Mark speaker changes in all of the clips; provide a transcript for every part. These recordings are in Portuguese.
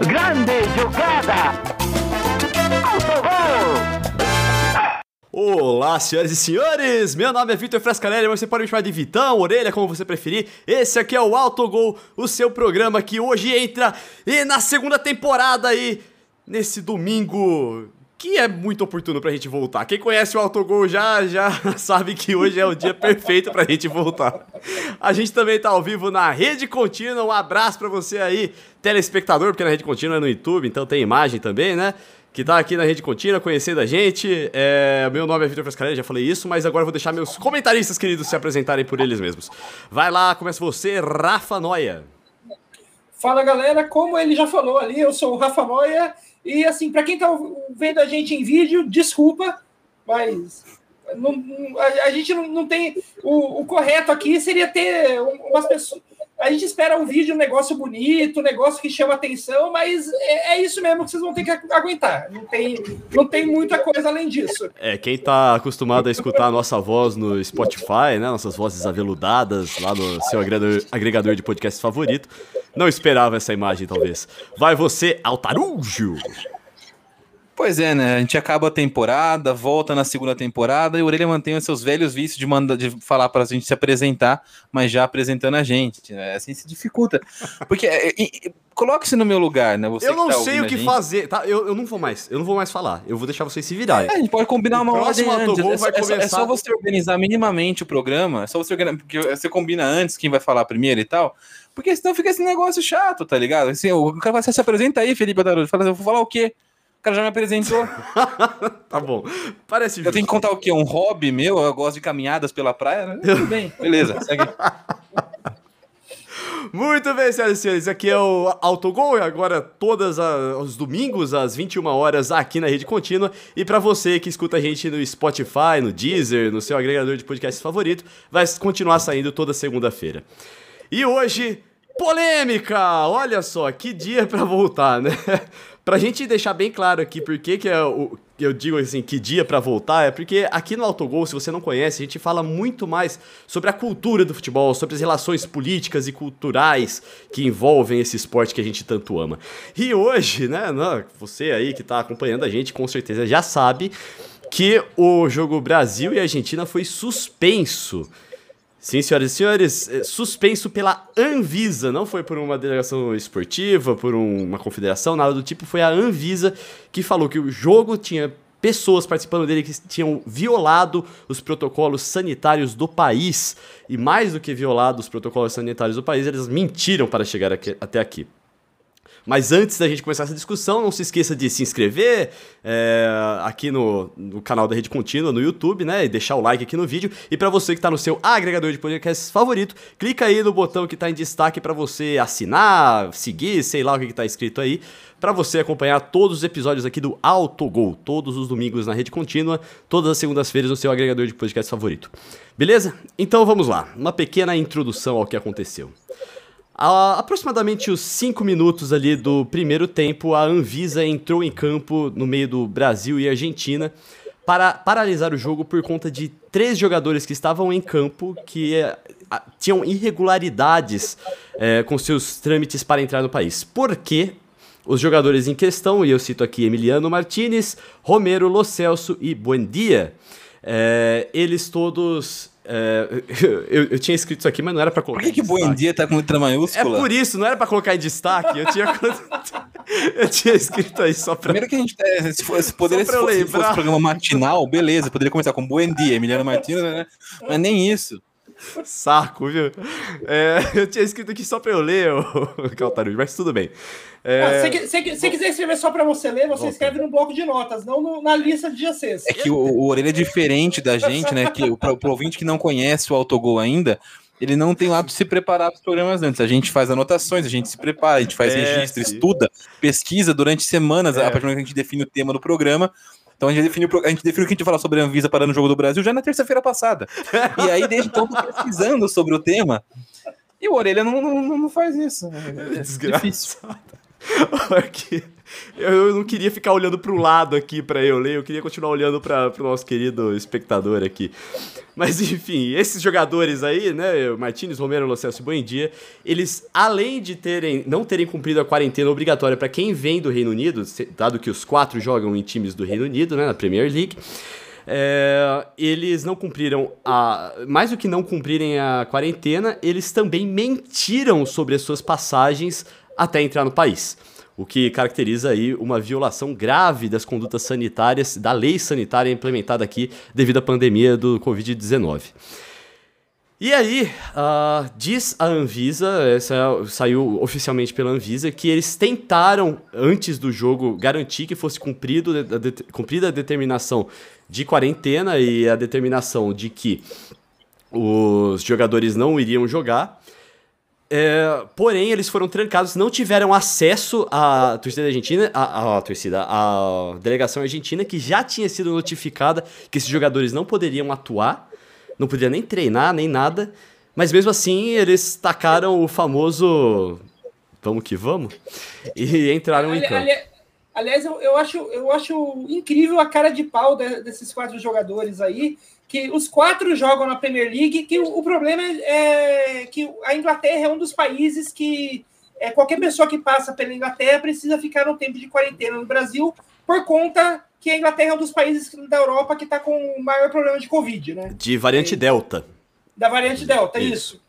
Speaker 1: Grande jogada! Autogol!
Speaker 2: Olá, senhoras e senhores! Meu nome é Vitor Frescarelli, mas você pode me chamar de Vitão, Orelha, como você preferir. Esse aqui é o Autogol, o seu programa que hoje entra e na segunda temporada aí, nesse domingo que é muito oportuno pra gente voltar. Quem conhece o Autogol já, já sabe que hoje é o dia perfeito pra gente voltar. A gente também tá ao vivo na Rede Contínua. Um abraço pra você aí, telespectador, porque na Rede Contínua é no YouTube, então tem imagem também, né? Que tá aqui na Rede Contínua, conhecendo a gente. É, meu nome é Vitor Frescarelli, já falei isso, mas agora eu vou deixar meus comentaristas queridos se apresentarem por eles mesmos. Vai lá, começa você, Rafa Noia.
Speaker 3: Fala galera, como ele já falou ali, eu sou o Rafa Noia e assim, para quem está vendo a gente em vídeo, desculpa, mas não, a, a, gente não, não tem. O, o, correto aqui seria ter umas pessoas. A gente espera um vídeo, um negócio bonito, um negócio que chama atenção, mas é, é, isso mesmo que vocês vão ter que aguentar. Não tem, não tem muita coisa além disso.
Speaker 2: É, quem está acostumado a escutar a nossa voz no Spotify, né? Nossas vozes aveludadas lá no seu agregador, agregador de podcast favorito, não esperava essa imagem, talvez. Vai você, Altarujo!
Speaker 4: Pois é, né? A gente acaba a temporada, volta na segunda temporada e o Orelha mantém os seus velhos vícios de, manda, de falar para a gente se apresentar, mas já apresentando a gente. Né? Assim se dificulta. Porque é, coloque-se no meu lugar, né? Você
Speaker 2: eu não
Speaker 4: tá
Speaker 2: sei o que fazer, tá? Eu, eu não vou mais, eu não vou mais falar. Eu vou deixar vocês se virarem.
Speaker 4: É, a gente pode combinar uma ordem antes. É, só, começar... é, só, você organizar minimamente o programa. É só você organizar, porque você combina antes quem vai falar primeiro e tal. Porque senão fica esse negócio chato, tá ligado? Assim, o cara vai se apresenta aí, Felipe Adarujo. Fala, eu vou falar o quê? O cara já me apresentou.
Speaker 2: tá bom. Parece
Speaker 4: justo. Eu tenho que contar o quê? Um hobby meu? Eu gosto de caminhadas pela praia? Né? Tudo bem, beleza, segue.
Speaker 2: Muito bem, senhoras e senhores. Aqui é o Autogol, agora todos os domingos, às 21 horas, aqui na Rede Contínua. E para você que escuta a gente no Spotify, no Deezer, no seu agregador de podcast favorito, vai continuar saindo toda segunda-feira. E hoje, polêmica! Olha só, que dia para voltar, né? Pra gente deixar bem claro aqui por que, que é o, eu digo assim, que dia para voltar, é porque aqui no Autogol, se você não conhece, a gente fala muito mais sobre a cultura do futebol, sobre as relações políticas e culturais que envolvem esse esporte que a gente tanto ama. E hoje, né, você aí que tá acompanhando a gente, com certeza já sabe que o jogo Brasil e Argentina foi suspenso Sim, senhoras e senhores, é, suspenso pela Anvisa, não foi por uma delegação esportiva, por um, uma confederação, nada do tipo, foi a Anvisa que falou que o jogo tinha pessoas participando dele que tinham violado os protocolos sanitários do país. E mais do que violado os protocolos sanitários do país, eles mentiram para chegar aqui, até aqui. Mas antes da gente começar essa discussão, não se esqueça de se inscrever é, aqui no, no, canal da Rede Contínua, no YouTube, né? E deixar o like aqui no vídeo. E para você que está no seu agregador de podcasts favorito, clica aí no botão que está em destaque para você assinar, seguir, sei lá o que está escrito aí, para você acompanhar todos os episódios aqui do Autogol, todos os domingos na Rede Contínua, todas as segundas-feiras no seu agregador de podcasts favorito. Beleza? Então vamos lá, uma pequena introdução ao que aconteceu. A, aproximadamente os 5 minutos ali do primeiro tempo, a Anvisa entrou em campo no meio do Brasil e Argentina para paralisar o jogo por conta de três jogadores que estavam em campo que é, tinham irregularidades é, com seus trâmites para entrar no país. Por quê? Os jogadores em questão, e eu cito aqui Emiliano Martinez, Romero Lo Celso e Buendia, é, eles todos é, eu, eu, tinha escrito isso aqui, mas não era pra colocar.
Speaker 4: Por que, que bom dia tá com letra maiúscula?
Speaker 2: É por isso, não era pra colocar em destaque. Eu tinha, eu tinha escrito aí só pra.
Speaker 4: Primeiro que a gente. É, se, fosse, poderia, se, fosse, se fosse programa matinal, beleza, poderia começar com bom dia, Emiliano Martins, né? Mas nem isso.
Speaker 2: Saco, viu? É, eu tinha escrito aqui só pra eu ler o Caltarujo, mas tudo bem.
Speaker 3: É... se, se, se, quiser escrever só para você ler, você escreve no bloco de notas, não no, na lista de GCs.
Speaker 4: É que o, o Orelha é diferente da gente, né? Que o, pro, pro ouvinte que não conhece o Autogol ainda, ele não tem lá de se preparar para os programas antes. A gente faz anotações, a gente se prepara, a gente faz é, registro, sim. estuda, pesquisa durante semanas, é. a partir do momento que a gente define o tema do programa. Então a gente definiu, a gente definiu que a gente ia falar sobre a Anvisa parando o jogo do Brasil já na terça-feira passada. e aí, desde então, tô pesquisando sobre o tema. E o Orelha não, não, não faz isso. É, é difícil.
Speaker 2: Aqui. Eu não queria ficar olhando para o lado aqui para eu ler, eu queria continuar olhando para o nosso querido espectador aqui. Mas enfim, esses jogadores aí, né, Martins, Romero, Lo Celso e Dia, eles além de terem não terem cumprido a quarentena obrigatória para quem vem do Reino Unido, dado que os quatro jogam em times do Reino Unido, né, na Premier League, é, eles não cumpriram a. Mais do que não cumprirem a quarentena, eles também mentiram sobre as suas passagens até entrar no país. O que caracteriza aí uma violação grave das condutas sanitárias, da lei sanitária implementada aqui devido à pandemia do Covid-19. E aí, uh, diz a Anvisa, essa saiu oficialmente pela Anvisa, que eles tentaram, antes do jogo, garantir que fosse cumprido, a de, cumprida a determinação de quarentena e a determinação de que os jogadores não iriam jogar. É, porém, eles foram trancados, não tiveram acesso à torcida argentina, à, à torcida, à delegação argentina, que já tinha sido notificada que esses jogadores não poderiam atuar não podia nem treinar, nem nada. Mas mesmo assim, eles tacaram o famoso vamos que vamos e entraram ali, em campo. Ali,
Speaker 3: aliás, eu, eu, acho, eu acho incrível a cara de pau de, desses quatro jogadores aí, que os quatro jogam na Premier League, que o, o problema é, é que a Inglaterra é um dos países que é, qualquer pessoa que passa pela Inglaterra precisa ficar um tempo de quarentena no Brasil por conta que a Inglaterra é um dos países da Europa que está com o maior problema de Covid, né?
Speaker 2: De variante e, Delta.
Speaker 3: Da variante Delta, isso. isso.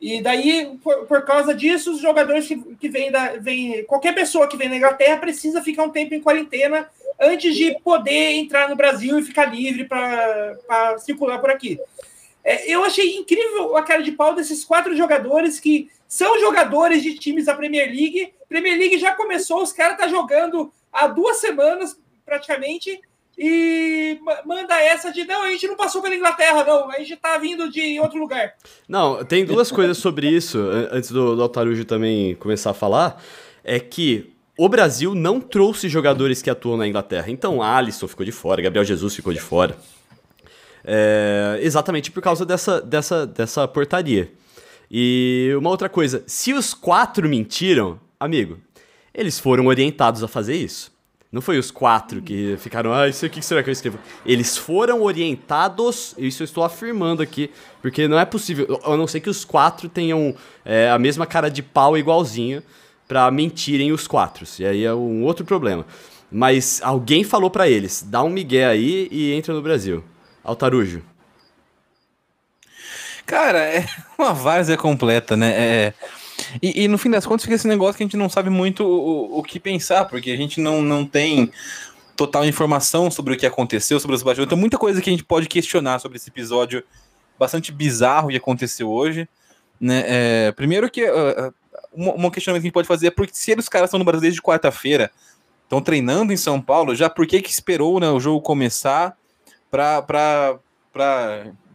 Speaker 3: E daí, por, por, causa disso, os jogadores que, que vêm da. Vem, qualquer pessoa que vem da Inglaterra precisa ficar um tempo em quarentena antes de poder entrar no Brasil e ficar livre para circular por aqui. É, eu achei incrível a cara de pau desses quatro jogadores que são jogadores de times da Premier League. Premier League já começou, os caras estão tá jogando há duas semanas praticamente, e manda essa de não, a gente não passou pela Inglaterra, não, a gente tá vindo de outro lugar.
Speaker 2: Não, tem duas coisas sobre isso, antes do, do Altarujo também começar a falar, é que o Brasil não trouxe jogadores que atuam na Inglaterra. Então, Alisson ficou de fora, Gabriel Jesus ficou de fora. É, exatamente por causa dessa, dessa, dessa portaria. E uma outra coisa, se os quatro mentiram, amigo, eles foram orientados a fazer isso. Não foi os quatro que ficaram, ah, isso aqui que será que eu escrevo? Eles foram orientados, isso eu estou afirmando aqui, porque não é possível, a não ser que os quatro tenham é, a mesma cara de pau igualzinho para mentirem os quatro. E aí é um outro problema. Mas alguém falou para eles, dá um migué aí e entra no Brasil. Altarujo.
Speaker 4: Cara, é uma várzea completa, né? É e, e, no fim das contas fica esse negócio que a gente não sabe muito o, o que pensar, porque a gente não, não tem total informação sobre o que aconteceu, sobre os bastidores. Então, muita coisa que a gente pode questionar sobre esse episódio bastante bizarro que aconteceu hoje. Né? É, primeiro que uh, um, um questionamento que a gente pode fazer é porque se os caras estão no Brasil desde quarta-feira, estão treinando em São Paulo, já por que, que esperou né, o jogo começar para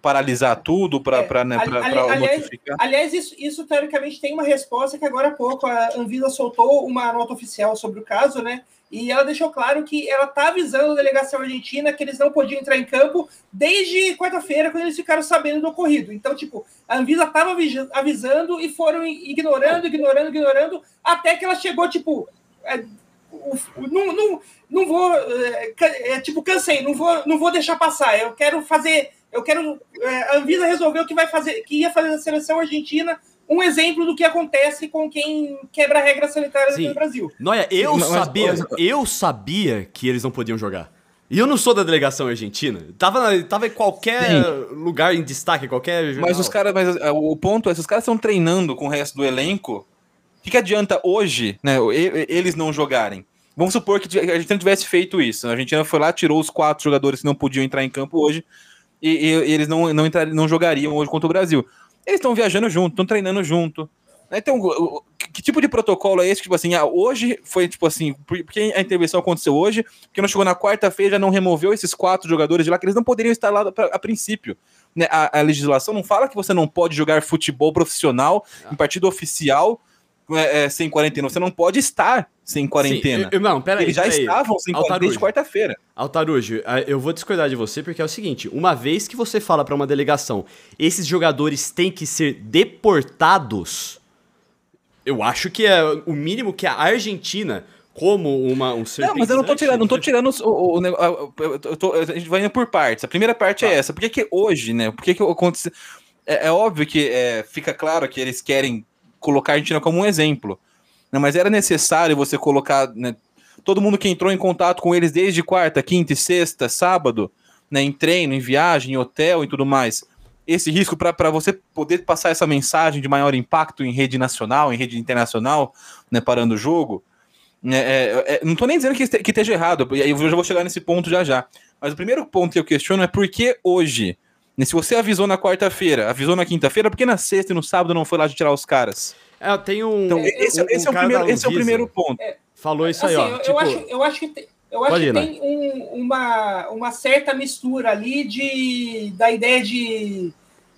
Speaker 4: paralisar tudo para é, né,
Speaker 3: aliás, notificar? Aliás, isso, isso teoricamente tem uma resposta que agora há pouco a Anvisa soltou uma nota oficial sobre o caso, né? E ela deixou claro que ela está avisando a delegação argentina que eles não podiam entrar em campo desde quarta-feira, quando eles ficaram sabendo do ocorrido. Então, tipo, a Anvisa estava avisando e foram ignorando, ignorando, ignorando, até que ela chegou, tipo, é, não, não, não vou, é, é, tipo, cansei, não vou, não vou deixar passar, eu quero fazer eu quero. É, a Anvisa resolveu que vai fazer, que ia fazer a seleção argentina um exemplo do que acontece com quem quebra regras sanitárias Sim. no Brasil.
Speaker 2: Noia, eu Sim, sabia, mas... eu sabia que eles não podiam jogar. E eu não sou da delegação argentina. Tava, tava em qualquer Sim. lugar em destaque, qualquer
Speaker 4: jornal. Mas os caras, mas é, o ponto é, se os caras estão treinando com o resto do elenco, o que, que adianta hoje, né, eles não jogarem? Vamos supor que a gente não tivesse feito isso. A Argentina foi lá, tirou os quatro jogadores que não podiam entrar em campo hoje e, e eles não, não, entrar, não jogariam hoje contra o Brasil. Eles estão viajando junto, estão treinando junto. Então, que tipo de protocolo é esse? Tipo assim, ah, hoje foi tipo assim, porque a intervenção aconteceu hoje, porque não chegou na quarta-feira, já não removeu esses quatro jogadores de lá, que eles não poderiam estar lá pra, a princípio. Né? A, a, legislação não fala que você não pode jogar futebol profissional em partido oficial é, é, sem quarentena. Você não pode estar sem quarentena. Sim,
Speaker 2: eu, não, pera
Speaker 4: Eles
Speaker 2: aí,
Speaker 4: já estavam sem quarentena desde quarta-feira.
Speaker 2: Altarujo, eu vou discordar de você porque é o seguinte: uma vez que você fala para uma delegação, esses jogadores têm que ser deportados, eu acho que é o mínimo que a Argentina como uma, um ser
Speaker 4: Não, mas eu não tô tirando, não tô tirando o, o, o, eu tô, a gente vai indo por partes. A primeira parte é tá. é essa. Por que, que hoje, né? Por que, que aconteceu? É, é, óbvio que é, fica claro que eles querem colocar a Argentina como um exemplo. Né? Mas era necessário você colocar né, todo mundo que entrou em contato com eles desde quarta, quinta e sexta, sábado, né, em treino, em viagem, em hotel e tudo mais. Esse risco para você poder passar essa mensagem de maior impacto em rede nacional, em rede internacional, né, parando o jogo é, é, é, não estou nem dizendo que, que esteja errado, aí eu já vou chegar nesse ponto já já. Mas o primeiro ponto que eu questiono é por que hoje, né, se você avisou na quarta-feira, avisou na quinta-feira, por que na sexta e no sábado não foi lá de tirar os caras?
Speaker 2: É, tem um.
Speaker 4: Então, esse, um, esse, um é, o primeiro, esse é o primeiro ponto. É,
Speaker 2: Falou isso assim, aí, ó.
Speaker 3: Eu, tipo... eu, acho, eu acho que tem, eu acho que tem um, uma, uma certa mistura ali de, da ideia de,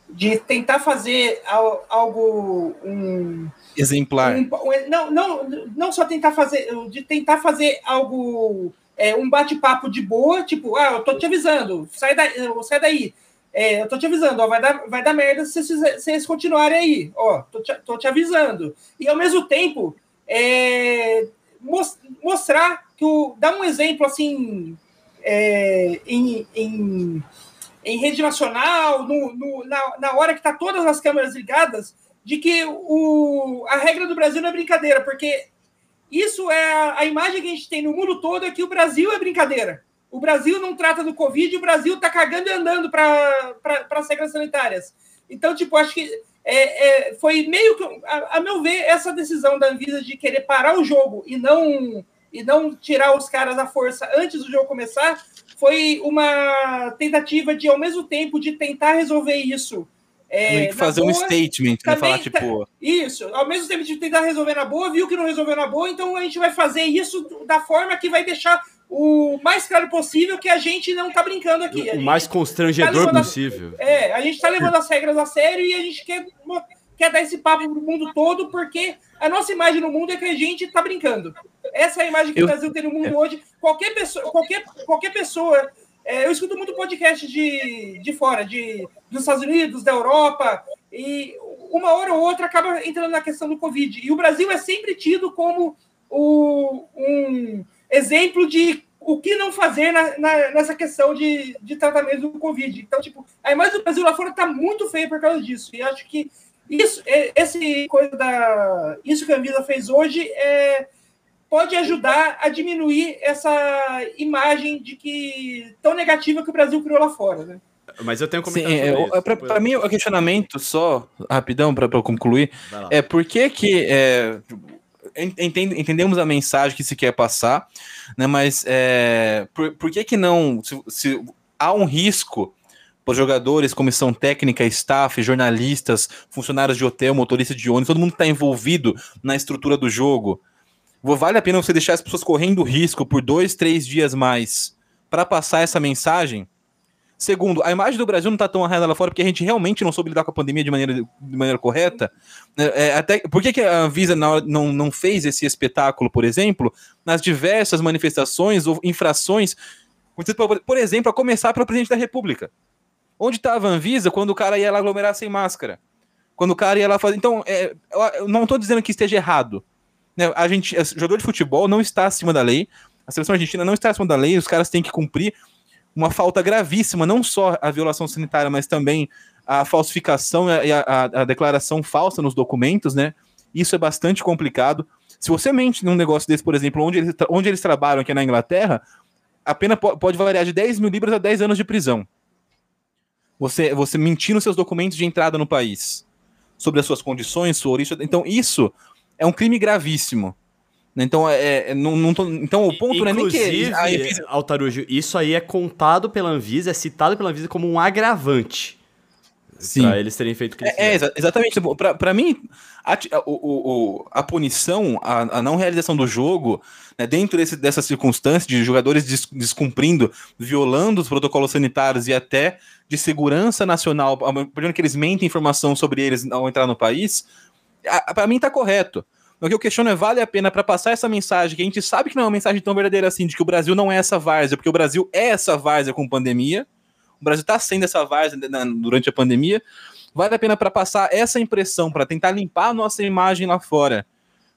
Speaker 3: de tentar fazer algo. Um,
Speaker 4: exemplar. Um,
Speaker 3: não, não, não só tentar fazer, de tentar fazer algo, é, um bate-papo de boa, tipo, ah, eu tô te avisando, sai daí, sai daí. É, eu tô te avisando, ó, vai dar, vai dar merda se vocês continuarem aí, ó, tô te, tô te avisando. E ao mesmo tempo, é, mostrar que o, dá um exemplo assim é, em, em, em, rede nacional, no, no, na, na hora que tá todas as câmeras ligadas, de que o, a regra do Brasil não é brincadeira, porque isso é a, a imagem que a gente tem no mundo todo é que o Brasil é brincadeira. O Brasil não trata do Covid, o Brasil está cagando e andando para as regras sanitárias. Então, tipo, acho que é, é, foi meio que, a, a, meu ver, essa decisão da Anvisa de querer parar o jogo e não, e não tirar os caras à força antes do jogo começar, foi uma tentativa de, ao mesmo tempo, de tentar resolver isso
Speaker 4: é, fazer boa, um statement, né? Falar tá tipo.
Speaker 3: Isso, ao mesmo tempo de tentar resolver na boa, viu que não resolveu na boa, então a gente vai fazer isso da forma que vai deixar o mais claro possível que a gente não tá brincando aqui.
Speaker 2: O mais constrangedor tá possível.
Speaker 3: A, é, a gente tá levando as regras a sério e a gente quer, quer dar esse papo pro mundo todo, porque a nossa imagem no mundo é que a gente tá brincando. Essa é a imagem que Eu... o Brasil tem no mundo é. hoje. Qualquer pessoa, qualquer, qualquer pessoa é, eu escuto muito podcast de, de fora, de, dos Estados Unidos, da Europa, e uma hora ou outra acaba entrando na questão do Covid. E o Brasil é sempre tido como o, um exemplo de o que não fazer na, na, nessa questão de, de tratamento do Covid. Então, tipo, a imagem do Brasil lá fora está muito feia por causa disso. E acho que isso, é, esse coisa da, isso que a Anvisa fez hoje é pode ajudar a diminuir essa imagem de que tão negativa que o Brasil criou lá fora, né?
Speaker 2: Mas eu tenho um comentário
Speaker 4: Sim, é, Para mim, o questionamento, só rapidão para concluir, é por que que. É, entende, entendemos a mensagem que se quer passar, né, mas é, por, por que que não. Se, se há um risco para os jogadores, comissão técnica, staff, jornalistas, funcionários de hotel, motorista de ônibus, todo mundo está envolvido na estrutura do jogo vale a pena você deixar as pessoas correndo risco por dois, três dias mais para passar essa mensagem? Segundo, a imagem do Brasil não está tão arrasada lá fora porque a gente realmente não soube lidar com a pandemia de maneira, de maneira correta. É, é até, por que, que a Anvisa não, não, não fez esse espetáculo, por exemplo, nas diversas manifestações ou infrações? Por exemplo, a começar pelo presidente da República. Onde estava a Anvisa quando o cara ia lá aglomerar sem máscara? Quando o cara ia lá fazer. Então, é, eu não estou dizendo que esteja errado. Né, a gente, o jogador de futebol não está acima da lei, a seleção argentina não está acima da lei, os caras têm que cumprir uma falta gravíssima, não só a violação sanitária, mas também a falsificação e a, a, a declaração falsa nos documentos, né? Isso é bastante complicado. Se você mente num negócio desse, por exemplo, onde eles, onde eles trabalham aqui na Inglaterra, a pena pode variar de 10 mil libras a 10 anos de prisão. Você, você mentir nos seus documentos de entrada no país, sobre as suas condições, sua origem. Então, isso é um crime gravíssimo. Então, é, é não, não tô, então o ponto
Speaker 2: Inclusive,
Speaker 4: não é nem
Speaker 2: que. Anvisa... Altarujo, isso aí é contado pela Anvisa, é citado pela Anvisa como um agravante. Sim. Pra eles terem feito o que
Speaker 4: eles é, é, exatamente. Para mim, a, o, o, a punição, a, a, não realização do jogo, né, dentro desse, dessas circunstâncias de jogadores des, descumprindo, violando os protocolos sanitários e até de segurança nacional, por que eles mentem informação sobre eles ao entrar no país, para mim tá correto. O que eu questiono é, vale a pena para passar essa mensagem, que a gente sabe que não é uma mensagem tão verdadeira assim, de que o Brasil não é essa várzea, porque o Brasil é essa várzea com pandemia, o Brasil está sendo essa várzea durante a pandemia, vale a pena para passar essa impressão, para tentar limpar a nossa imagem lá fora.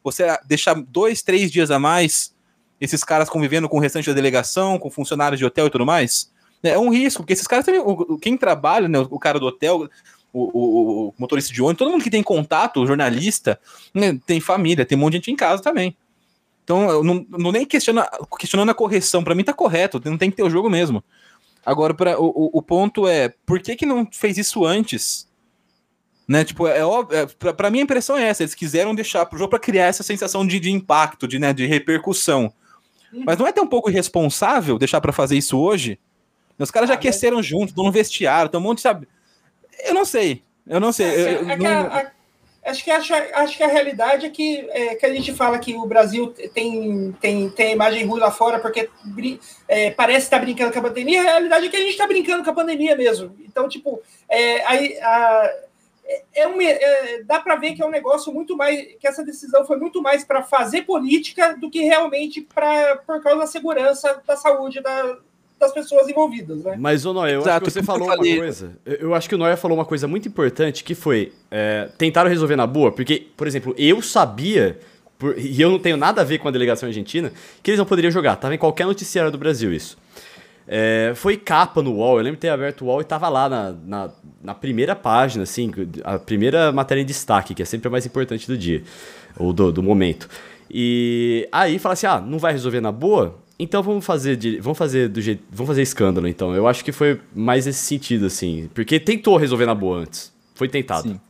Speaker 4: Você deixar dois, três dias a mais esses caras convivendo com o restante da delegação, com funcionários de hotel e tudo mais? É um risco, porque esses caras também, quem trabalha, né, o cara do hotel, o, o, motorista de ônibus, todo mundo que tem contato, o jornalista, né, tem família, tem um monte de gente em casa também. Então, eu não, não nem questiona, questionando a correção, para mim tá correto, não tem que ter o jogo mesmo. Agora, pra, o, o ponto é, por que, que não fez isso antes? Né, tipo, é óbvio, é, pra, pra mim a impressão é essa, eles quiseram deixar pro jogo para criar essa sensação de, de impacto, de, né, de repercussão. Mas não é até um pouco irresponsável deixar para fazer isso hoje? Os caras já ah, aqueceram junto, estão no vestiário, tem um monte, sabe? Eu não sei. Eu não sei. É, eu, é não...
Speaker 3: a, a, acho, que, acho, acho que a realidade é que, é que a gente fala que o Brasil tem, tem, tem imagem ruim lá fora porque é, parece estar tá brincando com a pandemia. A realidade é que a gente está brincando com a pandemia mesmo. Então, tipo, é, aí, a, é, é um, é, dá para ver que é um negócio muito mais que essa decisão foi muito mais para fazer política do que realmente para por causa da segurança da saúde da, das pessoas envolvidas, né?
Speaker 2: Mas, ô Noé, eu Exato, acho que você falou uma coisa. Eu acho que o Noé falou uma coisa muito importante que foi. É, tentaram resolver na boa, porque, por exemplo, eu sabia. Por, e eu não tenho nada a ver com a delegação argentina, que eles não poderiam jogar. Tava em qualquer noticiário do Brasil isso. É, foi capa no UOL, eu lembro de ter aberto o UOL e tava lá na, na, na, primeira página, assim, a primeira matéria em destaque, que é sempre a mais importante do dia, ou do, do momento. E aí fala assim: ah, não vai resolver na boa? Então vamos fazer de, vamos fazer do jeito, vamos fazer escândalo então. Eu acho que foi mais nesse sentido assim, porque tentou resolver na boa antes. Foi tentado. Sim.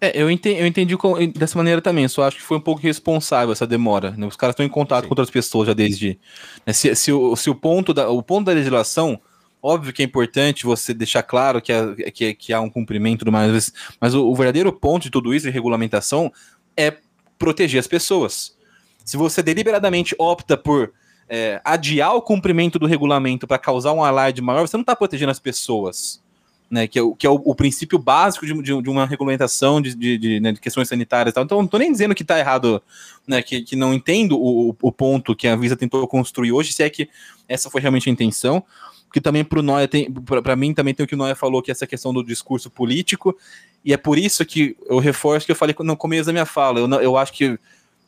Speaker 4: É, eu entendi, eu entendi dessa maneira também, só acho que foi um pouco responsável essa demora. Né? Os caras estão em contato Sim. com outras pessoas já desde. Né? Se, se, o, se o, ponto da, o ponto da legislação, óbvio que é importante você deixar claro que, é, que, que há um cumprimento do mais, mas o, o verdadeiro ponto de tudo isso, de regulamentação, é proteger as pessoas. Se você deliberadamente opta por é, adiar o cumprimento do regulamento para causar um alarde maior, você não está protegendo as pessoas. Né, que é, o, que é o, o princípio básico de, de, de, uma regulamentação de, de, né, questões sanitárias. Tal. Então, não estou nem dizendo que está errado, né, que, que não entendo o, o ponto que a Visa tentou construir hoje, se é que essa foi realmente a intenção. Porque também para Noia tem, para mim também tem o que o Noia falou, que é essa questão do discurso político, e é por isso que eu reforço que eu falei no começo da minha fala. Eu, eu acho que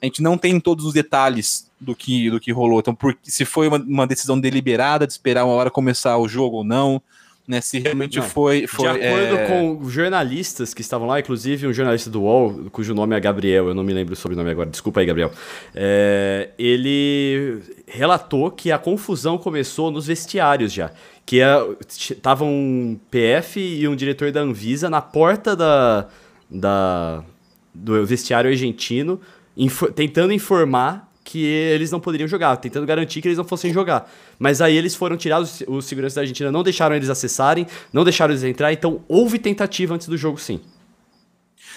Speaker 4: a gente não tem todos os detalhes do que, do que rolou. Então, por, se foi uma, uma decisão deliberada de esperar uma hora começar o jogo ou não, né? Se realmente não, foi, foi.
Speaker 2: De acordo é... com jornalistas que estavam lá, inclusive um jornalista do UOL, cujo nome é Gabriel, eu não me lembro o sobrenome agora, desculpa aí, Gabriel. É, ele relatou que a confusão começou nos vestiários já. Que estavam é, um PF e um diretor da Anvisa na porta da, da, do vestiário argentino tentando informar que eles não poderiam jogar, tentando garantir que eles não fossem jogar. Mas aí eles foram tirados, os seguranças da Argentina não deixaram eles acessarem, não deixaram eles entrar, então houve tentativa antes do jogo sim.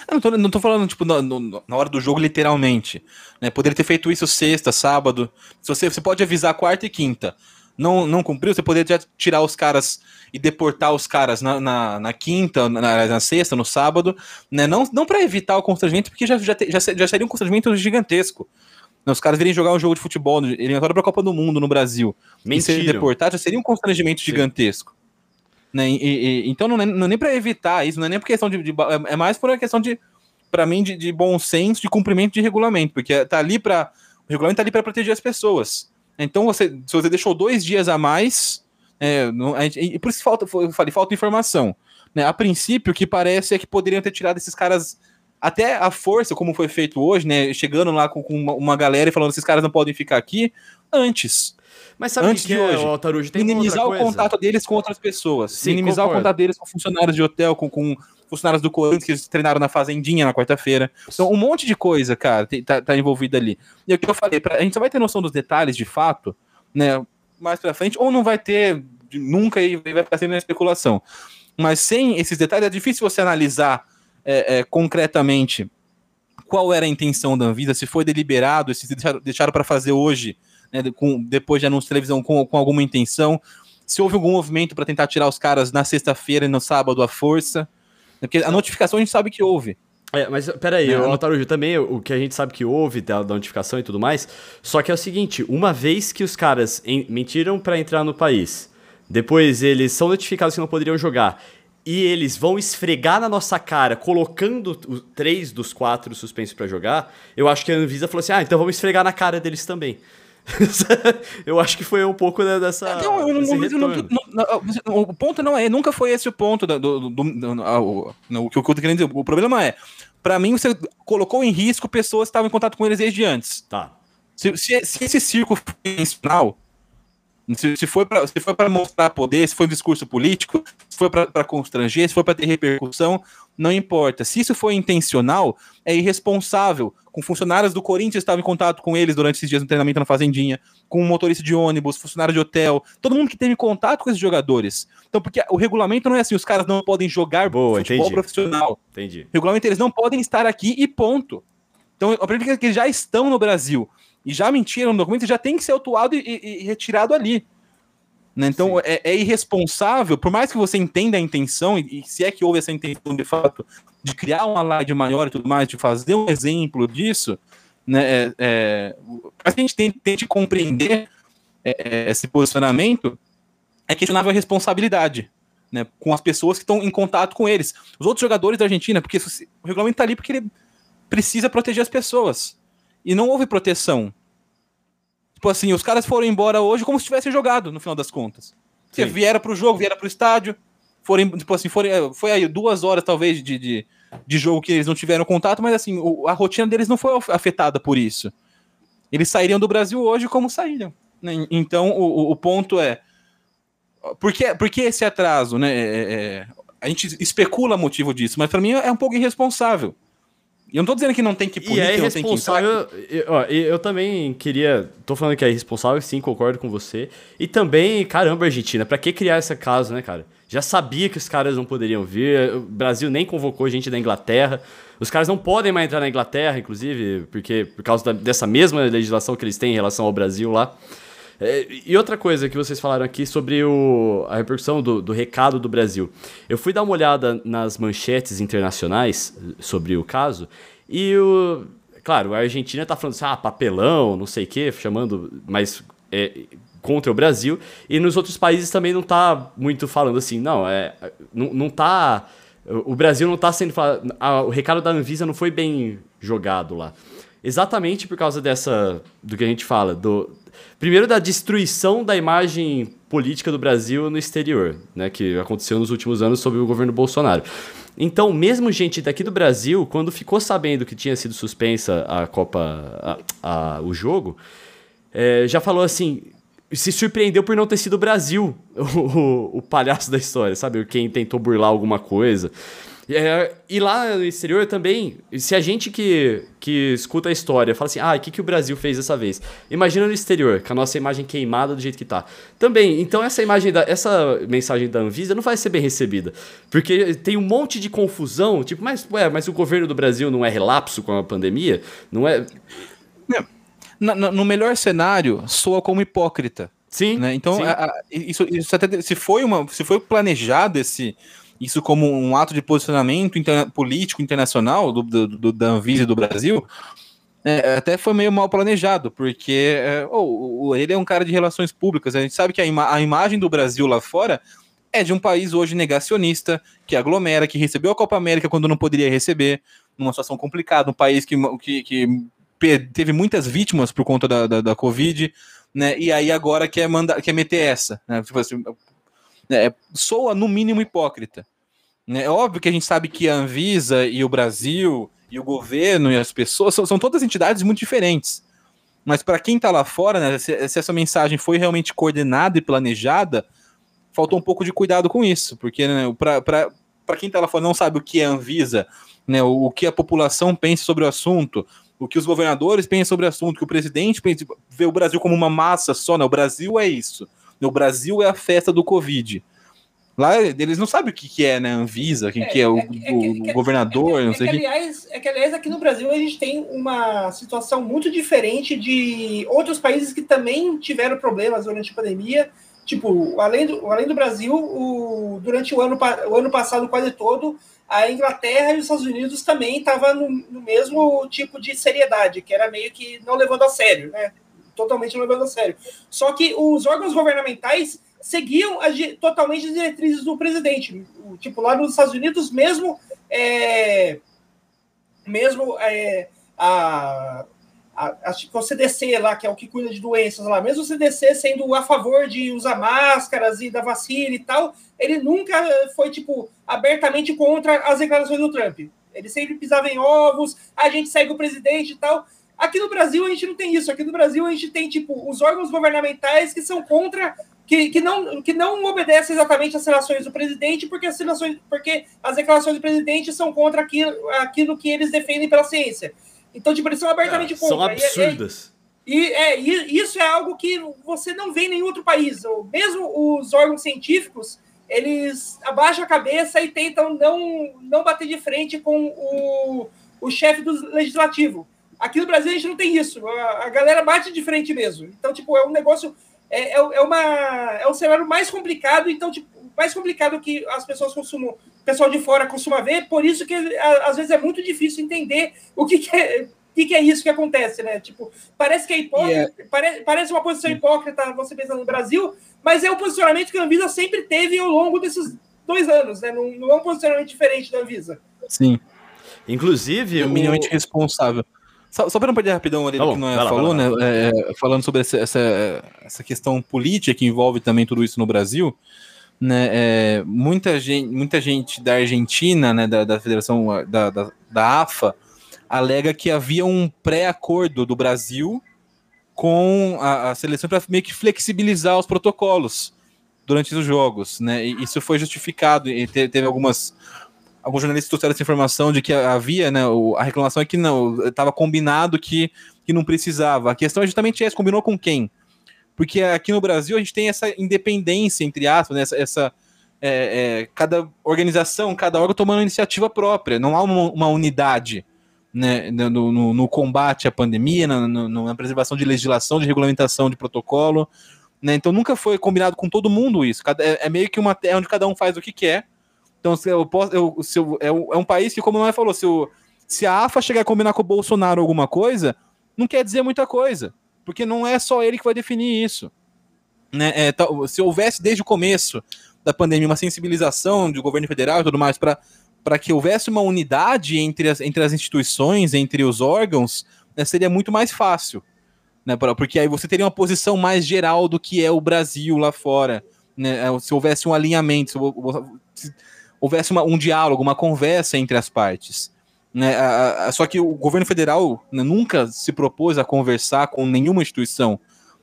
Speaker 4: Eu não tô, não tô falando, tipo, na, na, hora do jogo, literalmente. Né? Poderia ter feito isso sexta, sábado. Se você, você pode avisar quarta e quinta. Não, não cumpriu, você poderia tirar os caras e deportar os caras na, na, na quinta, na, na, sexta, no sábado, né? Não, não para evitar o constrangimento, porque já, já, já, já seria um constrangimento gigantesco. Né? Os caras virem jogar um jogo de futebol eliminatório para a Copa do Mundo no Brasil Mentira. e ser deportado já seria um constrangimento Sim. gigantesco. Né? E, e, então não é, não é nem para evitar isso, não é nem por questão de, de, é, é mais por uma questão de para mim de, de, bom senso, de cumprimento de regulamento, porque tá ali para o regulamento tá ali para proteger as pessoas. Então você se você deixou dois dias a mais é, não, gente, e por isso falta, eu falei, falta informação. Né? A princípio, o que parece é que poderiam ter tirado esses caras até a força, como foi feito hoje, né? Chegando lá com, com uma, uma, galera e falando esses caras não podem ficar aqui antes.
Speaker 2: Mas sabe antes que de é, hoje, Altarujo,
Speaker 4: tem minimizar o contato deles com outras pessoas, Sim, minimizar concordo. o contato deles com funcionários de hotel, com, com funcionários do Corinthians que treinaram na fazendinha na quarta-feira. Então, um monte de coisa, cara, tá, tá envolvida ali. E é o que eu falei, pra, a gente só vai ter noção dos detalhes de fato, né? Mais pra frente, ou não vai ter nunca e vai ficar sendo especulação. Mas sem esses detalhes, é difícil você analisar é, é, concretamente qual era a intenção da Anvisa, se foi deliberado, se deixaram, para fazer hoje, né, com, depois de anúncio de televisão, com, com alguma intenção, se houve algum movimento para tentar tirar os caras na sexta-feira e no sábado à força. Né, porque a notificação a gente sabe que houve.
Speaker 2: É, mas peraí, é, Altarujo, também o que a gente sabe que houve da, da, notificação e tudo mais, só que é o seguinte, uma vez que os caras em, mentiram para entrar no país, depois eles são notificados que não poderiam jogar. E eles vão esfregar na nossa cara, colocando os três dos quatro suspensos para jogar. Eu acho que a Anvisa falou assim: ah, então vamos esfregar na cara deles também. eu acho que foi um pouco né, dessa. Não, eu
Speaker 4: não, o ponto não é, nunca foi esse o ponto do, do, do, do o, que eu tô querendo dizer. O problema é, para mim, você colocou em risco pessoas que estavam em contato com eles desde antes.
Speaker 2: Tá.
Speaker 4: Se, se, se esse circo intencional, se, se foi para mostrar poder, se foi um discurso político, se foi para constranger, se foi para ter repercussão, não importa. Se isso foi intencional, é irresponsável. Com funcionários do Corinthians estavam em contato com eles durante esses dias no treinamento na Fazendinha, com um motorista de ônibus, funcionário de hotel, todo mundo que teve contato com esses jogadores. Então, porque o regulamento não é assim, os caras não podem jogar
Speaker 2: Boa, futebol entendi.
Speaker 4: profissional.
Speaker 2: Entendi.
Speaker 4: O regulamento, eles não podem estar aqui e ponto. Então, eu aprendi que eles já estão no Brasil e já mentiram no documento, já tem que ser autuado e, e, e retirado ali. Né? Então é, é, irresponsável, por mais que você entenda a intenção, e, e, se é que houve essa intenção de fato de criar uma live maior e tudo mais, de fazer um exemplo disso, né? É, é, a gente tente, tente compreender é, é, esse posicionamento, é questionável a responsabilidade. Né, com as pessoas que estão em contato com eles. Os outros jogadores da Argentina, porque o regulamento está ali porque ele precisa proteger as pessoas. E não houve proteção. Tipo assim, os caras foram embora hoje como se tivessem jogado, no final das contas. Porque vieram pro jogo, vieram pro estádio, foram, tipo assim, foram, é, foi aí duas horas, talvez, de, de, de jogo que eles não tiveram contato, mas assim, a rotina deles não foi afetada por isso. Eles sairiam do Brasil hoje como saíram. Né? Então, o, o ponto é. Por que, por que esse atraso? Né? É, é, a gente especula motivo disso, mas para mim é um pouco irresponsável. E eu não tô dizendo que não tem que
Speaker 2: punir, é irresponsável. Que... Eu, eu também queria. Tô falando que é irresponsável, sim, concordo com você. E também, caramba, Argentina, pra que criar esse caso, né, cara? Já sabia que os caras não poderiam vir. O Brasil nem convocou gente da Inglaterra. Os caras não podem mais entrar na Inglaterra, inclusive, porque por causa da, dessa mesma legislação que eles têm em relação ao Brasil lá. É, e outra coisa que vocês falaram aqui sobre o, a repercussão do, do, recado do Brasil. Eu fui dar uma olhada nas manchetes internacionais sobre o caso e o. Claro, a Argentina tá falando assim, ah, papelão, não sei o quê, chamando, mas é, contra o Brasil. E nos outros países também não tá muito falando assim, não, é, não, não tá. O Brasil não tá sendo. o recado da Anvisa não foi bem jogado lá. Exatamente por causa dessa. do que a gente fala, do, Primeiro, da destruição da imagem política do Brasil no exterior, né, que aconteceu nos últimos anos sob o governo Bolsonaro. Então, mesmo gente daqui do Brasil, quando ficou sabendo que tinha sido suspensa a Copa, a, a, o jogo, é, já falou assim, se surpreendeu por não ter sido o Brasil o, o, o palhaço da história, sabe? Quem tentou burlar alguma coisa. É, e lá no exterior também, se a gente que, que escuta a história fala assim, ah, o que, que o Brasil fez dessa vez? Imagina no exterior, com a nossa imagem queimada do jeito que tá. Também, então essa imagem, da, essa mensagem da Anvisa não vai ser bem recebida. Porque tem um monte de confusão, tipo, mas, ué, mas o governo do Brasil não é relapso com a pandemia? Não é.
Speaker 4: No, no melhor cenário, soa como hipócrita.
Speaker 2: Sim.
Speaker 4: Né? Então,
Speaker 2: sim.
Speaker 4: A, a, isso, isso até, se foi uma, se foi planejado esse isso como um ato de posicionamento interna político internacional do, do, do, da Anvisa do Brasil, é, até foi meio mal planejado, porque é, oh, ele é um cara de relações públicas. A gente sabe que a, ima a imagem do Brasil lá fora é de um país hoje negacionista, que aglomera, que recebeu a Copa América quando não poderia receber, numa situação complicada, um país que, que, que teve muitas vítimas por conta da, da, da, Covid, né? E aí agora quer, mandar, quer meter essa. Né? Tipo assim, é, soa no mínimo hipócrita. É óbvio que a gente sabe que a Anvisa e o Brasil e o governo e as pessoas são, são todas entidades muito diferentes. Mas para quem está lá fora, né, se, se, essa mensagem foi realmente coordenada e planejada, faltou um pouco de cuidado com isso, porque né, para quem está lá fora não sabe o que é a Anvisa, né, o, o, que a população pensa sobre o assunto, o que os governadores pensam sobre o assunto, que o presidente pensa, vê o Brasil como uma massa só, né, o Brasil é isso. O Brasil é a festa do Covid. Lá eles não sabem o que, que é, né? Anvisa, quem é, que é o, é, é, o, o governador, não sei o que.
Speaker 3: Aliás, é que, aliás, aqui no Brasil a gente tem uma situação muito diferente de outros países que também tiveram problemas durante a pandemia. Tipo, além do, além do Brasil, o, durante o ano, o ano passado quase todo, a Inglaterra e os Estados Unidos também estavam no, no mesmo tipo de seriedade, que era meio que não levando a sério, né? Totalmente levando a sério. Só que os órgãos governamentais seguiam as, totalmente as diretrizes do presidente. Tipo, lá nos Estados Unidos, mesmo, é, mesmo é, a, a, acho que o CDC lá, que é o que cuida de doenças lá, mesmo o CDC sendo a favor de usar máscaras e da vacina e tal, ele nunca foi, tipo, abertamente contra as declarações do Trump. Ele sempre pisava em ovos, a gente segue o presidente e tal. Aqui no Brasil a gente não tem isso. Aqui no Brasil a gente tem, tipo, os órgãos governamentais que são contra que, que, não, que não obedece exatamente às relações do presidente, porque as, relações, porque as declarações do presidente são contra aquilo, aquilo que eles defendem pela ciência. Então, tipo, eles são abertamente é, contra.
Speaker 2: São absurdas.
Speaker 3: E, é, e isso é algo que você não vê em nenhum outro país. Mesmo os órgãos científicos, eles abaixam a cabeça e tentam não, não bater de frente com o, o chefe do legislativo. Aqui no Brasil a gente não tem isso. A, a galera bate de frente mesmo. Então, tipo, é um negócio é, é, é, uma, é um cenário mais complicado, então, tipo, mais complicado que as pessoas costumam, o pessoal de fora costuma ver, por isso que às vezes é muito difícil entender o que, que é. O que, que, é isso que acontece, né? Tipo, parece que é hipócrita, yeah. pare, parece uma posição hipócrita você pensando no Brasil, mas é o posicionamento que a Anvisa sempre teve ao longo desses dois anos, né? Não, não é um posicionamento diferente da Anvisa.
Speaker 4: Sim.
Speaker 2: Inclusive.
Speaker 4: É minimamente o... responsável. Só, só para não perder rapidão ali tá que não falou, lá, né? É, é, falando sobre essa, essa, essa, questão política que envolve também tudo isso no Brasil, né? É, muita, gente, muita gente da Argentina, né, da, da Federação da, da, da AFA, alega que havia um pré-acordo do Brasil com a, a seleção para meio que flexibilizar os protocolos durante os jogos, né? E isso foi justificado e teve algumas alguns jornalistas trouxeram essa informação de que havia, né, a reclamação é que não, estava combinado que, que não precisava. A questão é justamente essa, combinou com quem? Porque aqui no Brasil a gente tem essa independência, entre aspas, né, essa, essa é, é, cada organização, cada órgão tomando iniciativa própria, não há uma, uma unidade né, no, no, no, combate à pandemia, na, na preservação de legislação, de regulamentação de protocolo, né, então nunca foi combinado com todo mundo isso, cada, é, é meio que uma terra onde cada um faz o que quer, então, se eu posso, eu, se eu, é, um, é um país que, como não é falou, se, se a AFA chegar a combinar com o Bolsonaro alguma coisa, não quer dizer muita coisa, porque não é só ele que vai definir isso. Né? É, se houvesse desde o começo da pandemia uma sensibilização do governo federal e tudo mais para que houvesse uma unidade entre as, entre as instituições, entre os órgãos, né, seria muito mais fácil. Né, porque aí você teria uma posição mais geral do que é o Brasil lá fora. Né, se houvesse um alinhamento, se, houvesse uma, um diálogo, uma conversa entre as partes. Né? A, a, só que o governo federal né, nunca se propôs a conversar com nenhuma instituição.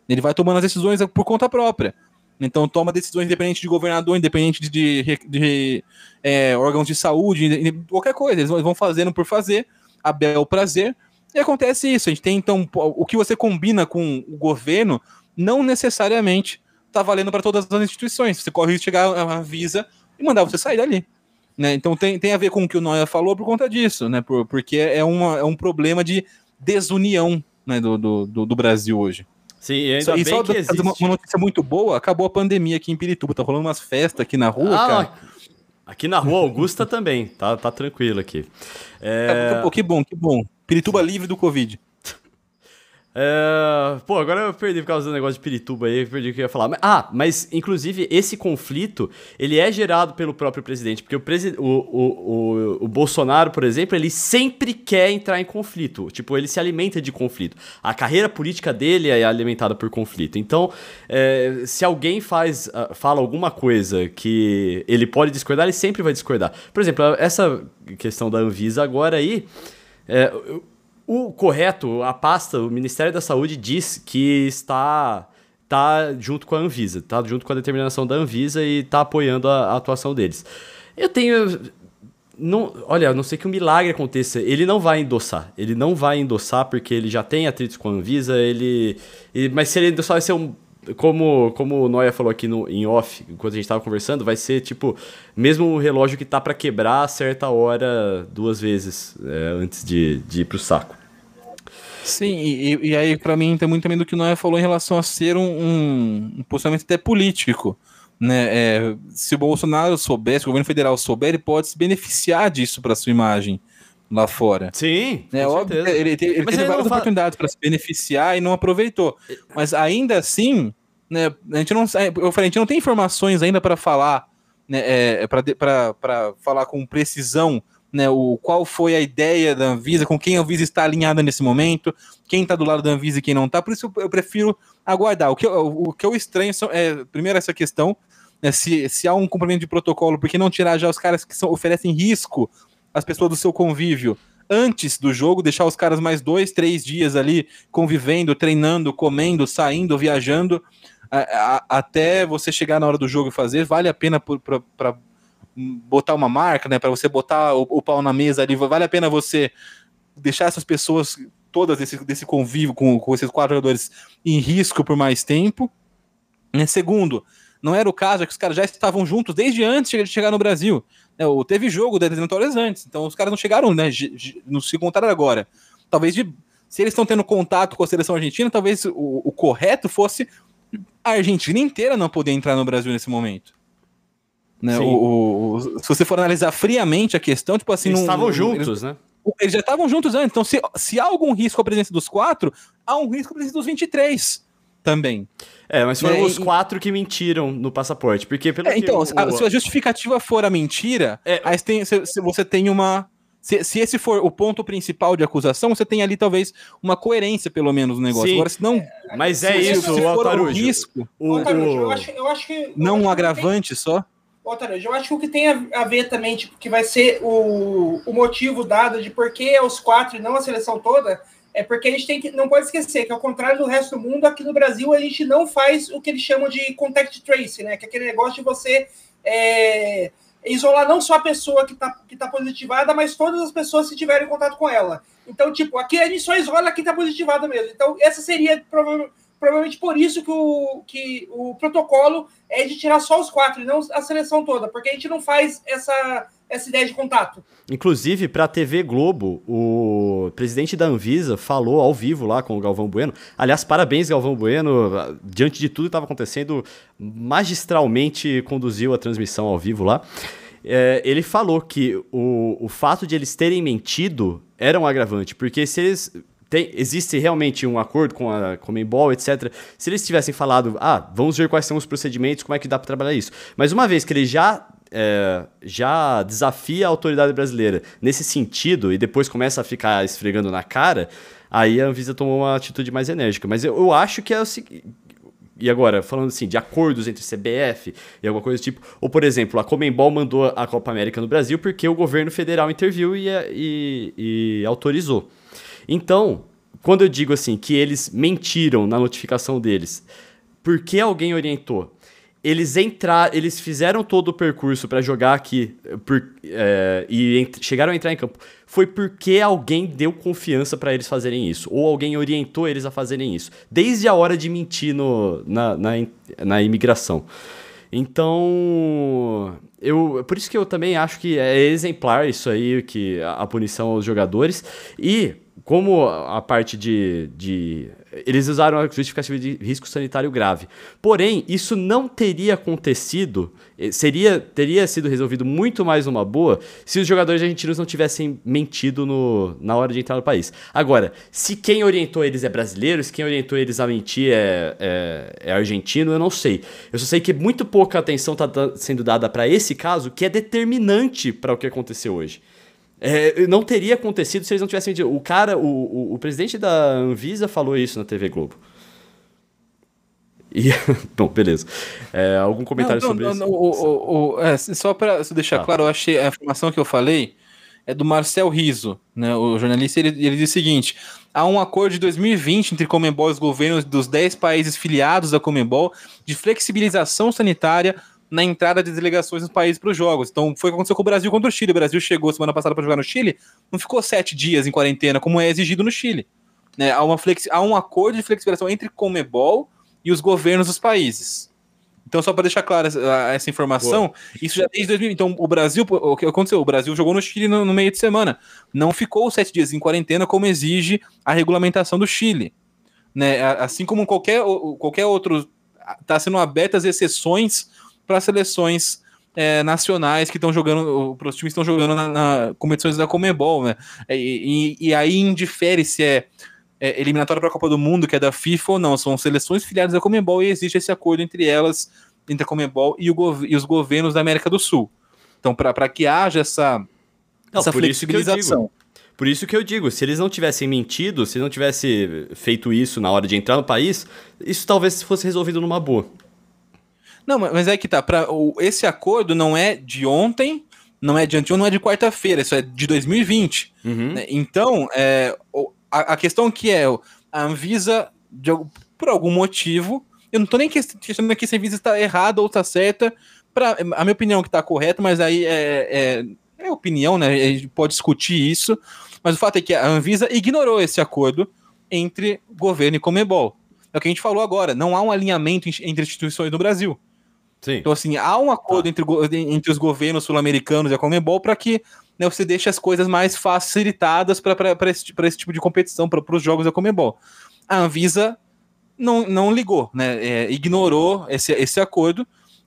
Speaker 4: Ele vai tomando as decisões por conta própria. Então toma decisões independente de governador, independente de, de, de é, órgãos de saúde, de, qualquer coisa. Eles vão fazendo por fazer, a bel prazer. E acontece isso. A gente tem então o que você combina com o governo não necessariamente está valendo para todas as instituições. Você corre risco de chegar a Visa e mandar você sair dali. Né? Então tem, tem a ver com o que o Noia falou por conta disso, né? Por, porque é, uma, é um problema de desunião né, do, do, do Brasil hoje.
Speaker 2: Sim, e ainda só, bem e só que existe...
Speaker 4: uma, uma, notícia muito boa, acabou a pandemia aqui em Pirituba, tá rolando umas festas aqui na rua, ah, cara.
Speaker 2: Aqui na rua Augusta também, tá, tá tranquilo aqui.
Speaker 4: É... Que bom, que bom. Pirituba livre do Covid.
Speaker 2: É... Pô, agora eu perdi por causa do negócio de Pirituba aí, perdi o que eu ia falar. Ah, mas inclusive esse conflito, ele é gerado pelo próprio presidente, porque o, presi... o, o, o, o Bolsonaro, por exemplo, ele sempre quer entrar em conflito, tipo, ele se alimenta de conflito. A carreira política dele é alimentada por conflito. Então, é... se alguém faz, ah, fala alguma coisa que ele pode discordar, ele sempre vai discordar. Por exemplo, essa questão da Anvisa agora aí, é, o correto, a pasta, o Ministério da Saúde diz que está tá junto com a Anvisa, está junto com a determinação da Anvisa e está apoiando a, a, atuação deles. Eu tenho. Não, olha, a não sei que um milagre aconteça. Ele não vai endossar. Ele não vai endossar porque ele já tem atritos com a Anvisa. Ele, ele mas se ele endossar, vai ser um como, como o Noia falou aqui no, em off, enquanto a gente estava conversando, vai ser tipo, mesmo um relógio que tá para quebrar a certa hora duas vezes é, antes de, de ir pro saco.
Speaker 4: Sim, e, e aí para mim tem muito também do que o Noé falou em relação a ser um, um, um posicionamento até político. Né? É, se o Bolsonaro souber, se o governo federal souber, ele pode se beneficiar disso para sua imagem lá fora.
Speaker 2: Sim,
Speaker 4: é óbvio. Ele, ele, ele teve várias oportunidades para se beneficiar e não aproveitou. Mas ainda assim, né, a gente não, eu falei, a gente não tem informações ainda para falar, né, é, para falar com precisão né, o, qual foi a ideia da Anvisa, com quem a Anvisa está alinhada nesse momento, quem está do lado da Anvisa e quem não está, por isso eu, prefiro aguardar. O que eu, o que eu estranho são, é, primeiro, essa questão, né, se, se há um cumprimento de protocolo, por que não tirar já os caras que são, oferecem risco às pessoas do seu convívio antes do jogo, deixar os caras mais dois, três dias ali convivendo, treinando, comendo, saindo, viajando, a, a, até você chegar na hora do jogo e fazer, vale a pena para botar uma marca, né? Para você botar o, o, pau na mesa ali, vale a pena você deixar essas pessoas todas desse, desse convívio com, com esses quatro jogadores em risco por mais tempo. Né? Segundo, não era o caso, é que os caras já estavam juntos desde antes de chegar no Brasil. Né? Teve jogo das eliminatórias antes, então os caras não chegaram, né? Não se contaram agora. Talvez de, se eles estão tendo contato com a seleção argentina, talvez o, o correto fosse a Argentina inteira não poder entrar no Brasil nesse momento. Né? O, o, se você for analisar friamente a questão, tipo assim.
Speaker 2: Eles estavam juntos, eles, né?
Speaker 4: Eles já estavam juntos antes. Então, se, se há algum risco à presença dos quatro, há um risco à presença dos 23 também.
Speaker 2: É, mas foram é, os quatro que mentiram no passaporte. Porque pelo
Speaker 4: é, Então, o, a, se a justificativa for a mentira, é, aí tem, se, se você tem uma. Se, se, esse for o ponto principal de acusação, você tem ali talvez uma coerência, pelo menos, no negócio. Sim, Agora, se não.
Speaker 2: Mas é se, isso,
Speaker 4: se for um risco.
Speaker 3: O, o, eu, acho, eu acho que.
Speaker 4: Não
Speaker 3: um
Speaker 4: agravante
Speaker 3: tem...
Speaker 4: só?
Speaker 3: Ô, eu acho que o que tem a, ver também, tipo, que vai ser o, o motivo dado de por que os quatro e não a seleção toda, é porque a gente tem que, não pode esquecer que, ao contrário do resto do mundo, aqui no Brasil a gente não faz o que eles chamam de contact tracing, né? Que é aquele negócio de você é, isolar não só a pessoa que está que tá positivada, mas todas as pessoas que tiverem contato com ela. Então, tipo, aqui a gente só isola quem está positivado mesmo. Então, essa seria provavelmente provavelmente por isso que o, que o protocolo é de tirar só os quatro e não a seleção toda, porque a gente não faz essa, essa ideia de contato.
Speaker 2: Inclusive, para a TV Globo, o presidente da Anvisa falou ao vivo lá com o Galvão Bueno. Aliás, parabéns, Galvão Bueno. Diante de tudo que estava acontecendo, magistralmente conduziu a transmissão ao vivo lá. É, ele falou que o, o fato de eles terem mentido era um agravante, porque se eles tem, existe realmente um acordo com a Comembol, etc. Se eles tivessem falado, ah, vamos ver quais são os procedimentos, como é que dá para trabalhar isso. Mas uma vez que ele já é, já desafia a autoridade brasileira nesse sentido e depois começa a ficar esfregando na cara, aí a Anvisa tomou uma atitude mais enérgica. Mas eu, eu acho que é o seguinte. E agora, falando assim, de acordos entre CBF e alguma coisa do tipo. Ou, por exemplo, a Comembol mandou a Copa América no Brasil porque o governo federal interviu e, e, e autorizou. Então, quando eu digo assim que eles mentiram na notificação deles, porque alguém orientou? Eles entraram, eles fizeram todo o percurso para jogar aqui por, é, e chegaram a entrar em campo. Foi porque alguém deu confiança para eles fazerem isso, ou alguém orientou eles a fazerem isso, desde a hora de mentir no, na, na, na imigração. Então, eu, por isso que eu também acho que é exemplar isso aí, que a, a punição aos jogadores. E como a parte de, de. Eles usaram a justificativa de risco sanitário grave. Porém, isso não teria acontecido, eh, seria, teria sido resolvido muito mais numa boa se os jogadores argentinos não tivessem mentido no, na hora de entrar no país. Agora, se quem orientou eles é brasileiro, se quem orientou eles a mentir é, é, é argentino, eu não sei. Eu só sei que muito pouca atenção está sendo dada para esse caso, que é determinante para o que aconteceu hoje. É, não teria acontecido se eles não tivessem O cara, o, o, o, presidente da Anvisa falou isso na TV Globo. E, bom, beleza. É, algum comentário não, não, sobre não, isso?
Speaker 4: O, é, só para deixar tá. claro, eu achei a informação que eu falei é do Marcel Riso, né, o jornalista, ele, ele diz o seguinte: há um acordo de 2020 entre Comembol e os governos dos 10 países filiados da Comembol de flexibilização sanitária na entrada de delegações nos países para os jogos. Então foi o que aconteceu com o Brasil contra o Chile. O Brasil chegou semana passada para jogar no Chile, não ficou sete dias em quarentena, como é exigido no Chile. Né? Há, uma flexi há um acordo de flexibilização entre Comebol e os governos dos países. Então, só para deixar clara essa, essa informação, Boa. isso já desde 2000. Então, o Brasil, o que aconteceu? O Brasil jogou no Chile no, no meio de semana. Não ficou sete dias em quarentena, como exige a regulamentação do Chile. Né? Assim como qualquer, qualquer outro. Está sendo abertas exceções para seleções é, nacionais que estão jogando, para os times que estão jogando na, na competições da Comebol, né? É, e, e, e aí indifere se é, é eliminatória para a Copa do Mundo, que é da FIFA ou não, são seleções filiadas da Comebol e existe esse acordo entre elas, entre a Comebol e, o, e os governos da América do Sul. Então, para que haja essa
Speaker 2: Não,
Speaker 4: essa
Speaker 2: por isso que eu
Speaker 4: flexibilização.
Speaker 2: digo. Por isso que eu digo, se eles não tivessem mentido, se não tivesse feito isso na hora de entrar no país, isso talvez fosse resolvido numa boa.
Speaker 4: Não, mas é que tá. Pra, esse acordo não é de ontem, não é de anteontem, não é de quarta-feira, isso é de 2020.
Speaker 2: Uhum.
Speaker 4: né? Então, é, a, a questão que é, a Anvisa, de por algum motivo, eu não tô nem ques- questionando aqui se a Anvisa está errada ou está certa, pra, a minha opinião que tá correta, mas aí é, é, é opinião, né? A gente pode discutir isso, mas o fato é que a Anvisa ignorou esse acordo entre governo e Comebol. É o que a gente falou agora, não há um alinhamento entre instituições no Brasil.
Speaker 2: Sim.
Speaker 4: Então, assim, há um acordo
Speaker 2: Tá.
Speaker 4: entre, entre os governos sul-americanos e a Comebol para que né, você deixe as coisas mais facilitadas para esse, pra esse tipo de competição, para os jogos da Comebol. A Anvisa não, não ligou, né, é, ignorou esse, esse acordo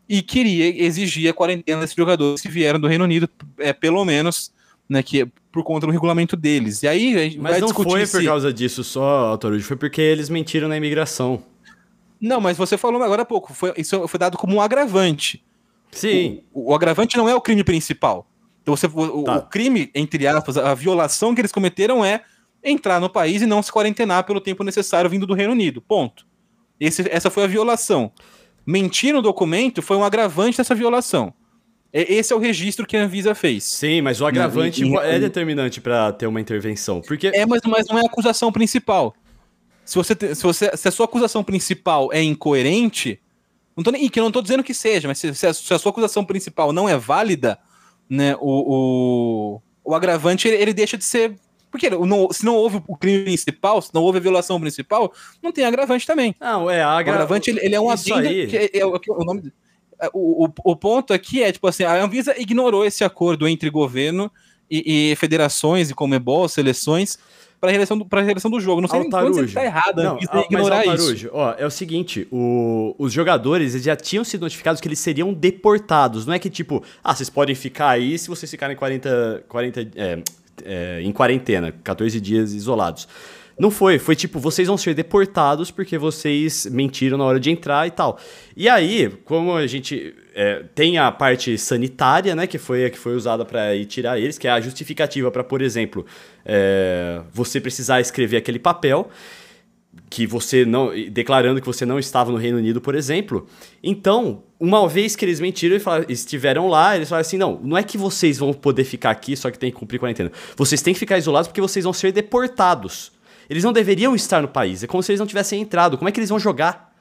Speaker 4: e queria exigir a quarentena desses jogadores que vieram do Reino Unido, é, pelo menos, né, que é por conta do regulamento deles. E aí a gente
Speaker 2: Mas não foi por
Speaker 4: se-
Speaker 2: causa disso só, Autorude, foi porque eles mentiram na imigração.
Speaker 4: Não, mas você falou agora há pouco, foi, isso foi dado como um agravante.
Speaker 2: Sim.
Speaker 4: O, o agravante não é o crime principal. Então você, o,
Speaker 2: Tá.
Speaker 4: o crime, entre aspas, a violação que eles cometeram é entrar no país e não se quarentenar pelo tempo necessário vindo do Reino Unido. Ponto. Esse- essa foi a violação. Mentir no documento foi um agravante dessa violação. E- Esse é o registro que a Anvisa fez.
Speaker 2: Sim, mas o agravante
Speaker 4: e- e-
Speaker 2: é determinante pra ter uma intervenção. Porque.
Speaker 4: É, mas, mas não é a acusação principal. Se, você, te- se, você, se a sua acusação principal é incoerente, não tô nem, e que eu não estou dizendo que seja, mas se, se a, se a sua acusação principal não é válida, né, o, o, o agravante ele, ele deixa de ser. Porque não- se não houve o crime principal, se não houve a violação principal, não tem agravante também.
Speaker 2: Não, é, a
Speaker 4: O
Speaker 2: agra...
Speaker 4: agravante ele, ele é um adendo que é, é o, que o nome. é, O, o, o ponto aqui é, tipo assim, a Anvisa ignorou esse acordo entre governo e, e federações e Comebol, seleções, para a realização, do- pra realização do jogo. Não sei nem
Speaker 2: Altarujo.
Speaker 4: você tá errado, a
Speaker 2: Não, ah, mas,
Speaker 4: ignorar isso.
Speaker 2: Altarujo, Ó, é o seguinte, o- os jogadores já tinham sido notificados que eles seriam deportados. Não é que tipo, ah, vocês podem ficar aí se vocês ficarem 40, 40 é, é, em quarentena, 14 dias isolados. Não foi, foi tipo, vocês vão ser deportados porque vocês mentiram na hora de entrar e tal. E aí, como a gente é, tem a parte sanitária, né, que foi a que foi usada para ir tirar eles, que é a justificativa para, por exemplo, é, você precisar escrever aquele papel que você não declarando que você não estava no Reino Unido, por exemplo. Então, uma vez que eles mentiram e estiveram lá, eles falaram assim: "Não, não é que vocês vão poder ficar aqui, só que tem que cumprir quarentena. Vocês têm que ficar isolados porque vocês vão ser deportados. Eles não deveriam estar no país. É como se eles não tivessem entrado. Como é que eles vão jogar?"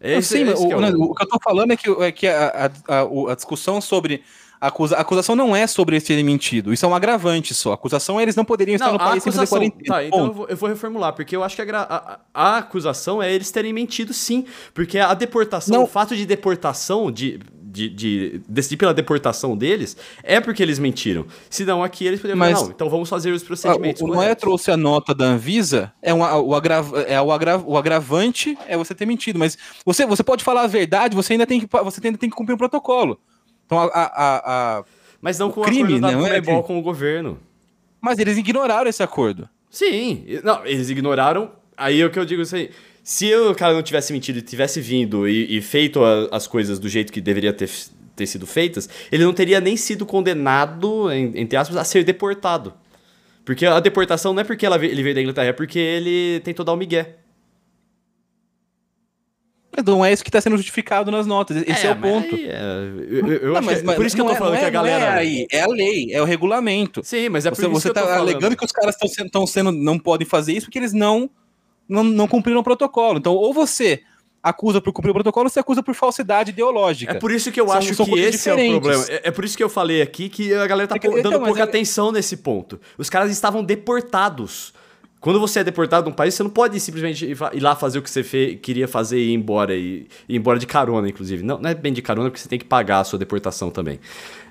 Speaker 2: Esse-
Speaker 4: sei, mas
Speaker 2: esse
Speaker 4: o,
Speaker 2: que é o-
Speaker 4: né, o que eu tô falando é que, é que a, a, a- a discussão sobre. A acusa, a acusação não é sobre eles terem mentido. Isso é um agravante só. A acusação é eles não poderiam estar
Speaker 2: Não,
Speaker 4: no país sem
Speaker 2: acusação.
Speaker 4: quarentena.
Speaker 2: Tá, então eu vou, eu vou reformular, porque eu acho que a, gra- a- a acusação é eles terem mentido sim. Porque a deportação,
Speaker 4: Não.
Speaker 2: o fato de deportação, de, de, de decidir pela deportação deles, é porque eles mentiram. Se não, aqui eles poderiam
Speaker 4: Mas-
Speaker 2: falar, não, então vamos fazer os procedimentos.
Speaker 4: o, o Noé trouxe a nota da Anvisa, é, um, o, agra, é o, agra, o agravante é você ter mentido, mas você, você pode falar a verdade, você ainda tem que, você ainda tem que cumprir um protocolo. Então, a, a- a- a-
Speaker 2: Mas não
Speaker 4: o
Speaker 2: com o
Speaker 4: crime,
Speaker 2: acordo da
Speaker 4: né, não é crime.
Speaker 2: com o governo.
Speaker 4: mas eles ignoraram esse acordo.
Speaker 2: Sim, não, eles ignoraram. Aí é o que eu digo isso aí. Se o cara não tivesse mentido e tivesse vindo e, e feito a- as coisas do jeito que deveria ter, ter sido feitas, ele não teria nem sido condenado, em- entre aspas, a ser deportado. Porque a deportação não é porque ele veio da Inglaterra, é porque ele tentou dar o migué.
Speaker 4: Mas Não é isso que está sendo justificado nas notas. Esse é, o
Speaker 2: mas
Speaker 4: ponto.
Speaker 2: é, eu eu- eu
Speaker 4: Não,
Speaker 2: acho que é- por isso que eu tô
Speaker 4: é-
Speaker 2: falando que a
Speaker 4: é- não
Speaker 2: galera.
Speaker 4: é aí, é a lei, é o regulamento.
Speaker 2: Sim, mas é por
Speaker 4: você
Speaker 2: isso
Speaker 4: você
Speaker 2: que eu
Speaker 4: tá
Speaker 2: falando.
Speaker 4: alegando que os caras estão sendo, sendo, não podem fazer isso porque eles não, não, não cumpriram o protocolo. Então, ou você acusa por cumprir o protocolo, ou você acusa por falsidade ideológica.
Speaker 2: É por isso que eu
Speaker 4: São-
Speaker 2: acho
Speaker 4: são
Speaker 2: que esse é o
Speaker 4: diferentes.
Speaker 2: problema. É, é por isso que eu falei aqui que a galera tá
Speaker 4: É que-
Speaker 2: pou- dando
Speaker 4: então,
Speaker 2: pouca
Speaker 4: é-
Speaker 2: atenção nesse ponto. Os caras estavam deportados. Quando você é deportado de um país, você não pode simplesmente ir lá fazer o que você queria fazer e ir embora. E ir embora de carona, inclusive. Não, não é bem de carona, porque você tem que pagar a sua deportação também.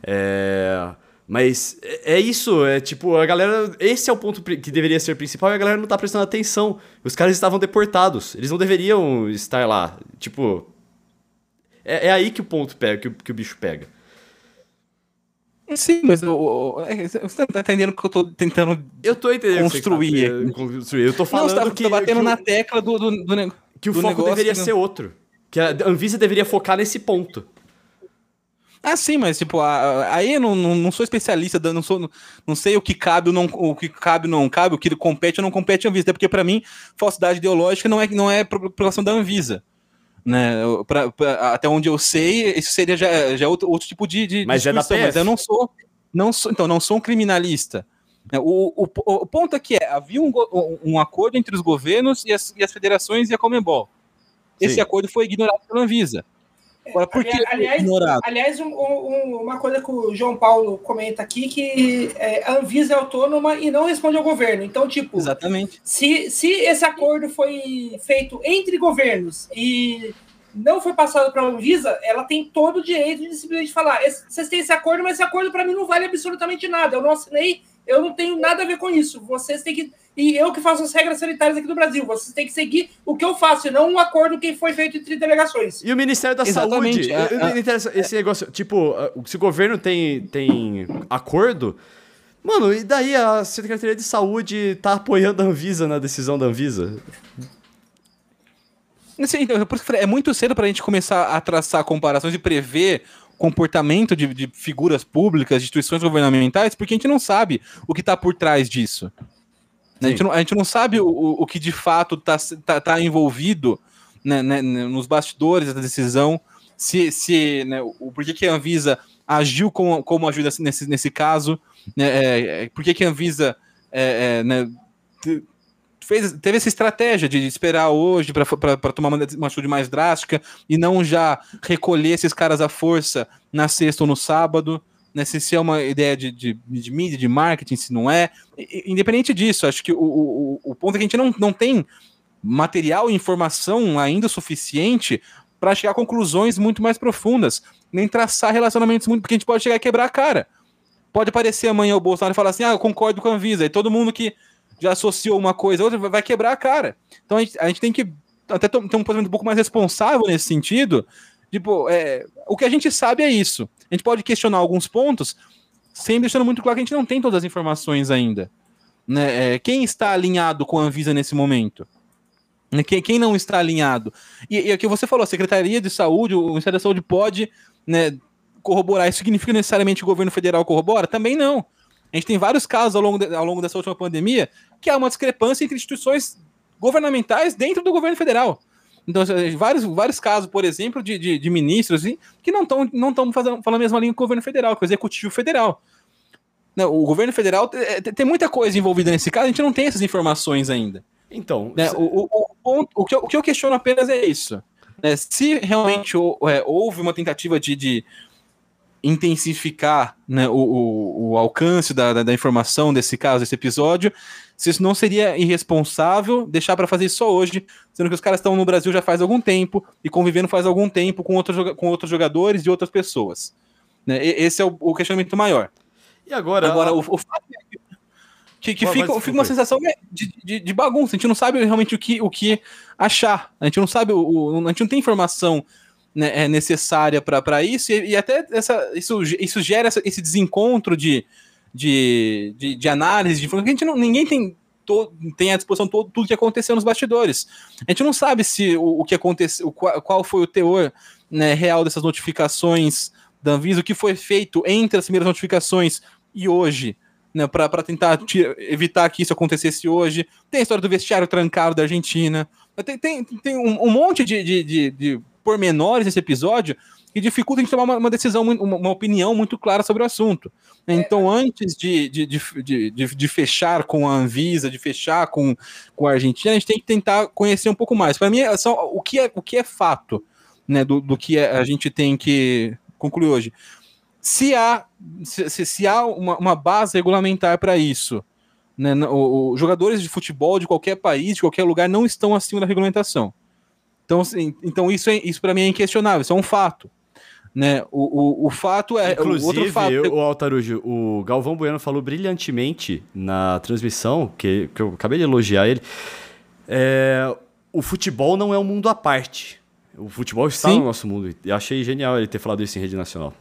Speaker 2: É... Mas é é isso, é tipo, a galera. Esse é o ponto que deveria ser principal e a galera não tá prestando atenção. Os caras estavam deportados. Eles não deveriam estar lá. Tipo. É, é aí que o ponto pega, que o, que o bicho pega.
Speaker 4: Sim, mas o- o- é, você tá entendendo que eu tô tentando.
Speaker 2: Eu tô entendendo. o você
Speaker 4: Construir
Speaker 2: tá- construir. Eu tô
Speaker 4: Não,
Speaker 2: falando
Speaker 4: você tá,
Speaker 2: que,
Speaker 4: tá batendo
Speaker 2: que,
Speaker 4: na
Speaker 2: o,
Speaker 4: tecla do, do, do, ne-
Speaker 2: que o foco
Speaker 4: negócio
Speaker 2: deveria
Speaker 4: que não-
Speaker 2: ser outro. Que a Anvisa deveria focar nesse ponto.
Speaker 4: Ah, sim, mas tipo, aí eu não, não, não sou especialista, não, sou, não sei o que cabe ou não, o que cabe não cabe, o que compete ou não compete a Anvisa, até porque para mim, falsidade ideológica não é, não é preocupação da Anvisa. Né? Pra, pra, até onde eu sei, isso seria já, já outro, outro tipo de, de
Speaker 2: Mas é da PF. Mas
Speaker 4: eu não sou, não sou, então, não sou um criminalista. É, o, o, o ponto aqui é, havia um, um acordo entre os governos e as, e as federações e a Comembol. Esse Sim. acordo foi ignorado pela Anvisa.
Speaker 3: Agora, por que aliás, aliás um, um, uma coisa que o João Paulo comenta aqui, que é, a Anvisa é autônoma e não responde ao governo. Então, tipo,
Speaker 4: Exatamente.
Speaker 3: Se, se esse acordo foi feito entre governos e não foi passado para a Anvisa, ela tem todo o direito de simplesmente falar: vocês têm esse acordo, mas esse acordo para mim não vale absolutamente nada. Eu não assinei, eu não tenho nada a ver com isso. Vocês têm que e eu que faço as regras sanitárias aqui do Brasil. Vocês têm que seguir o que eu faço, e não um acordo que foi feito entre delegações.
Speaker 2: E o Ministério da Exatamente. Saúde. É, é, esse negócio, tipo, se o governo tem, tem acordo. Mano, e daí a Secretaria de Saúde tá apoiando a Anvisa na decisão da Anvisa?
Speaker 4: Sim, então, é muito cedo para a gente começar a traçar comparações e prever comportamento de, de, figuras públicas, de instituições governamentais, porque a gente não sabe o que está por trás disso. A gente, não, a gente não sabe o, o que de fato está tá, tá envolvido né, né, nos bastidores da decisão, se, se né, o porquê que a Anvisa agiu como, como ajuda nesse, nesse caso, né, é, é, por que, que a Anvisa é, é, né, fez, teve essa estratégia de esperar hoje para tomar uma, uma atitude mais drástica e não já recolher esses caras à força na sexta ou no sábado né, se, se é uma ideia de, de, de, mídia, de marketing, se não é. Independente disso, acho que o, o, o ponto é que a gente não, não tem material e informação ainda suficiente para chegar a conclusões muito mais profundas, nem traçar relacionamentos muito, porque a gente pode chegar a quebrar a cara. Pode aparecer amanhã o Bolsonaro e falar assim: ah, eu concordo com a Anvisa, e todo mundo que já associou uma coisa a outra vai quebrar a cara. Então a gente, a gente tem que até ter um posicionamento um pouco mais responsável nesse sentido. Tipo, é, o que a gente sabe é isso. A gente pode questionar alguns pontos, sempre deixando muito claro que a gente não tem todas as informações ainda. Né? É, quem está alinhado com a Anvisa nesse momento? Né? Quem, quem não está alinhado? E, e aqui você falou, a Secretaria de Saúde, o Ministério da Saúde pode né, corroborar. Isso significa necessariamente que o governo federal corrobora? Também não. A gente tem vários casos ao longo, de, ao longo dessa última pandemia que há uma discrepância entre instituições governamentais dentro do governo federal. Então, vários, vários casos, por exemplo, de, de, de ministros assim, que não estão não falando a mesma língua que o governo federal, que o executivo federal. Não, o governo federal é, tem muita coisa envolvida nesse caso, a gente não tem essas informações ainda.
Speaker 2: Então,
Speaker 4: né, o, o, o, o, que eu, o que eu questiono apenas é isso. Né, se realmente é, houve uma tentativa de, de intensificar né, o, o, o, alcance da, da, da, informação desse caso, desse episódio, se isso não seria irresponsável deixar para fazer isso só hoje, sendo que os caras estão no Brasil já faz algum tempo e convivendo faz algum tempo com, outros com outros jogadores e outras pessoas. Né? Esse é o, o, questionamento maior.
Speaker 2: E agora?
Speaker 4: Agora, o, o fato é que, que fica, fica uma sensação de, de, de, bagunça. A gente não sabe realmente o que, o que achar. A gente não sabe, o, a gente não tem informação né, é necessária para isso, e, e, até essa, isso, isso gera essa, esse desencontro de, de, de, de análise, de a gente não, ninguém tem, to, tem à disposição todo, tudo que aconteceu nos bastidores. A gente não sabe se o, o que aconteceu, qual, qual foi o teor né, real dessas notificações da Anvisa, o que foi feito entre as primeiras notificaçes e hoje, né, para tentar tira, evitar que isso acontecesse hoje. Tem a história do vestiário trancado da Argentina. Tem, tem, tem um, um monte de, de, de, de pormenores nesse episódio que dificulta a gente tomar uma, uma decisão, uma, uma, opinião muito clara sobre o assunto. Então, antes de, de, de, de, de fechar com a Anvisa, de fechar com, com a Argentina, a gente tem que tentar conhecer um pouco mais. Para mim, é só, o, que é, o que é fato né, do, do que é, a gente tem que concluir hoje. Se há, se, se há uma, uma base regulamentar para isso, né, os jogadores de futebol de qualquer país, de qualquer lugar, não estão acima da regulamentação. Então, assim, então isso, é, isso para mim é inquestionável, isso é um fato. Né? O, o, o fato é.
Speaker 2: Inclusive,
Speaker 4: o outro fato...
Speaker 2: eu, o Altarujo, o Galvão Bueno falou brilhantemente na transmissão, que, que eu acabei de elogiar ele. É, o futebol não é um mundo à parte. O futebol está Sim. no nosso mundo. E achei genial ele ter falado isso em rede nacional.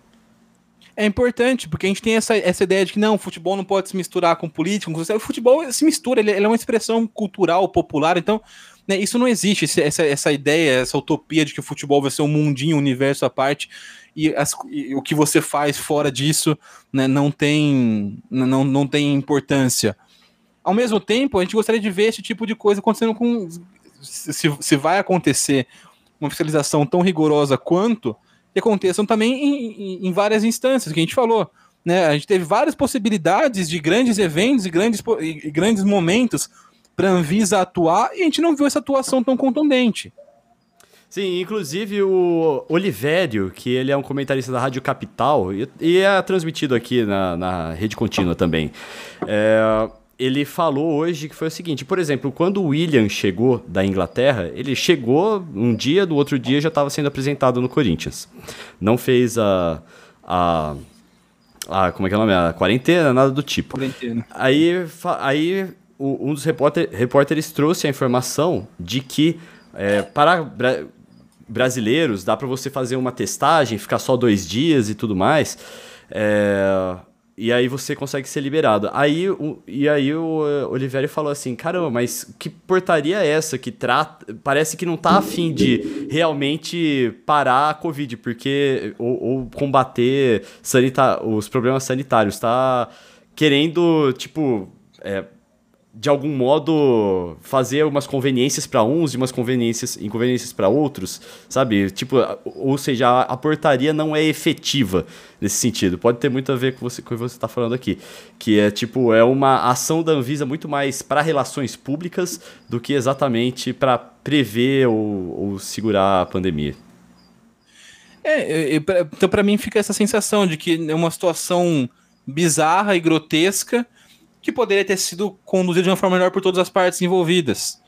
Speaker 4: é importante, porque a gente tem essa, essa ideia de que não, o futebol não pode se misturar com política. Com... O futebol se mistura, ele, ele, é uma expressão cultural, popular, então né, isso não existe, essa, essa ideia, essa utopia de que o futebol vai ser um mundinho, um universo à parte, e, as, e o que você faz fora disso né, não, tem, não, não tem importância. Ao mesmo tempo, a gente gostaria de ver esse tipo de coisa acontecendo com. Se, se vai acontecer uma fiscalização tão rigorosa quanto, que aconteçam também em, em, várias instâncias, que a gente falou. Né? A gente teve várias possibilidades de grandes eventos e grandes, e grandes momentos para a Anvisa atuar e a gente não viu essa atuação tão contundente.
Speaker 2: Sim, inclusive o Olivério, que ele é um comentarista da Rádio Capital e, e é transmitido aqui na, na rede contínua também. É, ele falou hoje que foi o seguinte: por exemplo, quando o William chegou da Inglaterra, ele chegou um dia, do outro dia já estava sendo apresentado no Corinthians. Não fez a, a a, como é que é o nome? A quarentena, nada do tipo. Quarentena. Aí, aí um dos repórter, repórteres trouxe a informação de que é, para brasileiros dá para você fazer uma testagem, ficar só dois dias e tudo mais. É, e aí você consegue ser liberado. Aí, o, e aí o Oliveira falou assim, caramba, mas que portaria é essa que trata... Parece que não tá afim de realmente parar a Covid, porque... Ou, ou combater sanita os problemas sanitários, tá querendo, tipo... É, de algum modo fazer umas conveniências para uns e umas conveniências inconveniências para outros, sabe? Tipo, ou seja, a, portaria não é efetiva nesse sentido. Pode ter muito a ver com você com o que você está falando aqui, que é tipo é uma ação da Anvisa muito mais para relações públicas do que exatamente para prever ou, ou, segurar a pandemia.
Speaker 4: É, então para mim fica essa sensação de que é uma situação bizarra e grotesca que poderia ter sido conduzido de uma forma melhor por todas as partes envolvidas.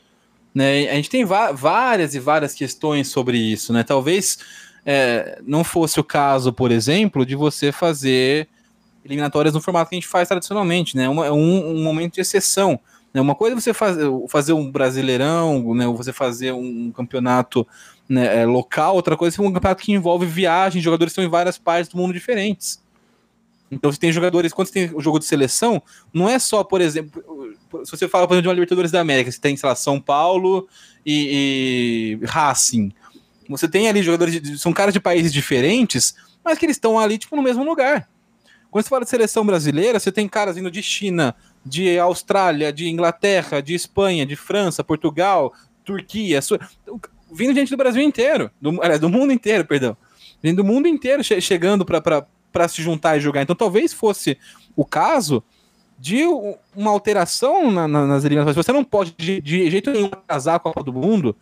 Speaker 4: Né? A gente tem várias e várias questões sobre isso. Né? Talvez é, não fosse o caso, por exemplo, de você fazer eliminatórias no formato que a gente faz tradicionalmente. Né? Uma, um, um momento de exceção. Né? Uma coisa é você fazer, fazer um brasileirão, né? você fazer um campeonato né, é, local, outra coisa é um campeonato que envolve viagem, jogadores estão em várias partes do mundo diferentes. Então, você tem jogadores, quando você tem o jogo de seleção, não é só, por exemplo, se você fala, por exemplo, de uma Libertadores da América, você tem, sei lá, São Paulo e, e Racing. Você tem ali jogadores, de, são caras de países diferentes, mas que eles estão ali, tipo, no mesmo lugar. Quando você fala de seleção brasileira, você tem caras vindo de China, de Austrália, de Inglaterra, de Espanha, de França, Portugal, Turquia, vindo gente do Brasil inteiro, do, aliás, do mundo inteiro, perdão. Vindo do mundo inteiro che chegando para para se juntar e jogar. Então talvez fosse o caso de uma alteração na, na, nas eliminatórias. Você não pode, de, de jeito nenhum, com a Copa do Mundo,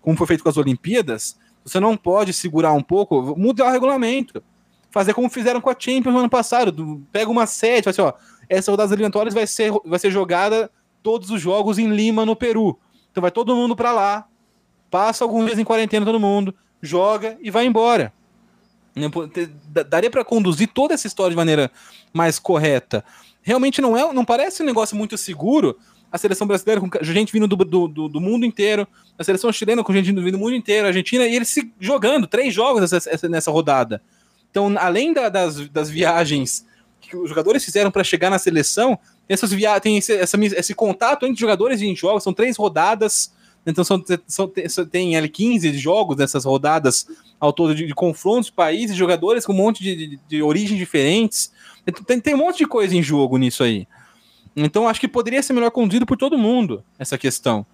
Speaker 4: como foi feito com as Olimpíadas. Você não pode segurar um pouco, mudar o regulamento. Fazer como fizeram com a Champions no ano passado. Pega uma sede, fala assim, ó, essa rodada eliminatórias vai ser, vai ser jogada todos os jogos em Lima, no Peru. Então vai todo mundo para lá, passa alguns dias em quarentena todo mundo, joga e vai embora. Né, daria para conduzir toda essa história de maneira mais correta. Realmente não é, não parece um negócio muito seguro. A seleção brasileira com gente vindo do, do, do mundo inteiro, a seleção chilena com gente vindo do mundo inteiro, a Argentina, e eles se jogando três jogos nessa, nessa rodada. Então, além da, das, das viagens que os jogadores fizeram para chegar na seleção, essas via tem esse, essa, esse contato entre jogadores e jogos, são três rodadas então são, são, tem ali 15 jogos nessas rodadas ao todo de, de confrontos, países, jogadores com um monte de, de, de origens diferentes. Então, tem, tem um monte de coisa em jogo nisso aí. Então acho que poderia ser melhor conduzido por todo mundo essa questão.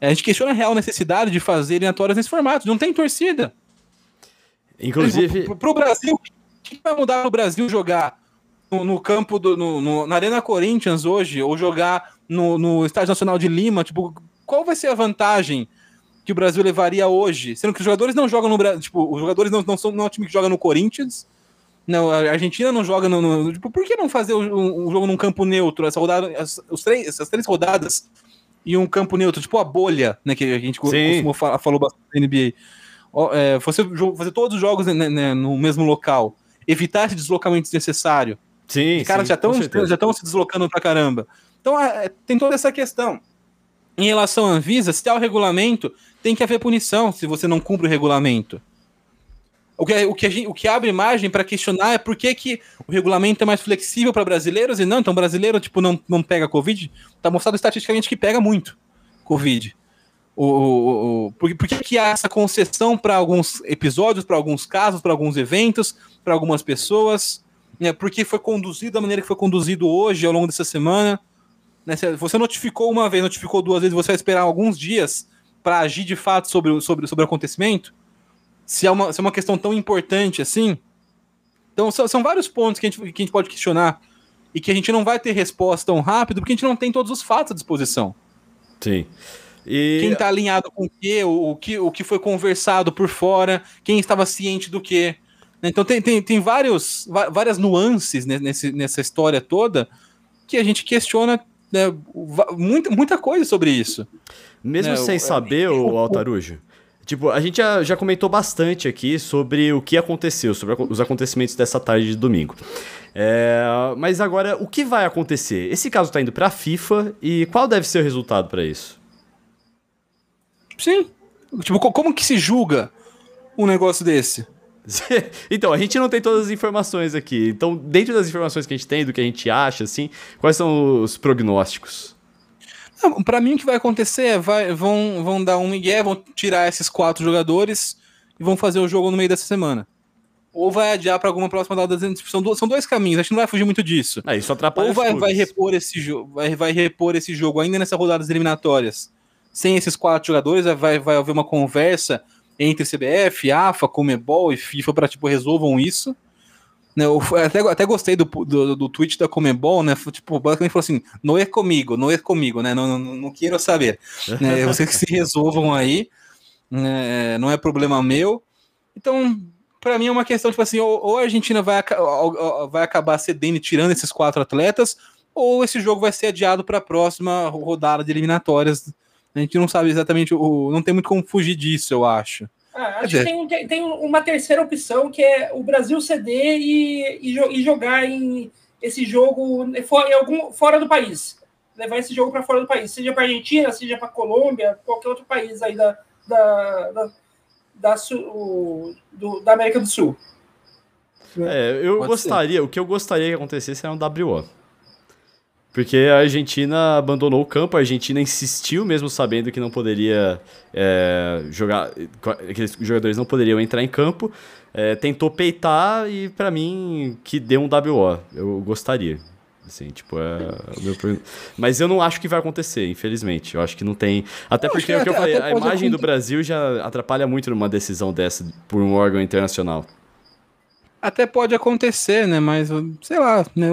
Speaker 4: A gente questiona a real necessidade de fazer eliminatórias nesse formato. Não tem torcida.
Speaker 2: Inclusive.
Speaker 4: Para o Brasil, o que vai mudar no Brasil jogar no, no campo do, no, no, na Arena Corinthians hoje, ou jogar no, no Estádio Nacional de Lima? Tipo, qual vai ser a vantagem que o Brasil levaria hoje? Sendo que os jogadores não jogam no Brasil. Tipo, os jogadores não, não são não é um time que joga no Corinthians. Não, a Argentina não joga no. no tipo, por que não fazer o, o, jogo num campo neutro? Essa rodada, as, os três, essas três rodadas e um campo neutro, tipo a bolha, né? Que a gente costumou falou bastante na NBA. É, fazer, fazer todos os jogos né, né, no mesmo local. Evitar esse deslocamento desnecessário.
Speaker 2: Sim.
Speaker 4: Os caras sim, já estão se deslocando pra caramba. Então é, tem toda essa questão. Em relação à Anvisa, se há o regulamento, tem que haver punição se você não cumpre o regulamento. O que, o que, gente, o que abre margem para questionar é por que, que o regulamento é mais flexível para brasileiros e não, então brasileiro tipo, não, não pega Covid. Está mostrado estatisticamente que pega muito Covid. O, o, o, por, por que, que há essa concessão para alguns episódios, para alguns casos, para alguns eventos, para algumas pessoas? Né, porque foi conduzido da maneira que foi conduzido hoje, ao longo dessa semana. Né, você notificou uma vez, notificou duas vezes, você vai esperar alguns dias para agir de fato sobre, sobre, sobre o acontecimento? Se é, uma, se é uma questão tão importante assim. Então, são, são vários pontos que a, gente, que a gente pode questionar e que a gente não vai ter resposta tão rápido porque a gente não tem todos os fatos à disposição.
Speaker 2: Sim.
Speaker 4: E... Quem está alinhado com o quê, o, o, que, o que foi conversado por fora, quem estava ciente do quê. Então tem, tem, tem vários, várias nuances nesse, nessa história toda que a gente questiona né, muita, muita coisa sobre isso.
Speaker 2: Mesmo né, sem saber, o Altarujo, tipo, a gente já, já comentou bastante aqui sobre o que aconteceu, sobre os acontecimentos dessa tarde de domingo. É, mas agora, o que vai acontecer? Esse caso está indo para a FIFA e qual deve ser o resultado para isso?
Speaker 4: Sim. Tipo, como que se julga um negócio desse?
Speaker 2: então, a gente não tem todas as informações aqui. Então, dentro das informações que a gente tem, do que a gente acha, assim, quais são os prognósticos?
Speaker 4: Para mim, o que vai acontecer é vai, vão, vão dar um migué, vão tirar esses quatro jogadores e vão fazer o jogo no meio dessa semana. Ou vai adiar para alguma próxima data. São, do, são dois caminhos, a gente não vai fugir muito disso.
Speaker 2: É, isso atrapalha
Speaker 4: Ou vai, vai, repor esse jogo, vai, vai repor esse jogo ainda nessas rodadas eliminatórias. Sem esses quatro jogadores, vai, vai haver uma conversa entre CBF, AFA, Comebol e FIFA para tipo resolvam isso. Né, eu até, até gostei do, do, do tweet da Comebol, né? Tipo, basicamente falou assim: não é comigo, não é comigo, né? Não, não, não quero saber. né, vocês que se resolvam aí, né, não é problema meu. Então, para mim é uma questão, tipo assim, ou, ou a Argentina vai, vai acabar cedendo e tirando esses quatro atletas, ou esse jogo vai ser adiado para a próxima rodada de eliminatórias a gente não sabe exatamente, o, não tem muito como fugir disso, eu acho.
Speaker 3: Ah, acho que tem, tem, uma terceira opção, que é o Brasil ceder e, e, e jogar em esse jogo for, em algum, fora do país. Levar esse jogo para fora do país, seja para Argentina, seja para Colômbia, qualquer outro país aí da, da, da, da, sul, do, da América do Sul.
Speaker 2: É, eu Pode gostaria, ser. o que eu gostaria que acontecesse era um WO. Porque a Argentina abandonou o campo, a Argentina insistiu, mesmo sabendo que não poderia é, jogar, que os jogadores não poderiam entrar em campo, é, tentou peitar e, para mim, que deu um WO. Eu gostaria. Assim, tipo, é meu... Mas eu não acho que vai acontecer, infelizmente. Eu acho que não tem. Até porque é o que eu falei, a imagem do Brasil já atrapalha muito numa decisão dessa por um órgão internacional.
Speaker 4: Até pode acontecer, né? Mas, sei lá, né?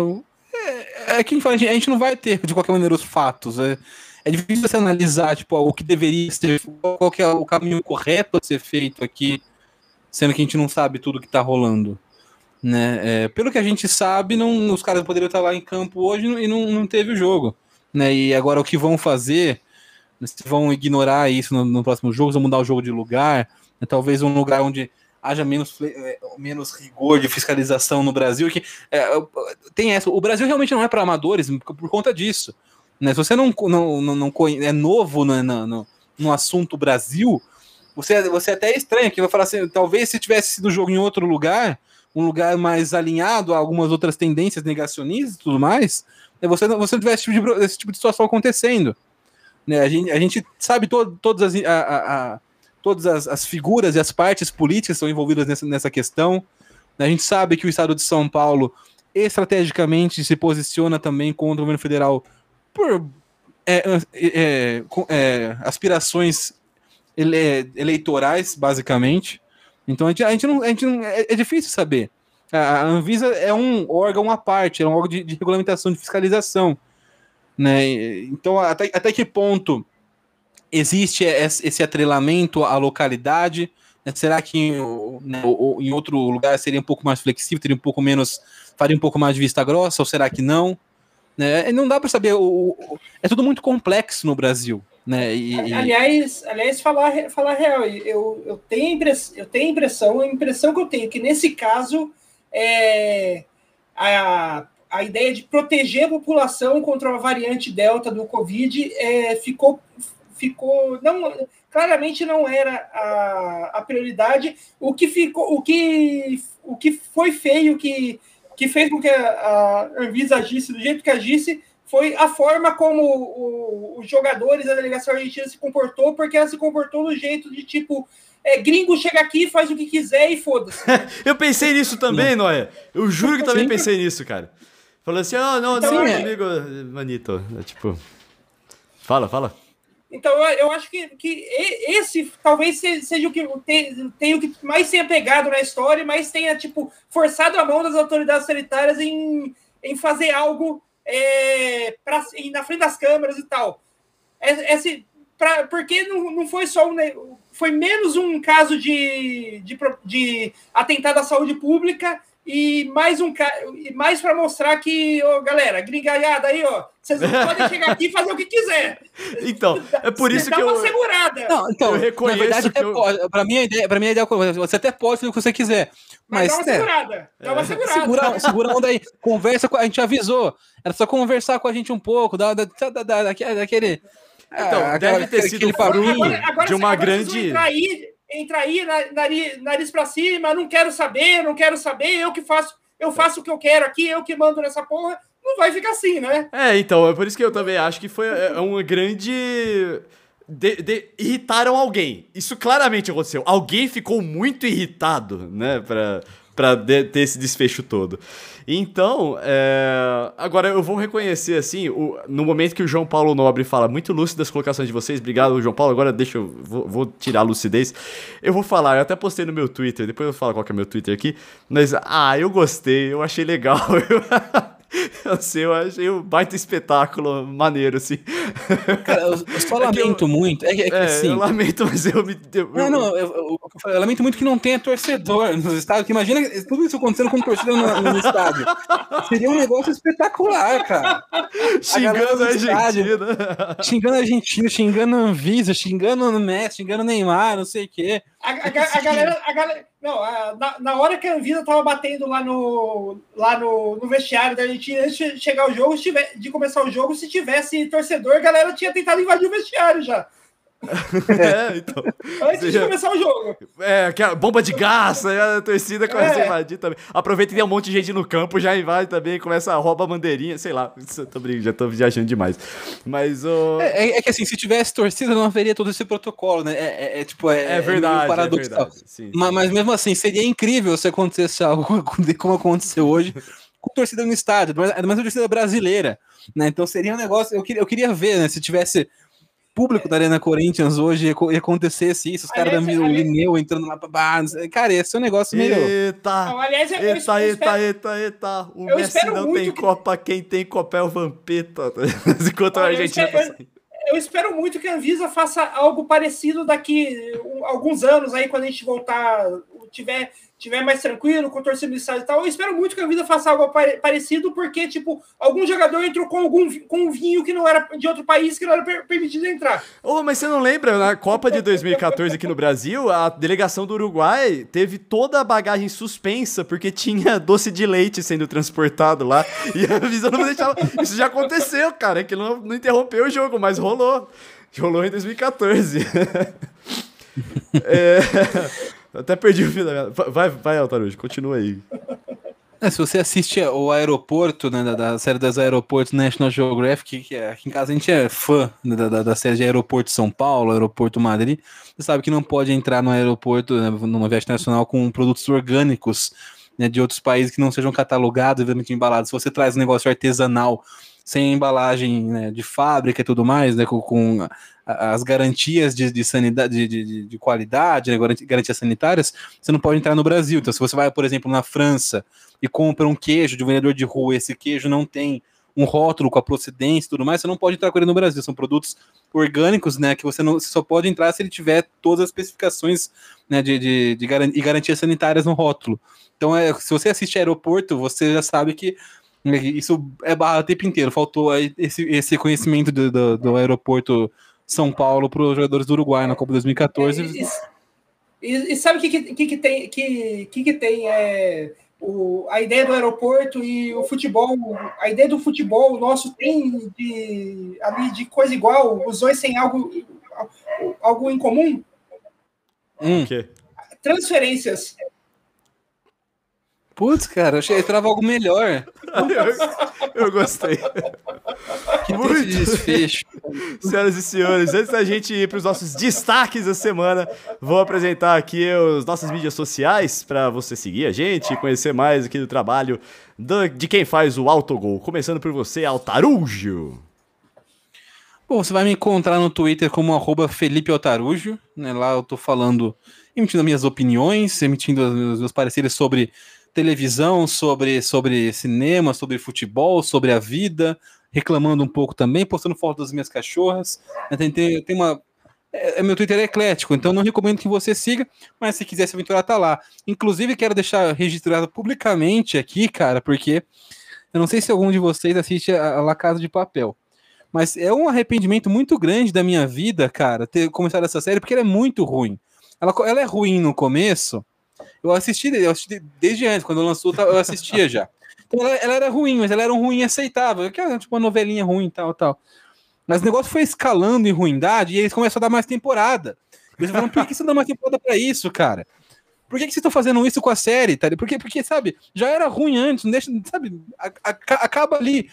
Speaker 4: É, que a gente não vai ter, de qualquer maneira, os fatos. É, é difícil você analisar tipo, o que deveria ser, qual é o caminho correto a ser feito aqui, sendo que a gente não sabe tudo que está rolando. Né? É, pelo que a gente sabe, não, os caras poderiam estar lá em campo hoje e não, não teve o jogo. Né? E agora o que vão fazer? Se vão ignorar isso no, no próximo jogo, vão mudar o jogo de lugar, né? talvez um lugar onde haja menos, é, menos rigor de fiscalização no Brasil. Que, é, tem essa. O Brasil realmente não é para amadores por conta disso. Né? Se você não, não, não, não é novo no, no, no assunto Brasil, você, você até é estranho que vai falar assim, talvez se tivesse sido jogo em outro lugar, um lugar mais alinhado a algumas outras tendências negacionistas e tudo mais, né? você, você não tivesse esse tipo de, esse tipo de situação acontecendo. Né? A, gente, a gente sabe to, todas as. A, a, todas as, as, figuras e as partes políticas estão envolvidas nessa, nessa questão. A gente sabe que o Estado de São Paulo estrategicamente se posiciona também contra o governo federal por é, é, é, aspirações ele, eleitorais, basicamente. Então a gente, a gente não, a gente não é, é, difícil saber. A, Anvisa é um órgão à parte, é um órgão de, de regulamentação, de fiscalização. Né? Então, até, até que ponto existe esse atrelamento à localidade? Né? Será que né, em outro lugar seria um pouco mais flexível, teria um pouco menos, faria um pouco mais de vista grossa, ou será que não? Né? Não dá para saber. O, o, é tudo muito complexo no Brasil. Né?
Speaker 3: E, aliás, aliás, falar, falar real, eu, eu, tenho impress, eu tenho a impressão, a impressão que eu tenho que nesse caso é, a, a ideia de proteger a população contra a variante Delta do Covid é, ficou ficou não claramente não era a, a prioridade. O que ficou, o que o que foi feio que que fez com que a, a Anvisa agisse do jeito que agisse foi a forma como o, os jogadores da delegação argentina se comportou, porque ela se comportou do jeito de tipo é, gringo chega aqui, faz o que quiser e foda-se.
Speaker 2: eu pensei nisso também, Noé. Eu juro que também pensei nisso, cara. Falou assim, ah, oh, não, então, não, é... comigo, manito. É, tipo, fala, fala.
Speaker 3: Então, eu acho que, que esse talvez seja o que tem, tem o que mais tenha pegado na história, mas tenha, tipo, forçado a mão das autoridades sanitárias em, em fazer algo é, pra, na frente das câmeras e tal. Esse, pra, porque não, não foi só um, foi menos um caso de, de, de atentado à saúde pública e mais um mais para mostrar que, oh, galera, gringaiada aí, ó, vocês não podem chegar aqui e fazer o que quiser.
Speaker 2: Então, é por isso que eu.
Speaker 3: uma segurada.
Speaker 4: Não, então, eu reconheço. Na verdade, eu... para mim, a ideia, pra mim, a ideia é você até pode fazer o que você quiser. Mas, mas dá
Speaker 3: uma né, segurada. Dá uma é. segurada.
Speaker 4: Segura, segura a onda aí. Conversa com a gente avisou. Era só conversar com a gente um pouco, da, da, da, da daquele.
Speaker 2: Então, ah, deve ter sido fruto de uma grande.
Speaker 3: Entrar aí, entrar aí, nariz, nariz para cima, não quero saber, não quero saber, eu que faço, eu faço o que eu quero aqui, eu que mando nessa porra. Não vai ficar assim, né?
Speaker 2: É, então, é por isso que eu também acho que foi é, é uma grande. De, de, irritaram alguém. Isso claramente aconteceu. Alguém ficou muito irritado, né? Pra, pra ter esse desfecho todo. Então, é... agora eu vou reconhecer, assim, o... no momento que o João Paulo Nobre fala muito lúcido das colocações de vocês, obrigado, João Paulo. Agora deixa eu. Vou, vou tirar a lucidez. Eu vou falar, eu até postei no meu Twitter, depois eu falar qual que é meu Twitter aqui. Mas, ah, eu gostei, eu achei legal. sei, eu achei um baita espetáculo maneiro, assim.
Speaker 4: Cara, eu, eu só lamento é eu, muito. É, é, é assim,
Speaker 2: eu lamento, mas eu me. Eu,
Speaker 4: não, não, eu, eu, lamento muito que não tenha torcedor nos estádios. Imagina tudo isso acontecendo com torcedor no, no, estádio. Seria um negócio espetacular, cara.
Speaker 2: Xingando a, a Argentina.
Speaker 4: Xingando a Argentina, xingando a Anvisa, xingando o Messi, xingando o Neymar, não sei o quê.
Speaker 3: A, a, a, galera, a galera. Não, na, na hora que a Anvisa tava batendo lá no, lá no, no vestiário da Argentina, antes de chegar o jogo, tiver, de começar o jogo, se tivesse torcedor, a galera tinha tentado invadir o vestiário já.
Speaker 2: é, então.
Speaker 3: Antes seja, de começar o jogo.
Speaker 2: É, que a bomba de gás, a torcida começa é. a invadir também. Aproveita que tem um monte de gente no campo, já invade também, começa a roubar bandeirinha, sei lá. Tô brincando, já tô viajando demais. Mas o.
Speaker 4: É, é, é, que assim, se tivesse torcida, não haveria todo esse protocolo, né? É, é, é tipo, é,
Speaker 2: é verdade. paradoxal. Verdade,
Speaker 4: sim, mas, mas, mesmo assim, seria incrível se acontecesse algo como aconteceu hoje. Com torcida no estádio, mas, mas a torcida brasileira, né? Então seria um negócio. Eu queria, eu queria ver, né? Se tivesse público da Arena Corinthians hoje e acontecesse isso, os caras da Lineu entrando lá pra Cara, esse é um negócio meio.
Speaker 2: Eita! Não, aliás, eu, eita, eu eita, eita, eita, O Messi não tem que... Copa, quem tem Copa é o Vampeta. Enquanto a Argentina
Speaker 3: tá eu espero muito que a Anvisa faça algo parecido daqui alguns anos aí, quando a gente voltar, tiver tiver mais tranquilo, com torcida e tal, eu espero muito que a vida faça algo parecido, porque, tipo, algum jogador entrou com algum com um vinho que não era de outro país, que não era permitido entrar.
Speaker 2: Oh, mas você não lembra, na Copa de 2014 aqui no Brasil, a delegação do Uruguai teve toda a bagagem suspensa, porque tinha doce de leite sendo transportado lá, e a Visa não deixava... Isso já aconteceu, cara, que não, não interrompeu o jogo, mas rolou. Rolou em 2014. é... Até perdi o fio da minha... Vai, vai, Altarujo, continua aí.
Speaker 4: É, se você assiste o aeroporto, né, da, da, série das aeroportos National Geographic, que é, aqui em casa a gente é fã da, da, da, série de Aeroporto São Paulo, Aeroporto Madrid, você sabe que não pode entrar no aeroporto, né, numa viagem nacional, com produtos orgânicos né, de outros países que não sejam catalogados, eventualmente embalados. Se você traz um negócio artesanal, sem embalagem né, de fábrica e tudo mais, né, com, com as garantias de, de sanidade, de, de, de qualidade, né, garantias sanitárias, você não pode entrar no Brasil. Então, se você vai, por exemplo, na França e compra um queijo de um vendedor de rua, esse queijo não tem um rótulo com a procedência e tudo mais, você não pode entrar com ele no Brasil. São produtos orgânicos, né, que você não você só pode entrar se ele tiver todas as especificações, né, de, de, de e garantias sanitárias no rótulo. Então, é, se você assiste aeroporto, você já sabe que né, isso é barra o tempo inteiro. Faltou esse, esse conhecimento do, do, do aeroporto São Paulo para os jogadores do Uruguai na Copa 2014.
Speaker 3: É, e, e, sabe o que, que, que, tem? Que, que, que tem é, o, a ideia do aeroporto e o futebol, a ideia do futebol nosso tem de, ali de coisa igual, os dois têm algo, algo em comum?
Speaker 4: Hum.
Speaker 2: O quê?
Speaker 3: Transferências.
Speaker 4: Putz, cara, achei que esperava algo melhor.
Speaker 2: Eu, eu gostei.
Speaker 4: Que
Speaker 2: Muito.
Speaker 4: desfecho.
Speaker 2: Senhoras e senhores, antes da gente ir para os nossos destaques da semana, vou apresentar aqui os nossas mídias sociais para você seguir a gente e conhecer mais aqui do trabalho de quem faz o autogol. Começando por você, Altarujo.
Speaker 4: Bom, você vai me encontrar no Twitter como arroba Felipe Otarujo, né? Lá eu tô falando, emitindo as minhas opiniões, emitindo os meus pareceres sobre televisão, sobre, sobre cinema, sobre futebol, sobre a vida, reclamando um pouco também, postando fotos das minhas cachorras. Tem, tem, tem uma. É, é- meu Twitter é eclético, então não recomendo que você siga, mas se quiser se aventurar, tá lá. Inclusive, quero deixar registrado publicamente aqui, cara, porque eu não sei se algum de vocês assiste a, La Casa de Papel. Mas é um arrependimento muito grande da minha vida, cara, ter começado essa série, porque ela é muito ruim. Ela, ela é ruim no começo. Eu assisti, eu assisti desde antes, quando lançou, eu assistia já. Então ela, ela era ruim, mas ela era um ruim aceitável, que era tipo uma novelinha ruim tal, tal. Mas o negócio foi escalando em ruindade e eles começaram a dar mais temporada. Eles falaram, por que você dá mais temporada pra isso, cara? Por que, que vocês estão fazendo isso com a série, tá? Porque, porque, sabe, já era ruim antes, não deixa, sabe, a- a- acaba ali.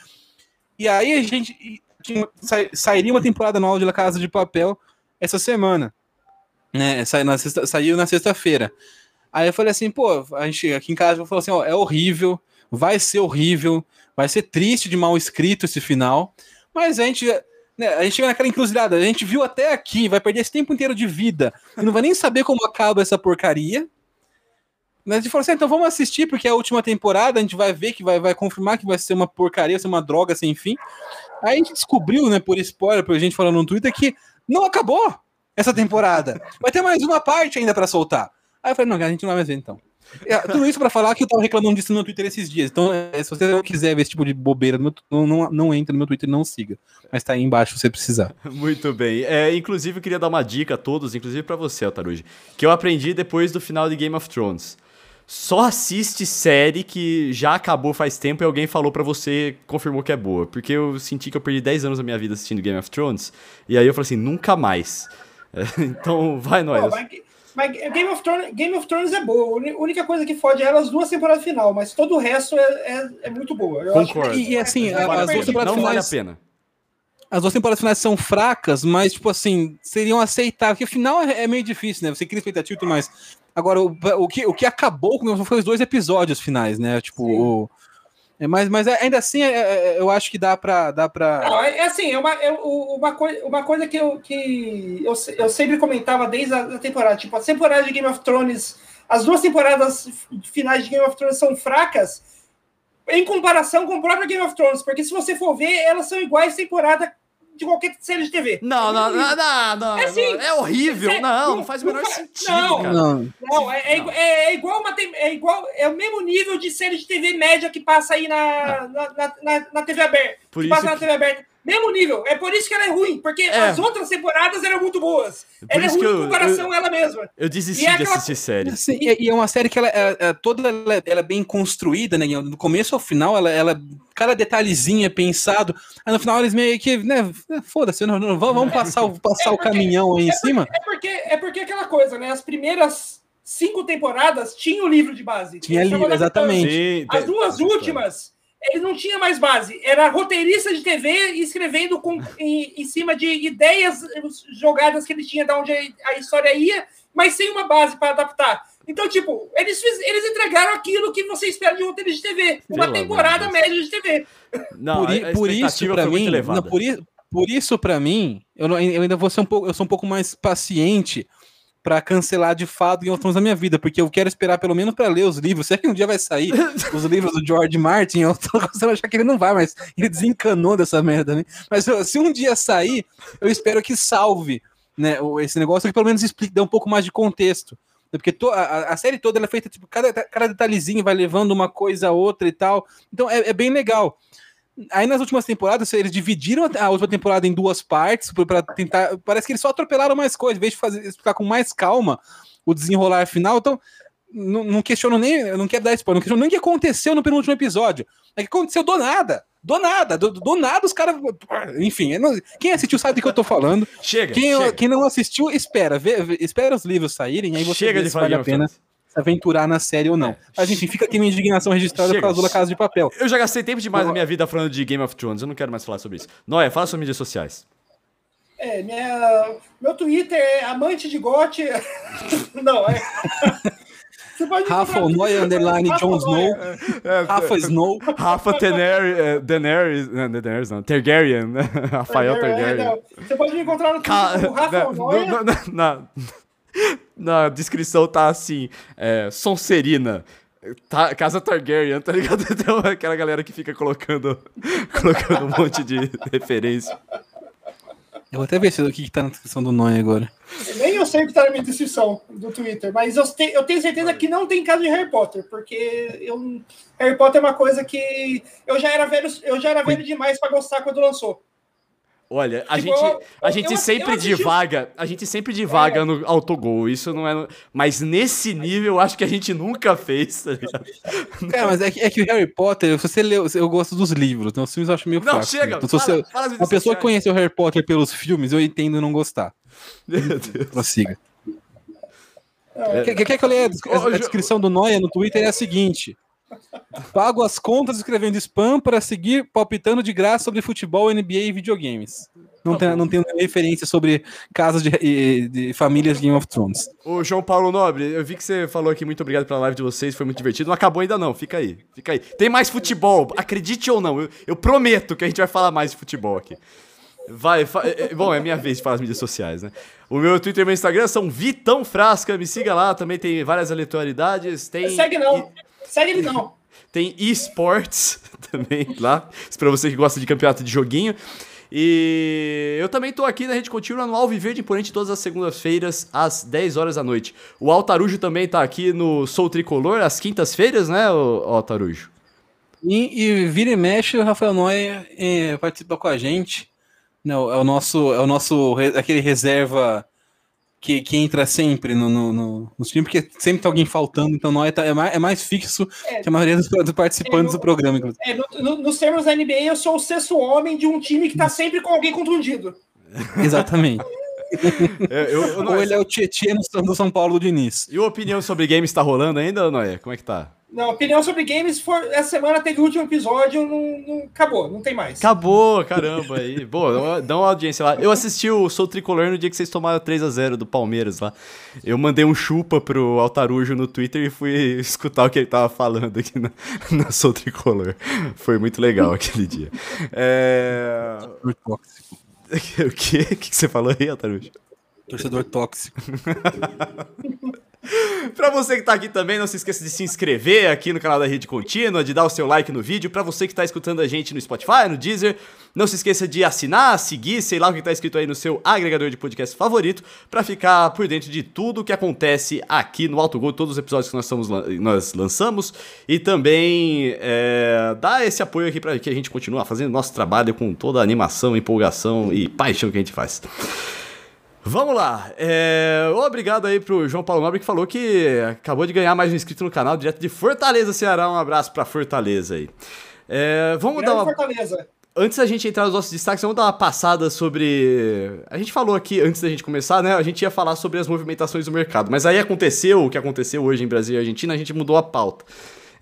Speaker 4: E aí a gente tinha- sai- sairia uma temporada nova de La Casa de Papel essa semana. Né? Sai na sexta- saiu na sexta-feira. Aí eu falei assim, pô, a gente aqui em casa falou assim, ó, é horrível, vai ser horrível, vai ser triste de mal escrito esse final, mas a gente, né, a gente chega naquela encruzilhada, a gente viu até aqui, vai perder esse tempo inteiro de vida, e não vai nem saber como acaba essa porcaria. Mas a gente falou assim, ah, então vamos assistir, porque é a última temporada, a gente vai ver que vai, vai confirmar que vai ser uma porcaria, ser uma droga sem fim. Aí a gente descobriu, né, por spoiler, por gente falando no Twitter, que não acabou essa temporada. Vai ter mais uma parte ainda pra soltar. Aí eu falei, não, a gente não vai mais ver então. É, tudo isso pra falar que eu tava reclamando disso no Twitter esses dias. Então, é, se você não quiser ver esse tipo de bobeira, meu não, não, não entra no meu Twitter, não siga. Mas tá aí embaixo se você precisar.
Speaker 2: Muito bem. É, inclusive, eu queria dar uma dica a todos, inclusive pra você, Altarujo, que eu aprendi depois do final de Game of Thrones. Só assiste série que já acabou faz tempo e alguém falou pra você, confirmou que é boa. Porque eu senti que eu perdi 10 anos da minha vida assistindo Game of Thrones. E aí eu falei assim, nunca mais. Então, vai nós.
Speaker 3: mas, mas Game, of Thrones, Game of Thrones é boa. A única coisa que fode é as duas temporadas final, mas todo o resto é, é, é muito boa. Eu acho
Speaker 2: Concordo.
Speaker 3: que-
Speaker 4: E- e assim,
Speaker 3: Não
Speaker 4: as duas temporadas
Speaker 2: Não vale a
Speaker 4: finais-
Speaker 2: pena.
Speaker 4: As duas temporadas finais são fracas, mas, tipo assim, seriam aceitáveis. Porque o final é, é meio difícil, né? Você cria expectativa e tudo mais. Agora, o, o, que, o que acabou com foi os dois episódios finais, né? Tipo,
Speaker 3: Sim.
Speaker 4: o- é, mas, mas ainda assim, é- é- eu acho que dá pra. Dá pra...
Speaker 3: É, é assim, é uma, é uma, coi uma coisa que, eu, que eu, eu sempre comentava desde a da temporada. Tipo, a temporada de Game of Thrones, as duas temporadas finais de Game of Thrones são fracas em comparação com o próprio Game of Thrones, porque se você for ver, elas são iguais temporada de qualquer série de TV.
Speaker 2: Não, não, não, não, não.
Speaker 3: É assim.
Speaker 2: É horrível.
Speaker 3: É-
Speaker 2: Não, não faz o
Speaker 3: não
Speaker 2: menor sentido,
Speaker 3: não.
Speaker 2: cara.
Speaker 4: Não,
Speaker 3: Não, é, é, igu- é- é igual uma é igual é o mesmo nível de série de TV média que passa aí na, na, na, na- na TV aberta.
Speaker 2: Por
Speaker 3: que
Speaker 2: isso
Speaker 3: passa na
Speaker 2: que-
Speaker 3: TV aberta. Mesmo nível. É por isso que ela é ruim, porque
Speaker 2: É.
Speaker 3: as outras temporadas eram muito boas.
Speaker 2: Por
Speaker 3: ela é ruim
Speaker 2: que
Speaker 3: em
Speaker 2: eu-
Speaker 3: comparação a ela mesma.
Speaker 2: Eu desisti
Speaker 3: E é
Speaker 2: de
Speaker 3: aquela-
Speaker 2: assistir série.
Speaker 4: Assim, e, e é uma série que ela é, é toda ela, é- ela é bem construída, né? Do começo ao final, ela, ela cada detalhezinho é pensado. Aí no final eles meio que, né? Foda-se, não, não, vamos vamos passar, o- passar
Speaker 3: É
Speaker 4: o
Speaker 3: porque-
Speaker 4: caminhão aí em cima.
Speaker 3: É porque, é porque aquela coisa, né? As primeiras cinco temporadas tinham o livro de base.
Speaker 4: Tinha livro, exatamente.
Speaker 2: Sim,
Speaker 3: As duas últimas, eles não tinham mais base. Era roteirista de TV escrevendo com, em, em cima de ideias jogadas que eles tinham, de onde a história ia, mas sem uma base para adaptar. Então, tipo, eles, fiz- eles entregaram aquilo que você espera de um roteirista de TV. Uma
Speaker 2: Pelo
Speaker 3: temporada média de TV.
Speaker 2: Não,
Speaker 4: por, i-
Speaker 2: a- a
Speaker 4: por isso,
Speaker 2: muito
Speaker 4: mim, não, por, i- por isso, para mim, eu, não- eu ainda vou ser um pouco, eu sou um pouco mais paciente pra cancelar de fato Game of Thrones na minha vida, porque eu quero esperar pelo menos pra ler os livros. Será que um dia vai sair os livros do George Martin? Eu tô começando a achar que ele não vai, mas ele desencanou dessa merda, né? Mas se um dia sair, eu espero que salve, né, esse negócio que pelo menos explique, dê um pouco mais de contexto. Porque to- a, a série toda ela é feita, tipo, cada, cada detalhezinho vai levando uma coisa a outra e tal. Então é, é bem legal. Aí nas últimas temporadas, eles dividiram a última temporada em duas partes para tentar. Parece que eles só atropelaram mais coisas, em vez de fazer, explicar com mais calma o desenrolar final. Então, não, não questiono nem. Eu não quero dar spoiler, não questiono nem o que aconteceu no penúltimo episódio. É que aconteceu do nada. Do nada, do, do nada os caras. Enfim, não, quem assistiu sabe do que eu tô falando.
Speaker 2: Chega.
Speaker 4: Quem,
Speaker 2: chega.
Speaker 4: quem não assistiu, espera. Vê, vê, espera os livros saírem, aí você
Speaker 2: Chega de
Speaker 4: vale a pena
Speaker 2: Thrones.
Speaker 4: Se aventurar na série ou não. Mas enfim, fica aqui minha indignação registrada
Speaker 2: Chega.
Speaker 4: por causa da Casa de Papel.
Speaker 2: Eu já gastei tempo demais na minha vida falando de Game of Thrones. Eu não quero mais falar sobre isso. Noia, fala suas mídias sociais.
Speaker 3: É, minha, meu Twitter é amante de gote. Não, é.
Speaker 4: Rafa Noia, underline
Speaker 3: Rafa
Speaker 4: Jon Snow,
Speaker 3: Noia.
Speaker 4: Rafa Snow.
Speaker 2: Rafa Daenerys, eh, Daenerys, não, Daenerys não, Targaryen, né? Rafael
Speaker 3: É,
Speaker 2: Targaryen.
Speaker 3: Você pode me encontrar no
Speaker 2: Ca-
Speaker 3: Twitter como Rafa Noia.
Speaker 2: na- descrição tá assim, é, Sonserina. Tá, Casa Targaryen, tá ligado? Então, aquela galera que fica colocando, colocando um monte de referência.
Speaker 4: Eu vou até ver se o que que tá na descrição do Noia agora.
Speaker 3: Nem eu sei o que tá na minha descrição do Twitter, mas eu, te- eu tenho certeza que não tem caso de Harry Potter, porque eu, Harry Potter é uma coisa que eu já era velho, eu já era velho demais pra gostar quando lançou.
Speaker 2: Olha, a
Speaker 3: Tipo,
Speaker 2: gente,
Speaker 3: eu-
Speaker 2: a
Speaker 3: eu-
Speaker 2: gente
Speaker 3: eu-
Speaker 2: sempre
Speaker 3: eu assisti-
Speaker 2: divaga, a gente sempre divaga
Speaker 3: É.
Speaker 2: no autogol, isso não é... Mas nesse nível, eu acho que a gente nunca fez, tá ligado?
Speaker 4: Cara, mas é que, é que o Harry Potter, se você leu, eu gosto dos livros, então os filmes eu acho meio
Speaker 2: Não,
Speaker 4: fraco.
Speaker 2: chega,
Speaker 4: Então, se
Speaker 2: fala,
Speaker 4: você,
Speaker 2: fala
Speaker 4: uma pessoa que conheceu o Harry Potter pelos filmes, eu entendo não gostar.
Speaker 2: Meu Deus.
Speaker 4: Prossiga.
Speaker 3: É.
Speaker 4: Quer, quer que eu leia a, descrição do Noia no Twitter? É a seguinte: Pago as contas escrevendo spam para seguir palpitando de graça sobre futebol, NBA e videogames. Não tem, não tem referência sobre casas de, de, de famílias de Game of Thrones.
Speaker 2: Ô, João Paulo Nobre, eu vi que você falou aqui, muito obrigado pela live de vocês, foi muito divertido. Não acabou ainda não, fica aí, fica aí. Tem mais futebol, acredite ou não, eu, eu prometo que a gente vai falar mais de futebol aqui. Vai, fa- é- é- bom, é minha vez de falar as mídias sociais, né? O meu Twitter e meu Instagram são Vitão Frasca, me siga lá, também tem várias aleatoriedades, tem...
Speaker 3: Segue não. Ele não.
Speaker 2: Tem esportes também lá, isso pra você que gosta de campeonato de joguinho. E eu também tô aqui na Rede Contínua no Alviverde Imponente todas as segundas-feiras, às 10 horas da noite. O Altarujo também tá aqui no Sou Tricolor, às quintas-feiras, né, o Altarujo?
Speaker 4: E, e vira e mexe, o Rafael Noia eh, participa com a gente. Não, é o nosso, é o nosso aquele reserva que, que entra sempre no, no, no, nos filmes, porque sempre tem alguém faltando, então Noia tá- é, mais, é mais fixo
Speaker 3: É.
Speaker 4: que a maioria dos, dos participantes
Speaker 3: É, no-
Speaker 4: do programa.
Speaker 3: É, no- no- nos termos da NBA, eu sou o sexto homem de um time que tá sempre com alguém contundido.
Speaker 4: Exatamente.
Speaker 2: É, eu, eu,
Speaker 4: Ou ele é o Tietchan no São- do São Paulo do Diniz.
Speaker 2: E a opinião sobre games tá rolando ainda, Noé? Como é que tá?
Speaker 3: Não, opinião sobre games, for, essa semana teve o último episódio, não, não- acabou, não tem mais.
Speaker 2: Acabou, caramba aí. Boa, dá uma audiência lá. Eu assisti o Sou Tricolor no dia que vocês tomaram 3x0 do Palmeiras lá. Eu mandei um chupa pro Altarujo no Twitter e fui escutar o que ele tava falando aqui na, na Sou Tricolor. Foi muito legal aquele dia. É...
Speaker 4: Torcedor tóxico.
Speaker 2: O quê? O que que você falou aí, Altarujo?
Speaker 4: Torcedor tóxico.
Speaker 2: Pra você que tá aqui também, não se esqueça de se inscrever aqui no canal da Rede Contínua, de dar o seu like no vídeo. Pra você que tá escutando a gente no Spotify, no Deezer, não se esqueça de assinar, seguir, sei lá o que tá escrito aí no seu agregador de podcast favorito, pra ficar por dentro de tudo que acontece aqui no Alto Gol, todos os episódios que nós, nós lançamos. E também é, dar esse apoio aqui pra que a gente continue fazendo nosso trabalho com toda a animação, empolgação e paixão que a gente faz. Vamos lá. É, obrigado aí pro João Paulo Nobre que falou que acabou de ganhar mais um inscrito no canal, direto de Fortaleza, Ceará. Um abraço pra Fortaleza aí. É, vamos
Speaker 3: Grande
Speaker 2: dar uma.
Speaker 3: Fortaleza.
Speaker 2: Antes da gente entrar nos nossos destaques, vamos dar uma passada sobre. A gente falou aqui, antes da gente começar, né? A gente ia falar sobre as movimentações do mercado. Mas aí aconteceu o que aconteceu hoje em Brasil e Argentina, a gente mudou a pauta.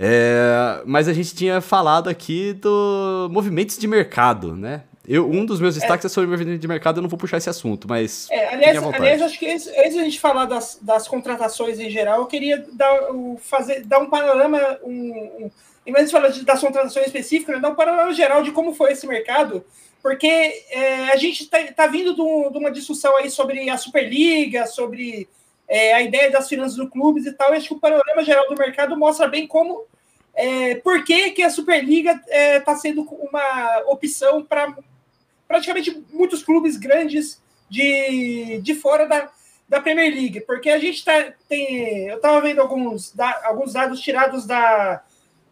Speaker 2: É, mas a gente tinha falado aqui do movimentos de mercado, né? Eu, um dos meus destaques é, sobre movimento de mercado, eu não vou puxar esse assunto, mas.
Speaker 3: É, aliás, aliás, acho que antes, antes da gente falar das, das contratações em geral, eu queria dar, o- fazer, dar um panorama, um, um, em vez de falar de, das contratações específicas, né, dar um panorama geral de como foi esse mercado, porque é, a gente está tá vindo de, um- de uma discussão aí sobre a Superliga, sobre é, a ideia das finanças do clubes e tal, e acho que o panorama geral do mercado mostra bem como, é, por que, que a Superliga está sendo uma opção para praticamente muitos clubes grandes de, de fora da, da Premier League, porque a gente tá, tem. Eu estava vendo alguns, da, alguns dados tirados da,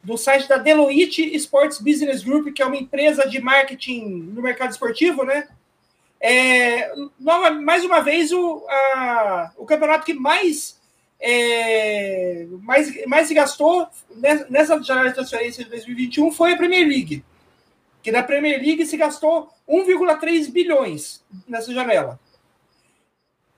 Speaker 3: do site da Deloitte Sports Business Group, que é uma empresa de marketing no mercado esportivo, né? É, nova, mais uma vez, o, a, o campeonato que mais, é, mais, mais se gastou nessa janela de transferência de 2021 foi a Premier League. Que na Premier League se gastou 1,3 bilhões nessa janela.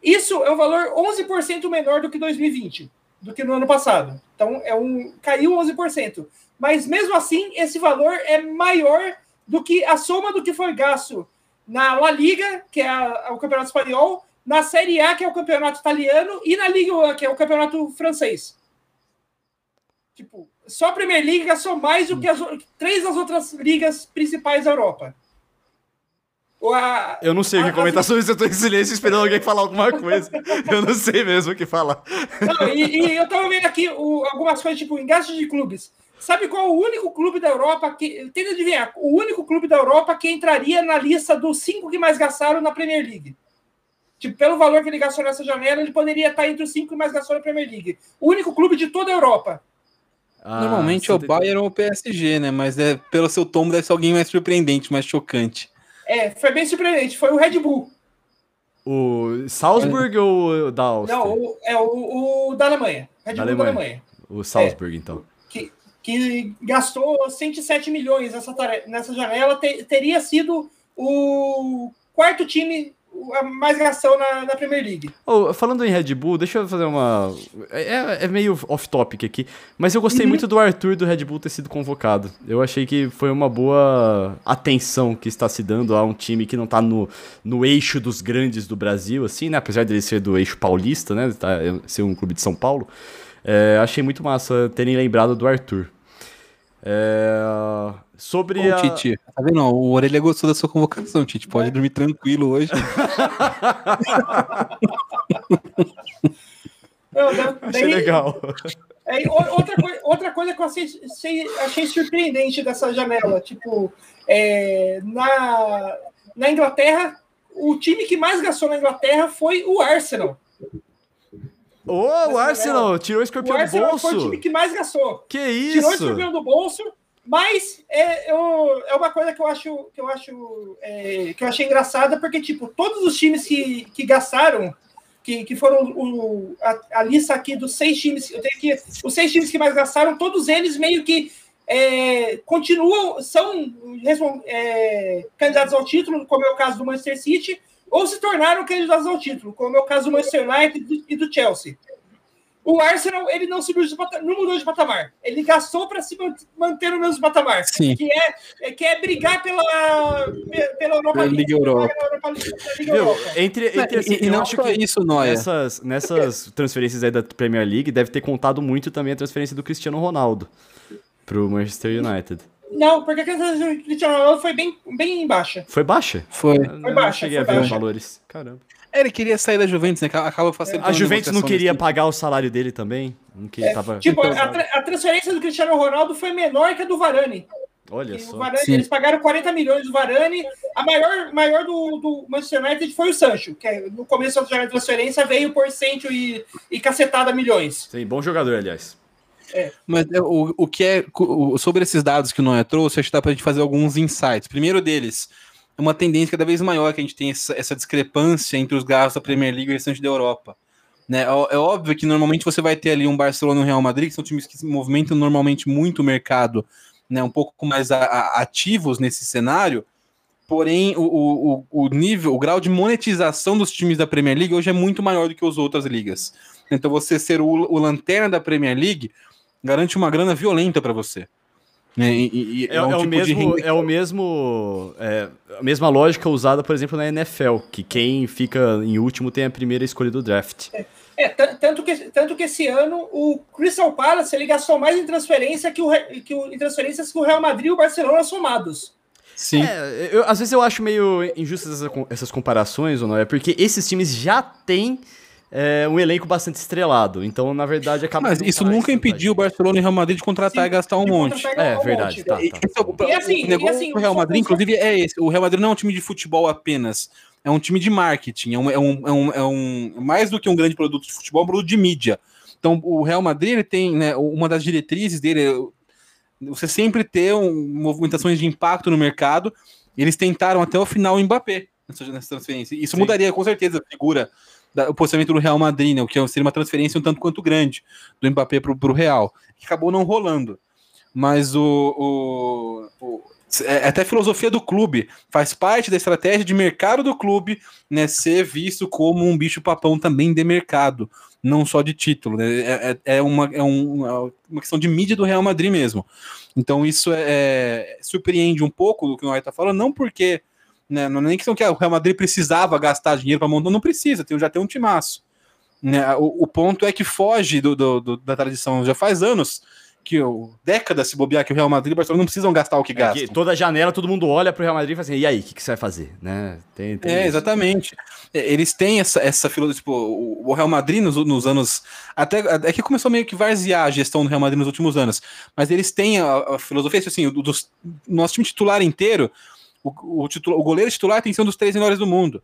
Speaker 3: Isso é um valor 11% menor do que 2020, do que no ano passado. Então, é um caiu 11%. Mas mesmo assim, esse valor é maior do que a soma do que foi gasto na La Liga, que é a, o campeonato espanhol, na Série A, que é o campeonato italiano, e na Liga 1, que é o campeonato francês. Tipo, só a Premier League gastou mais do que as três das outras ligas principais da Europa.
Speaker 2: A, eu não sei o que comentar sobre isso, eu tô em silêncio esperando alguém falar alguma coisa. eu não sei mesmo o que falar.
Speaker 3: Não, e, e, eu tava vendo aqui o, algumas coisas, tipo, em gastos de clubes. Sabe qual é o único clube da Europa que. Tenta adivinhar, o único clube da Europa que entraria na lista dos cinco que mais gastaram na Premier League. Tipo, pelo valor que ele gastou nessa janela, ele poderia estar entre os cinco que mais gastou na Premier League. O único clube de toda a Europa.
Speaker 4: Ah, Normalmente é o Bayern ou o PSG, né? Mas é, pelo seu tombo deve ser alguém mais surpreendente, mais chocante.
Speaker 3: É, foi bem surpreendente. Foi o Red Bull.
Speaker 2: O Salzburg é. ou o da
Speaker 3: Áustria? Não, o, é o, o, da Alemanha. Red da Bull Alemanha. da Alemanha.
Speaker 2: O Salzburg, é. então.
Speaker 3: Que, que gastou 107 milhões nessa, nessa janela. Te, teria sido o quarto time mais reação na, na Premier League.
Speaker 2: Oh, falando em Red Bull, deixa eu fazer uma. É, é meio off-topic aqui, mas eu gostei uhum. muito do Arthur do Red Bull ter sido convocado. Eu achei que foi uma boa atenção que está se dando a um time que não está no, no eixo dos grandes do Brasil, assim, né? Apesar dele ser do eixo paulista, né? Tá, ser um clube de São Paulo. É, achei muito massa terem lembrado do Arthur. É, sobre
Speaker 4: Ô, a... Titi, tá vendo? O Orelha gostou da sua convocação, Titi. Pode dormir tranquilo hoje.
Speaker 3: Não, Achei legal. É, outra, coi outra coisa que eu achei, achei, surpreendente dessa janela, tipo, é, na, na Inglaterra, o time que mais gastou na Inglaterra foi o Arsenal.
Speaker 2: Ô, oh, o Arsenal tirou o escorpião o Arsenal do bolso.
Speaker 3: foi o time que mais gastou.
Speaker 2: Que isso?
Speaker 3: Tirou o escorpião do bolso, mas é, eu, é uma coisa que eu acho que eu acho é, que eu achei engraçada, porque tipo, todos os times que, que gastaram, que, que foram o, a, a lista aqui dos seis times, eu tenho aqui os seis times que mais gastaram, todos eles meio que é, continuam, são é, candidatos ao título, como é o caso do Manchester City, ou se tornaram candidatos ao título, como é o caso do Manchester United e do Chelsea. O Arsenal ele não subiu de patamar, não mudou de patamar. Ele gastou para se manter no mesmo patamar,
Speaker 4: Sim.
Speaker 3: que é que é brigar pela pela Europa
Speaker 4: League, Liga Europa.
Speaker 2: Entre, entre
Speaker 4: assim, e, e não só isso, Noia.
Speaker 2: Nessas, nessas transferências aí da Premier League deve ter contado muito também a transferência do Cristiano Ronaldo pro Manchester United.
Speaker 3: Não, porque a questão do Cristiano Ronaldo foi bem, bem baixa.
Speaker 2: Foi baixa?
Speaker 4: Foi.
Speaker 3: Foi baixa.
Speaker 2: cheguei
Speaker 3: foi
Speaker 2: a ver
Speaker 3: os
Speaker 2: valores. Caramba.
Speaker 4: É, ele queria sair da Juventus, né? Acaba
Speaker 2: facilitando. A Juventus não queria pagar o salário dele também? Não que,
Speaker 3: é,
Speaker 2: tava...
Speaker 3: Tipo, a, a, transferência do Cristiano Ronaldo foi menor que a do Varane.
Speaker 2: Olha só.
Speaker 3: Varane, eles pagaram 40 milhões do Varane. A maior, maior do, do Manchester United foi o Sancho, que é, no começo da transferência veio por cento e, e cacetada milhões.
Speaker 2: Sim, bom jogador, aliás.
Speaker 4: É. Mas é, o, o que é sobre esses dados que o Noé trouxe, acho que dá para a gente fazer alguns insights. Primeiro deles, é uma tendência cada vez maior que a gente tem essa, essa discrepância entre os gastos da Premier League e o restante da Europa. Né? É, é, óbvio que normalmente você vai ter ali um Barcelona e um Real Madrid, que são times que se movimentam normalmente muito o mercado, né? um pouco mais a, a, ativos nesse cenário. Porém, o, o, o nível, o grau de monetização dos times da Premier League hoje é muito maior do que as outras ligas. Então, você ser o, o lanterna da Premier League garante uma grana violenta para você.
Speaker 2: É, e, e é, é, um é, tipo o mesmo, é o mesmo. É a mesma lógica usada, por exemplo, na NFL, que quem fica em último tem a primeira escolha do draft.
Speaker 3: É, é tanto, que, tanto que esse ano o Crystal Palace ele gastou mais em transferência que o, que o, em transferências que o Real Madrid e o Barcelona somados.
Speaker 2: Sim. É, eu, às vezes eu acho meio injustas essas, essas comparações, ou não é? Porque esses times já têm é, um elenco bastante estrelado. Então, na verdade, acaba.
Speaker 4: Mas isso nunca impediu o Barcelona e o Real Madrid de contratar Sim, e gastar um monte.
Speaker 2: É, verdade. Tá, tá.
Speaker 4: É o, e assim, o negócio assim, do Real Madrid, inclusive, é esse. O Real Madrid não é um time de futebol apenas. É um time de marketing. É um, é um, é um, é um mais do que um grande produto de futebol, é um produto de mídia. Então, o Real Madrid ele tem né, uma das diretrizes dele. É você sempre ter um, movimentações de impacto no mercado. Eles tentaram até o final o Mbappé nessa transferência. Isso Sim. mudaria com certeza a figura o posicionamento do Real Madrid, né, o que seria uma transferência um tanto quanto grande do Mbappé para o Real, que acabou não rolando. Mas o, o, o é até filosofia do clube, faz parte da estratégia de mercado do clube, né, ser visto como um bicho papão também de mercado, não só de título, né, é, é, é uma, é um, é uma questão de mídia do Real Madrid mesmo. Então isso é, é surpreende um pouco do que o Noé está falando, não porque, né, não é nem questão que o Real Madrid precisava gastar dinheiro para montar, não precisa, tem, já tem um timaço. Né, o, o ponto é que foge do, do, do da tradição, já faz anos que o décadas se bobear que o Real Madrid e o Barcelona não precisam gastar o que é gastam.
Speaker 2: Que toda janela todo mundo olha pro Real Madrid e fala assim, e aí, o que, que, você vai fazer? Né?
Speaker 4: Tem, tem é, isso. exatamente. É, eles têm essa, essa filosofia, tipo, o Real Madrid nos, nos, anos, até é que começou meio que varzear a gestão do Real Madrid nos últimos anos, mas eles têm a, a filosofia, assim, do, do, nosso time titular inteiro, o, o, titular, o goleiro titular tem que ser um dos três melhores do mundo.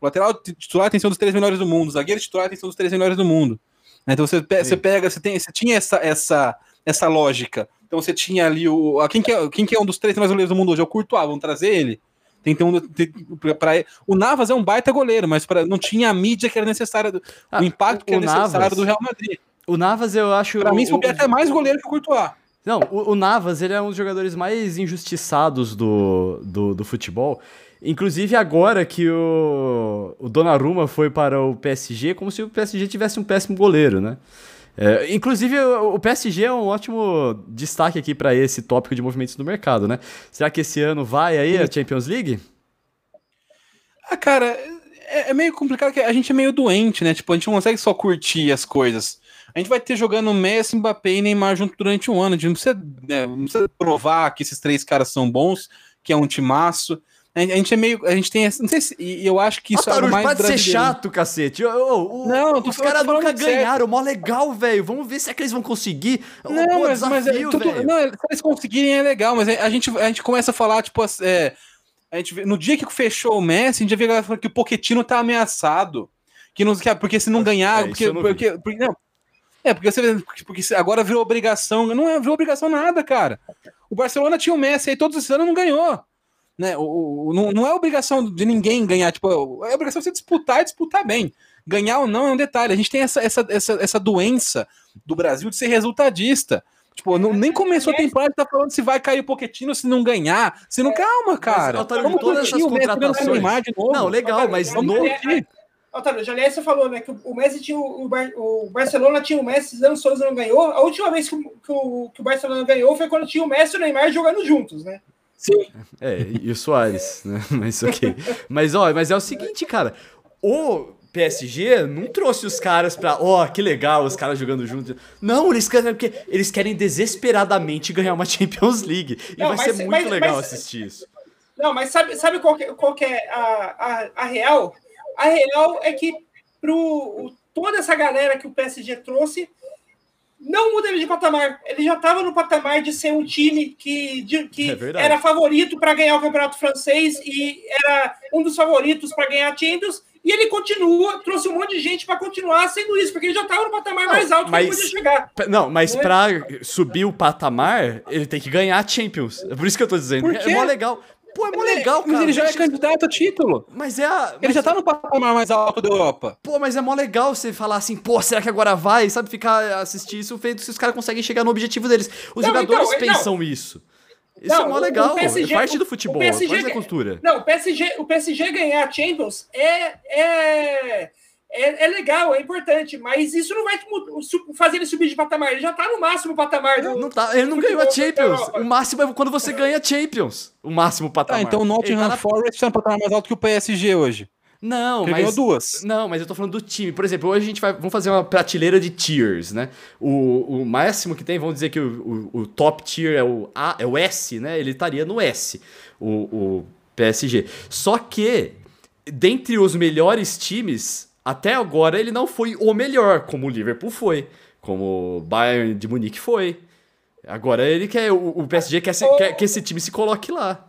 Speaker 4: O lateral titular tem que ser um dos três melhores do mundo. O zagueiro titular tem que ser um dos três melhores do mundo. Então você, você pega, você, tem, você tinha essa, essa essa lógica. Então você tinha ali o. Quem que é, quem que é um dos três mais goleiros do mundo hoje? É o Courtois, vamos trazer ele. Tem, tem um, tem, pra, o Navas é um baita goleiro, mas pra, não tinha a mídia que era necessária, do, ah, o impacto que era Navas, necessário do Real Madrid.
Speaker 2: O Navas eu acho.
Speaker 4: Pra mim, o, até mais goleiro que o Courtois.
Speaker 2: Não, o, o, Navas ele é um dos jogadores mais injustiçados do, do, do futebol. Inclusive agora que o, o Donnarumma foi para o PSG, como se o PSG tivesse um péssimo goleiro, né? É, inclusive, o PSG é um ótimo destaque aqui para esse tópico de movimentos no mercado, né? Será que esse ano vai aí a Champions League?
Speaker 4: Ah, cara, é, é meio complicado que a gente é meio doente, né? Tipo, a gente não consegue só curtir as coisas. A gente vai ter jogando Messi, Mbappé e Neymar junto durante um ano. A gente não precisa, né, não precisa provar que esses três caras são bons, que é um timaço. A gente é meio. A gente tem. Não sei se. E eu acho que isso
Speaker 2: ah, é o mais. Pode ser chato, cacete. Oh, oh, não, os caras nunca ganharam. Mó legal, velho. Vamos ver se é que eles vão conseguir.
Speaker 4: Não, Pô, mas, desafio, mas é, tudo, não, se eles conseguirem é legal, mas a gente, a gente começa a falar, tipo, é, a gente, no dia que fechou o Messi, a gente já viu falando que o Poquetino tá ameaçado. Que não, que, porque se não ganhar. É, porque, não porque, porque, não, é, porque você porque agora virou obrigação. Não é, virou obrigação nada, cara. O Barcelona tinha o Messi aí todos esses anos não ganhou. Né? O, o, não, não é obrigação de ninguém ganhar, tipo, é obrigação você disputar e disputar bem. Ganhar ou não é um detalhe. A gente tem essa, essa, essa, essa doença do Brasil de ser resultadista. Tipo, não, nem começou a temporada, tá falando se vai cair o Poquetino se não ganhar. Se não, calma, cara. Mas,
Speaker 2: Vamos todas essas contratações. Não, legal, mas
Speaker 3: no... Otávio, já você falou, né, que o Messi tinha o, o Barcelona tinha o Messi, anos todos não ganhou. A última vez que, que, o, que o Barcelona ganhou foi quando tinha o Messi e o Neymar jogando juntos, né?
Speaker 2: Sim. É, e o Soares, né? Mas ok. Mas, ó, mas é o seguinte, cara. O PSG não trouxe os caras pra. Ó, oh, que legal, os caras jogando juntos. Não, eles querem, porque eles querem desesperadamente ganhar uma Champions League. E não, vai ser muito mas, legal mas, assistir isso.
Speaker 3: Não, mas sabe, sabe qual, que, qual que é a, a, a real? A real é que pro, toda essa galera que o PSG trouxe não muda ele de patamar. Ele já estava no patamar de ser um time que, de, que é era favorito para ganhar o campeonato francês e era um dos favoritos para ganhar a Champions. E ele continua, trouxe um monte de gente para continuar sendo isso, porque ele já estava no patamar não, mais alto
Speaker 2: mas, que ele podia chegar. Não, mas é. para subir o patamar, ele tem que ganhar a Champions. É por isso que eu estou dizendo. É mó legal. Pô, é mó legal,
Speaker 4: cara. Mas ele já é candidato a título.
Speaker 2: Mas é a.
Speaker 4: Ele já tá no patamar mais alto da Europa.
Speaker 2: Pô, mas é mó legal você falar assim, pô, será que agora vai? Sabe, ficar assistir isso feito se os caras conseguem chegar no objetivo deles. Os não, jogadores então, pensam não. isso. Isso não, é mó legal. PSG, é parte do futebol, PSG, parte da cultura.
Speaker 3: Não, o PSG, o PSG ganhar a Champions é. é é, é, legal, é importante, mas isso não vai fazer ele subir de patamar. Ele já tá no máximo patamar.
Speaker 2: Do, não tá, ele não ganhou a Champions. O máximo é quando você ganha a Champions. O máximo patamar.
Speaker 4: Ah, então o Nottingham tá Forest é um patamar mais alto que o PSG hoje.
Speaker 2: Não, Ele mas. duas. Não, mas eu tô falando do time. Por exemplo, hoje a gente vai vamos fazer uma prateleira de tiers, né? O, o máximo que tem, vamos dizer que o, o, o top tier é o A, é o S, né? Ele estaria no S, o, o PSG. Só que, dentre os melhores times, até agora ele não foi o melhor, como o Liverpool foi, como o Bayern de Munique foi. Agora ele quer, o, o PSG quer, se, quer, que esse time se coloque lá.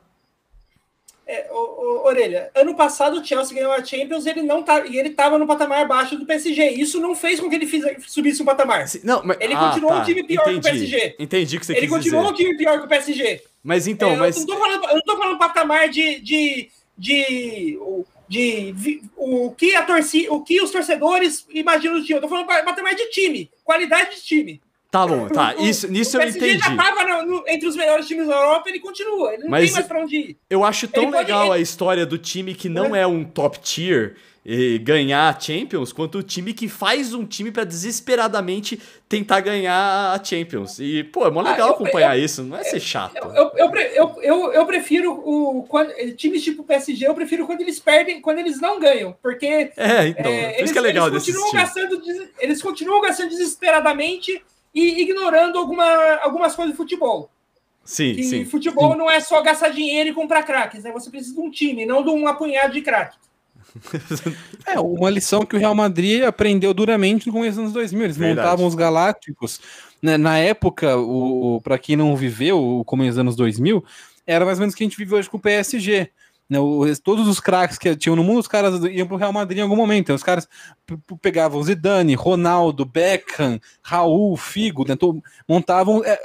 Speaker 3: É, o, o, Orelha, ano passado o Chelsea ganhou a Champions ele não tá, e ele estava no patamar abaixo do PSG. Isso não fez com que ele fiz, subisse um patamar.
Speaker 2: Não, mas,
Speaker 3: ele ah, continuou tá. um time pior
Speaker 2: Entendi.
Speaker 3: que o PSG.
Speaker 2: Entendi o que você
Speaker 3: Ele continuou dizer. um time pior que o PSG.
Speaker 2: Mas então, é, mas...
Speaker 3: Eu não, tô falando, eu não tô falando patamar de, de, de, de o que a torcida, o que os torcedores imaginam do time. Eu tô falando patamar de time, qualidade de time.
Speaker 2: Tá bom, tá. Isso, nisso eu entendi.
Speaker 3: já tava no- no- entre os melhores times da Europa, ele continua. Ele não
Speaker 2: Mas-
Speaker 3: tem mais pra onde ir.
Speaker 2: Eu acho tão
Speaker 3: Ele pode-
Speaker 2: legal
Speaker 3: ele-
Speaker 2: a história do time que não é um top tier e ganhar a Champions, quanto o time que faz um time pra desesperadamente tentar ganhar a Champions. E, pô, é mó
Speaker 3: Ah,
Speaker 2: legal
Speaker 3: eu-
Speaker 2: acompanhar isso, não é ser chato.
Speaker 3: Eu, eu, eu, eu, eu, eu prefiro o. Quando, times tipo PSG, eu prefiro quando eles perdem, quando eles não ganham. Porque
Speaker 2: É, então,
Speaker 3: é,
Speaker 2: por isso que é legal
Speaker 3: eles continuam gastando, Eles continuam gastando desesperadamente e ignorando alguma, algumas coisas de futebol.
Speaker 2: Sim,
Speaker 3: Que
Speaker 2: sim.
Speaker 3: futebol não é só gastar dinheiro e comprar craques, né? Você precisa de um time, não de um apunhado de craques.
Speaker 4: É, uma lição que o Real Madrid aprendeu duramente no começo dos anos 2000. Eles
Speaker 2: Verdade.
Speaker 4: montavam os Galácticos. né, Na época, o, o, para quem não viveu o começo dos anos 2000, era mais ou menos o que a gente vive hoje com o PSG. Né, todos os craques que tinham no mundo, os caras iam pro Real Madrid em algum momento. Então, os caras pegavam Zidane, Ronaldo, Beckham, Raul, Figo, né, montavam. é,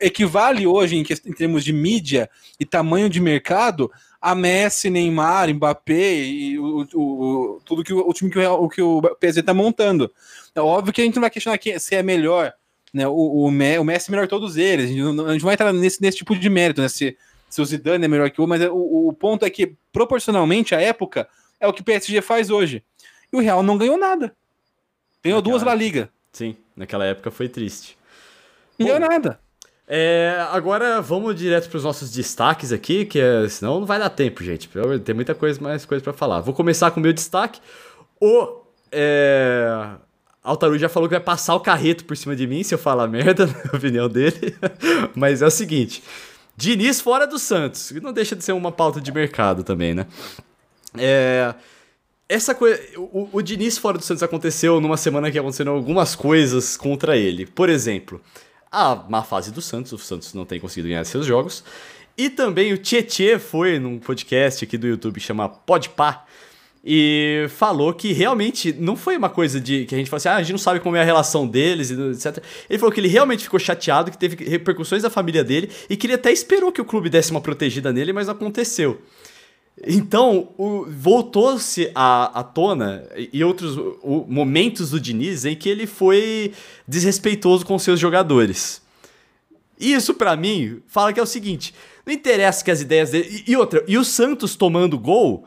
Speaker 4: equivale hoje, em, em termos de mídia e tamanho de mercado, a Messi, Neymar, Mbappé e o, o- tudo que o, o time que o, Real- que o PSG tá montando. É óbvio que a gente não vai questionar se é melhor, né? O, o, o Messi é melhor que todos eles. A gente não, a gente não vai entrar nesse, nesse tipo de mérito, né? Se, se o Zidane é melhor que o, mas é- o, o ponto é que, proporcionalmente, à época, é o que o PSG faz hoje. E o Real não ganhou nada. Ganhou
Speaker 2: Naquela
Speaker 4: duas La Liga.
Speaker 2: Sim, naquela época foi triste.
Speaker 4: Não ganhou nada.
Speaker 2: É, agora vamos direto para os nossos destaques aqui, que é, senão não vai dar tempo, gente. Tem muita coisa, mais coisa para falar. Vou começar com o meu destaque. O é, Altaru já falou que vai passar o carreto por cima de mim se eu falar merda, na opinião dele. Mas é o seguinte: Diniz fora do Santos, não deixa de ser uma pauta de mercado também, né? É, essa coisa. O, o Diniz fora do Santos aconteceu numa semana que aconteceram algumas coisas contra ele. Por exemplo, a má fase do Santos, o Santos não tem conseguido ganhar seus jogos. E também o Tietê foi num podcast aqui do YouTube que chama Podpah e falou que realmente não foi uma coisa de que a gente falou assim, ah, a gente não sabe como é a relação deles, e etc. Ele falou que ele realmente ficou chateado, que teve repercussões da família dele e que ele até esperou que o clube desse uma protegida nele, mas aconteceu. Então, voltou-se à, à tona e outros o- momentos do Diniz em que ele foi desrespeitoso com seus jogadores. Isso, pra mim, fala que é o seguinte: não interessa que as ideias dele. E, e outra, e o Santos tomando gol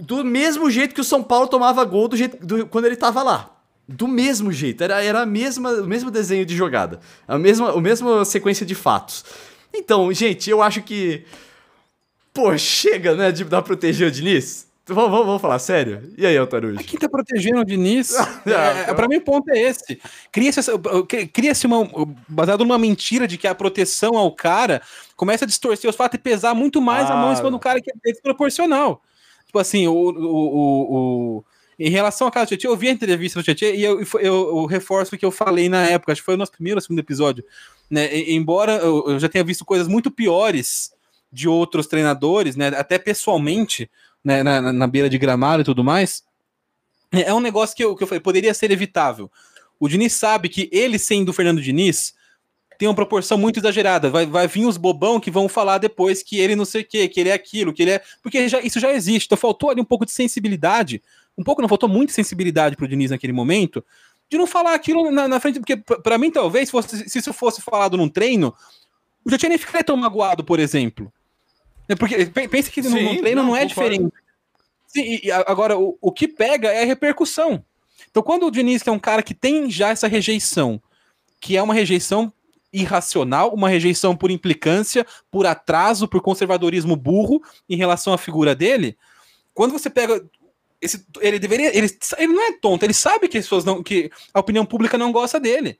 Speaker 2: do mesmo jeito que o São Paulo tomava gol do jeito, do- quando ele tava lá. Do mesmo jeito. Era, era a mesma, o mesmo desenho de jogada. A mesma, a mesma sequência de fatos. Então, gente, eu acho que. Pô, chega, né, de dar proteger o Diniz? Vamos, vamos, vamos falar sério? E aí, Altarujo?
Speaker 4: Quem tá protegendo o Diniz? é,
Speaker 2: então.
Speaker 4: pra mim, o ponto é esse. Cria-se cria-se uma. baseado numa mentira de que a proteção ao cara começa a distorcer os fatos e pesar muito mais a mão em cima
Speaker 2: Ah.
Speaker 4: do cara que é desproporcional. Tipo assim, o. o, o, em relação ao caso do Tietchan, eu vi a entrevista do Tietchan e eu, eu, eu reforço o que eu falei na época, acho que foi o nosso primeiro ou segundo episódio. Né? E- embora eu, eu já tenha visto coisas muito piores de outros treinadores, né? Até pessoalmente, né? na, na- na beira de gramado e tudo mais. É é um negócio que eu, que eu falei, poderia ser evitável. O Diniz sabe que ele sendo o Fernando Diniz tem uma proporção muito exagerada. Vai, vai vir os bobão que vão falar depois que ele não sei o quê, que ele é aquilo, que ele é. Porque já, isso já existe. Então faltou ali um pouco de sensibilidade. Um pouco, não faltou muita sensibilidade pro Diniz naquele momento, de não falar aquilo na, na frente. Porque, p- pra mim, talvez, fosse, se isso fosse falado num treino, o nem ficaria tão magoado, por exemplo. É Porque pe- pensa que no,
Speaker 2: Sim,
Speaker 4: no treino
Speaker 2: não,
Speaker 4: não, é
Speaker 2: concordo.
Speaker 4: diferente. Sim, e- agora, o, o que pega é a repercussão. Então, quando o Diniz, que é um cara que tem já essa rejeição, que é uma rejeição irracional, uma rejeição por implicância, por atraso, por conservadorismo burro em relação à figura dele, quando você pega. Esse, ele deveria. Ele, ele não é tonto, ele sabe que as pessoas não. que a opinião pública não gosta dele.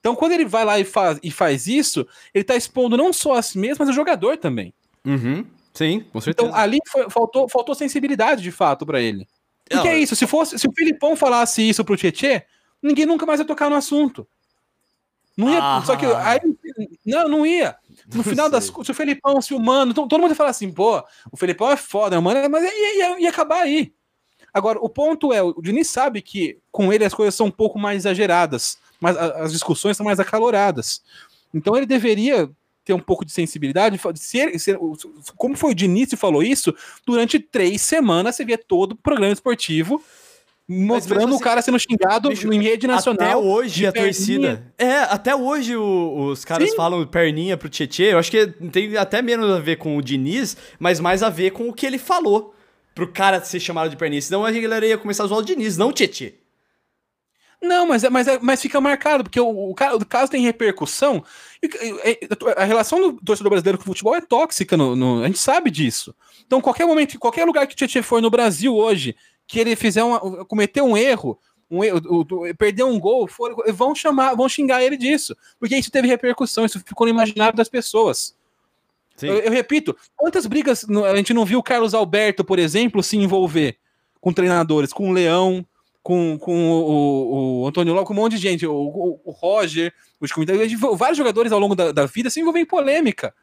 Speaker 4: Então, quando ele vai lá e faz, e faz isso, ele tá expondo não só a si mesmo, mas o jogador também.
Speaker 2: Uhum. Sim, com certeza.
Speaker 4: Então, ali foi- faltou, faltou sensibilidade de fato pra ele.
Speaker 2: Não,
Speaker 4: Porque é isso, se fosse, se o Filipão falasse isso pro Tietê, ninguém nunca mais ia tocar no assunto. Não ia,
Speaker 2: Ah.
Speaker 4: só que aí, não, não ia. No final das contas, se o Felipão, se o Mano, to- todo mundo ia falar assim, pô, o Felipão é foda, mano, mas ia, ia, ia acabar aí. Agora, o ponto é, o Diniz sabe que com ele as coisas são um pouco mais exageradas, mas as discussões são mais acaloradas. Então ele deveria ter um pouco de sensibilidade. Se ele- se- como foi o Diniz que falou isso, durante três semanas você via todo o programa esportivo mostrando
Speaker 2: mas
Speaker 4: o cara sendo xingado
Speaker 2: bicho,
Speaker 4: em rede nacional.
Speaker 2: Até hoje a
Speaker 4: perninha.
Speaker 2: torcida. É, até hoje o- os caras
Speaker 4: Sim.
Speaker 2: falam perninha pro Tietê. Eu acho que tem até menos a ver com o Diniz, mas mais a ver com o que ele falou. Pro cara ser chamado de perninha. Senão a galera ia começar a zoar o Diniz, não o Tietê.
Speaker 4: Não, mas, é- mas, é- mas fica marcado, porque o, o, o caso tem repercussão. a relação do torcedor brasileiro com o futebol é tóxica, no, no- a gente sabe disso. Então, qualquer momento, qualquer lugar que o Tietchan for no Brasil hoje, que ele fizer uma, cometer um erro, um erro perder um gol, for, vão chamar, vão xingar ele disso. Porque isso teve repercussão, isso ficou no imaginário das pessoas. Eu, eu repito, quantas brigas a gente não viu o Carlos Alberto, por exemplo, se envolver com treinadores, com o Leão, com, com o, o- o Antônio Lopes, com um monte de gente, o, o- o Roger, os comentários, vários jogadores ao longo da, da vida se envolvem em polêmica.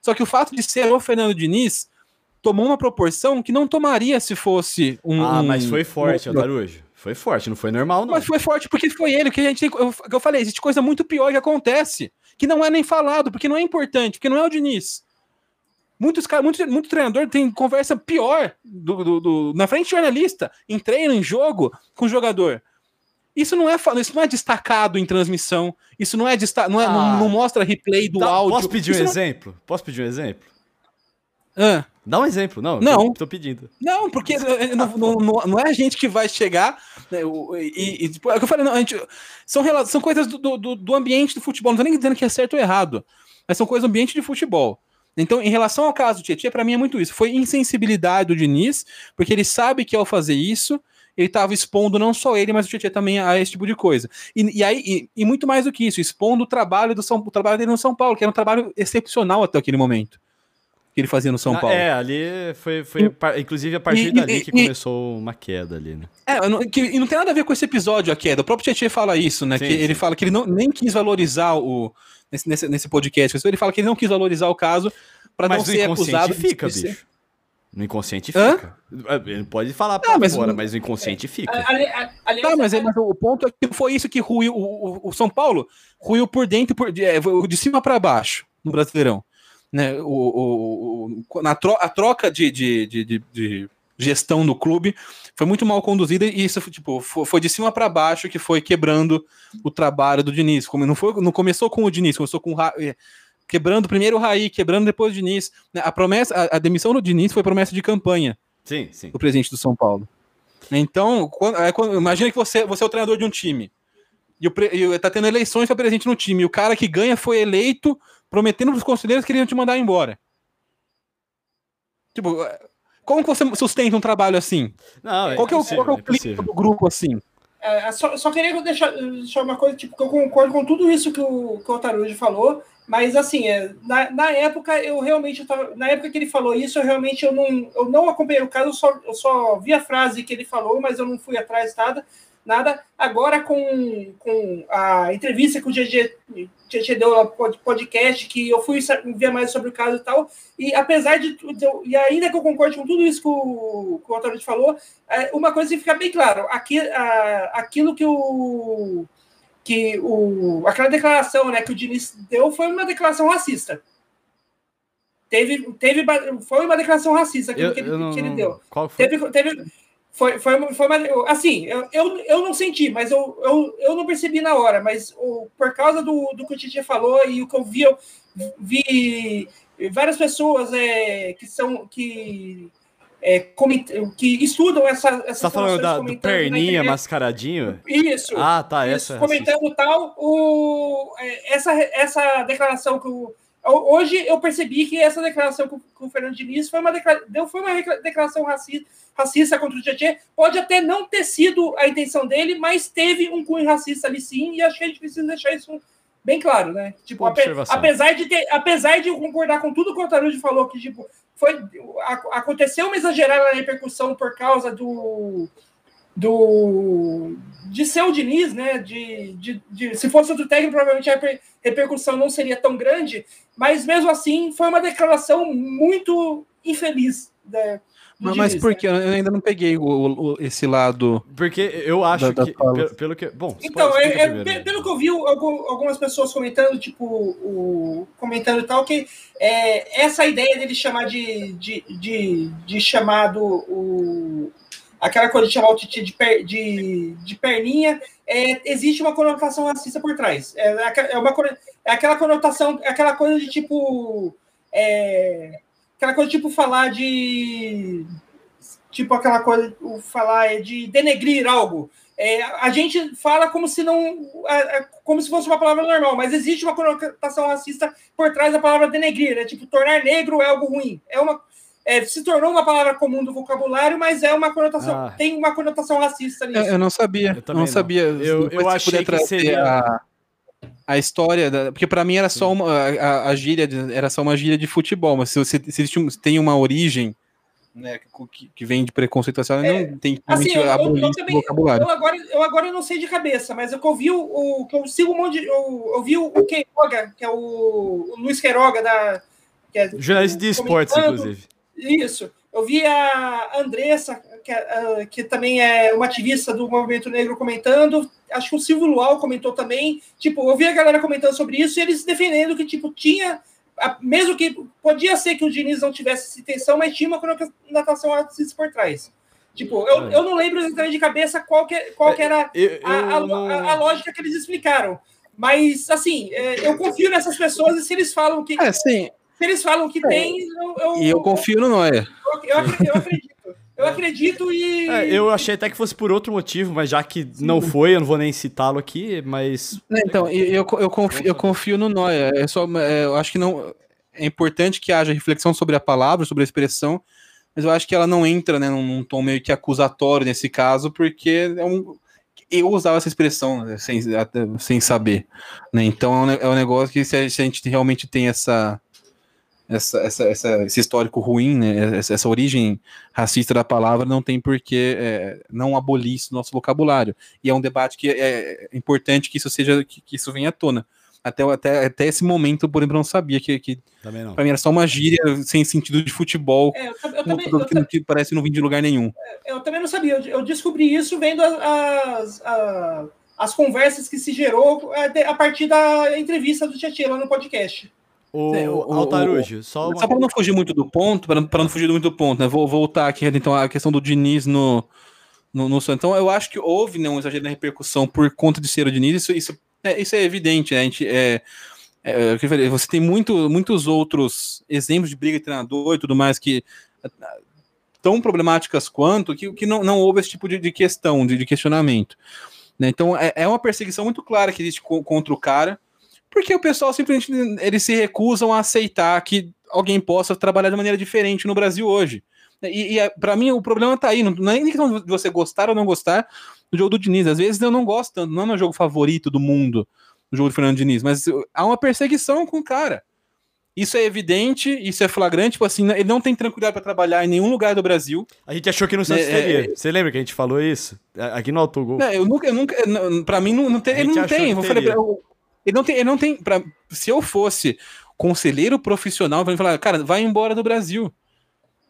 Speaker 4: Só que o fato de ser o Fernando Diniz tomou uma proporção que não tomaria se fosse um.
Speaker 2: Ah,
Speaker 4: um-
Speaker 2: mas foi forte,
Speaker 4: um-
Speaker 2: Aldarujo. Foi forte, não foi normal, não.
Speaker 4: mas foi forte porque foi ele, que a gente tem. Eu, eu falei, existe coisa muito pior que acontece, que não é nem falado, porque não é importante, porque não é o Diniz. Muitos caras, muito, muito treinador tem conversa pior do, do- do- na frente de jornalista, em treino, em jogo, com o jogador. Isso não é, isso não é destacado em transmissão, isso não é, desta, não, é
Speaker 2: Ah.
Speaker 4: não, não mostra replay do
Speaker 2: Tá,
Speaker 4: áudio.
Speaker 2: Posso pedir um
Speaker 4: isso não-
Speaker 2: exemplo? Posso pedir um exemplo?
Speaker 4: Ah.
Speaker 2: Dá um exemplo, não.
Speaker 4: Não.
Speaker 2: Tô, tô pedindo.
Speaker 4: Não, porque não, não- não- é a gente que vai chegar né, o- e, e, tipo, é o que eu falei, não, gente, são, são coisas do, do, do ambiente do futebol, não tô nem dizendo que é certo ou errado, mas são coisas do ambiente de futebol. Então, em relação ao caso do Tietchan, pra mim é muito isso. Foi insensibilidade do Diniz, porque ele sabe que ao fazer isso, ele estava expondo não só ele, mas o Tietchan também a esse tipo de coisa. E, e aí, e, e muito mais do que isso, expondo o trabalho do São, o trabalho dele no São Paulo, que era um trabalho excepcional até aquele momento que ele fazia no São
Speaker 2: Ah,
Speaker 4: Paulo.
Speaker 2: É, ali foi, foi par- inclusive a partir
Speaker 4: e-
Speaker 2: dali
Speaker 4: e-
Speaker 2: que
Speaker 4: e-
Speaker 2: começou uma queda ali, né?
Speaker 4: É, não- que- e não tem nada a ver com esse episódio aqui, é, o próprio Tietchan fala isso, né?
Speaker 2: Sim,
Speaker 4: que ele
Speaker 2: sim.
Speaker 4: fala que ele não, nem quis valorizar o. Nesse, nesse, nesse podcast, ele fala que ele não quis valorizar o caso para não ser
Speaker 2: inconsciente
Speaker 4: acusado de
Speaker 2: fica,
Speaker 4: ser-
Speaker 2: bicho. No inconsciente
Speaker 4: Hã?
Speaker 2: fica. Ele pode falar pra
Speaker 4: mas
Speaker 2: fora,
Speaker 4: o-
Speaker 2: mas no inconsciente fica.
Speaker 3: Ali- a- aliás,
Speaker 4: Tá, mas, é- mas o ponto é que foi isso que ruiu. O, o- o São Paulo ruiu por dentro, por, de, é, de cima para baixo, no Brasileirão. Né? O, o- na tro- a troca de, de, de, de- gestão do clube foi muito mal conduzida e isso tipo, foi, foi de cima para baixo que foi quebrando o trabalho do Diniz. Como não, foi, não começou com o Diniz, começou com o Ra- eh, quebrando primeiro o Raí, quebrando depois o Diniz. né? A promessa, a, a demissão do Diniz foi promessa de campanha
Speaker 2: Sim, sim.
Speaker 4: do presidente do São Paulo. Então, quando, é quando- imagina que você, você é o treinador de um time. E, o, pre- e tá tendo eleições para presidente no time. E o cara que ganha foi eleito prometendo para os conselheiros que eles iam te mandar embora. Tipo, é, como que você sustenta um trabalho assim?
Speaker 2: Não, é
Speaker 4: qual que é o,
Speaker 2: impossível,
Speaker 4: qual é o
Speaker 2: é
Speaker 4: clima
Speaker 2: impossível.
Speaker 4: do grupo assim?
Speaker 3: É, só, só queria deixar, deixar uma coisa, tipo, que eu concordo com tudo isso que o, que o Taruji falou, mas assim, é, na, na época eu realmente eu tava, na época que ele falou isso, eu realmente eu não, eu não acompanhei o caso, eu só, eu só vi a frase que ele falou, mas eu não fui atrás nada, nada. Agora com, com a entrevista que o GG, deu no pod- podcast, que eu fui ver mais sobre o caso e tal, e apesar de tudo, e ainda que eu concorde com tudo isso que o, que o Taruji falou, é, uma coisa que fica bem claro, aqui, a- aquilo que o que o aquela declaração, né, que o Diniz deu foi uma declaração racista. Teve, teve foi uma declaração racista aquilo
Speaker 2: Eu,
Speaker 3: que, ele,
Speaker 2: não-
Speaker 3: que ele deu.
Speaker 2: Qual foi?
Speaker 3: Teve, teve foi, foi, foi assim, eu, eu, eu não senti, mas eu, eu, eu não percebi na hora, mas o, por causa do, do que o Titi falou e o que eu vi, eu vi várias pessoas é, que são que é, coment- que estudam essa, essas
Speaker 2: Você tá falando da, do perninha mascaradinho?
Speaker 3: Isso.
Speaker 2: Ah, tá,
Speaker 3: Isso,
Speaker 2: essa.
Speaker 3: comentando tal, o, é, essa, essa declaração que o. Hoje eu percebi que essa declaração o, que o Fernando Diniz foi uma, declara- deu, foi uma declaração racista, racista contra o Tietchan. Pode até não ter sido a intenção dele, mas teve um cunho racista ali sim, e acho que a gente precisa deixar isso bem claro, né? Tipo, ape- apesar de ter, apesar de eu concordar com tudo que o Taruji falou, que tipo, foi, a- aconteceu uma exagerada repercussão por causa do do de ser o Diniz, né? De, de, de- se fosse outro técnico, provavelmente a reper- repercussão não seria tão grande, mas mesmo assim foi uma declaração muito infeliz. Né,
Speaker 4: Mas, mas por
Speaker 3: né?
Speaker 4: que? Eu ainda não peguei o- o- esse lado.
Speaker 2: Porque eu acho
Speaker 4: Da- da
Speaker 2: que, pelo, pelo que. Bom,
Speaker 3: Então,
Speaker 2: pode
Speaker 3: é, é, pe- pelo que eu vi algum- algumas pessoas comentando, tipo, o, comentando e tal, que é, essa ideia dele chamar de, de, de, de chamado o, aquela coisa de chamar o Titi de, per, de, de perninha, é, existe uma conotação racista por trás. É, é, uma, é aquela conotação, é aquela coisa de tipo. É, aquela coisa de tipo falar de. Tipo aquela coisa, falar é de denegrir algo. É, a gente fala como se não. como se fosse uma palavra normal, mas existe uma conotação racista por trás da palavra denegrir, né? Tipo, tornar negro é algo ruim. É uma é, se tornou uma palavra comum do vocabulário, mas é uma conotação, ah. tem uma conotação racista nisso.
Speaker 4: Eu, eu não sabia, eu não, não, sabia. Eu, eu achei que seria... a, a história, da, porque para mim era só uma, a, a, gíria, era só uma gíria de futebol, mas se você se tem uma origem né, que, que, vem de preconceito racial, é, não tem que
Speaker 3: assim, eu, eu, eu também, vocabulário. Eu agora, eu agora não sei de cabeça, mas eu ouvi o, o que eu sigo um monte de, eu, eu vi o, o Queiroga, que é o, o Luiz Queiroga da
Speaker 2: que é, Jornalista de esportes, inclusive.
Speaker 3: Isso. Eu vi a Andressa, que, é, que, também é uma ativista do movimento negro, comentando. Acho que o Silvio Luau comentou também. Tipo, eu vi a galera comentando sobre isso e eles defendendo que, tipo, tinha. Mesmo que podia ser que o Diniz não tivesse essa intenção, mas tinha uma conotação racista por trás. Tipo, eu, é. eu não lembro exatamente de cabeça qual que, qual que era a, a, a, a lógica que eles explicaram. Mas, assim, é, eu confio nessas pessoas e se eles falam que.
Speaker 4: É, sim.
Speaker 3: Se eles falam que é. tem,
Speaker 4: eu, eu, E eu confio no Noia.
Speaker 3: Eu, eu, acredito. Eu acredito e.
Speaker 2: É, eu achei até que fosse por outro motivo, mas já que Sim. não foi, eu não vou nem citá-lo aqui, mas.
Speaker 4: Então, eu, eu, confio, eu confio no Noia. É só, é, eu acho que não. É importante que haja reflexão sobre a palavra, sobre a expressão, mas eu acho que ela não entra né, num, num tom meio que acusatório nesse caso, porque é um, eu usava essa expressão né, sem, sem saber. Né? Então é um, é um negócio que se a gente realmente tem essa essa, essa, essa, esse histórico ruim, né, essa, essa, origem racista da palavra, não tem por que é, não abolir isso no nosso vocabulário. E é um debate que é importante que isso seja, que, que isso venha à tona. Até, até, até esse momento, por exemplo, eu não sabia que, que para mim era só uma gíria sem sentido de futebol, é, eu, eu também, que, eu, que, parece não vir de lugar nenhum.
Speaker 3: É, eu também não sabia, eu, descobri isso vendo as, as, as conversas que se gerou é, a partir da entrevista do Tietchan lá no podcast.
Speaker 2: O, é, o, Altarujo, só,
Speaker 4: uma... só para não fugir muito do ponto, para não fugir muito do ponto, né? Vou voltar aqui então a questão do Diniz no, no, no Então eu acho que houve né, um exagero na repercussão por conta de ser o Diniz, isso, isso, é, isso é evidente, né? A gente, é, é, você tem muito, muitos outros exemplos de briga de treinador e tudo mais que tão problemáticas quanto que, que não, não houve esse tipo de, de questão, de, de questionamento. Né? Então é, é uma perseguição muito clara que existe contra o cara porque o pessoal simplesmente eles se recusam a aceitar que alguém possa trabalhar de maneira diferente no Brasil hoje. E, e é, para mim o problema tá aí, não, não é nem questão de você gostar ou não gostar do jogo do Diniz. Às vezes eu não gosto tanto, não é meu jogo favorito do mundo, o jogo do Fernando Diniz, mas há uma perseguição com o cara. Isso é evidente, isso é flagrante, tipo assim, ele não tem tranquilidade para trabalhar em nenhum lugar do Brasil.
Speaker 2: A gente achou que no Santos é, teria. É, Você lembra que a gente falou isso? Aqui no Autogol.
Speaker 4: Não, eu nunca, eu nunca, para mim não, não tem, ele não tem. Eu falei, ele não tem, ele não tem pra, se eu fosse conselheiro profissional, vai falar, cara, vai embora do Brasil.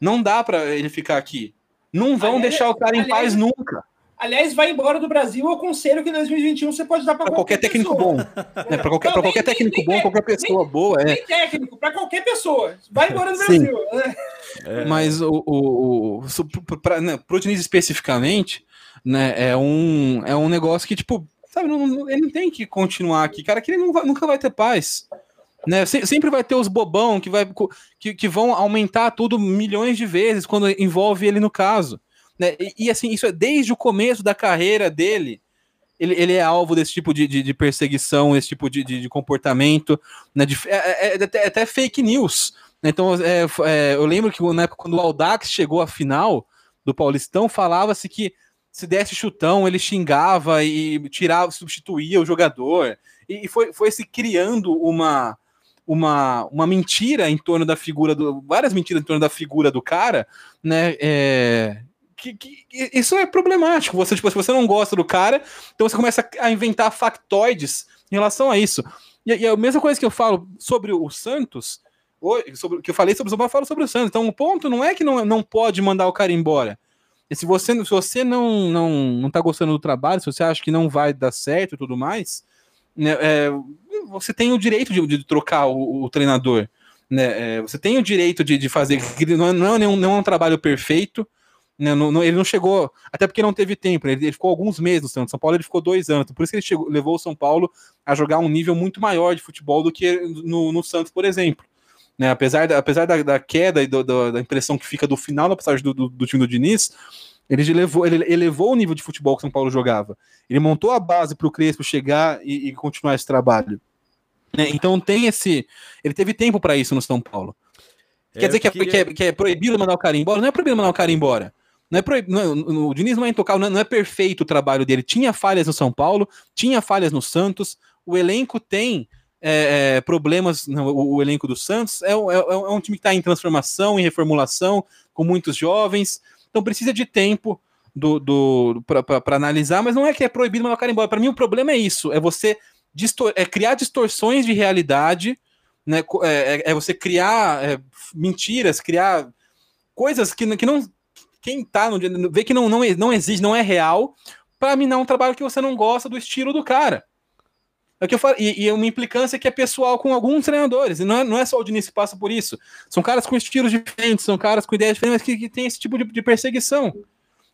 Speaker 4: Não dá para ele ficar aqui. Não vão aliás, deixar o cara em paz nunca.
Speaker 3: Aliás, vai embora do Brasil, eu conselho que em 2021 você pode dar para qualquer,
Speaker 4: qualquer, técnico bom. É, para qualquer, não, qualquer nem, técnico nem, bom, nem, qualquer pessoa boa. É.
Speaker 3: Nem técnico, para qualquer pessoa. Vai embora do Brasil.
Speaker 4: É. Mas o, o, o para né, o Diniz especificamente, né, é um, é um negócio que, tipo, Sabe, não, não, ele não tem que continuar aqui, cara, que ele vai, nunca vai ter paz. Né? sempre vai ter os bobão que, vai, que, que vão aumentar tudo milhões de vezes quando envolve ele no caso. Né? E, e, assim, isso é desde o começo da carreira dele. Ele, ele é alvo desse tipo de, de, de perseguição, esse tipo de, de, de comportamento, né? de, é, é, é, até, até, fake news. Né? Então, é, é, eu lembro que na época, quando o Aldax chegou à final do Paulistão, falava-se que se desse chutão, ele xingava e tirava, substituía o jogador. E foi, foi se criando uma, uma, uma mentira em torno da figura do. várias mentiras em torno da figura do cara, né? É, que, que, isso é problemático. Você, tipo, se você não gosta do cara, então você começa a inventar factoides em relação a isso. E, e a mesma coisa que eu falo sobre o Santos, sobre, que eu falei sobre o São eu falo sobre o Santos. Então o ponto não é que não, não pode mandar o cara embora. Se você, se você não, não, não tá gostando do trabalho, se você acha que não vai dar certo e tudo mais, né, é, você tem o direito de, de trocar o, o treinador. Né? É, você tem o direito de, de fazer. Não é, não, é nenhum, não é um trabalho perfeito, Né, não, não, ele não chegou, até porque não teve tempo, ele, ele, ficou alguns meses no Santos. São Paulo ele ficou dois anos, por isso que ele chegou, levou o São Paulo a jogar um nível muito maior de futebol do que no, no Santos, por exemplo. Né, apesar da, apesar da, da queda e do, do, da impressão que fica do final da passagem do, do, do time do Diniz, ele elevou, ele elevou o nível de futebol que o São Paulo jogava. Ele montou a base para o Crespo chegar e, e, continuar esse trabalho. Né, então tem esse. Ele teve tempo para isso no São Paulo. Quer dizer que, queria... é, que, é, que é proibido mandar o cara embora? Não é proibido mandar o cara embora. Não é proib... não, é, o Diniz não é intocável, não é, não é perfeito o trabalho dele. Tinha falhas no São Paulo, tinha falhas no Santos, o elenco tem é, é, problemas, não, o, o, elenco do Santos é, é, é um time que está em transformação, em reformulação, com muitos jovens, então precisa de tempo do, do, para analisar, mas não é que é proibido mandar o cara embora. Para mim, o problema é isso: é você distor é criar distorções de realidade, né, é, é você criar mentiras, criar coisas que, que não quem tá no vê que não, não, não existe, não é real, para minar um trabalho que você não gosta do estilo do cara. É que eu falo, e, e uma implicância que é pessoal com alguns treinadores, e não é, não é só o Diniz que passa por isso. São caras com estilos diferentes, são caras com ideias diferentes, mas que, que tem esse tipo de, de perseguição,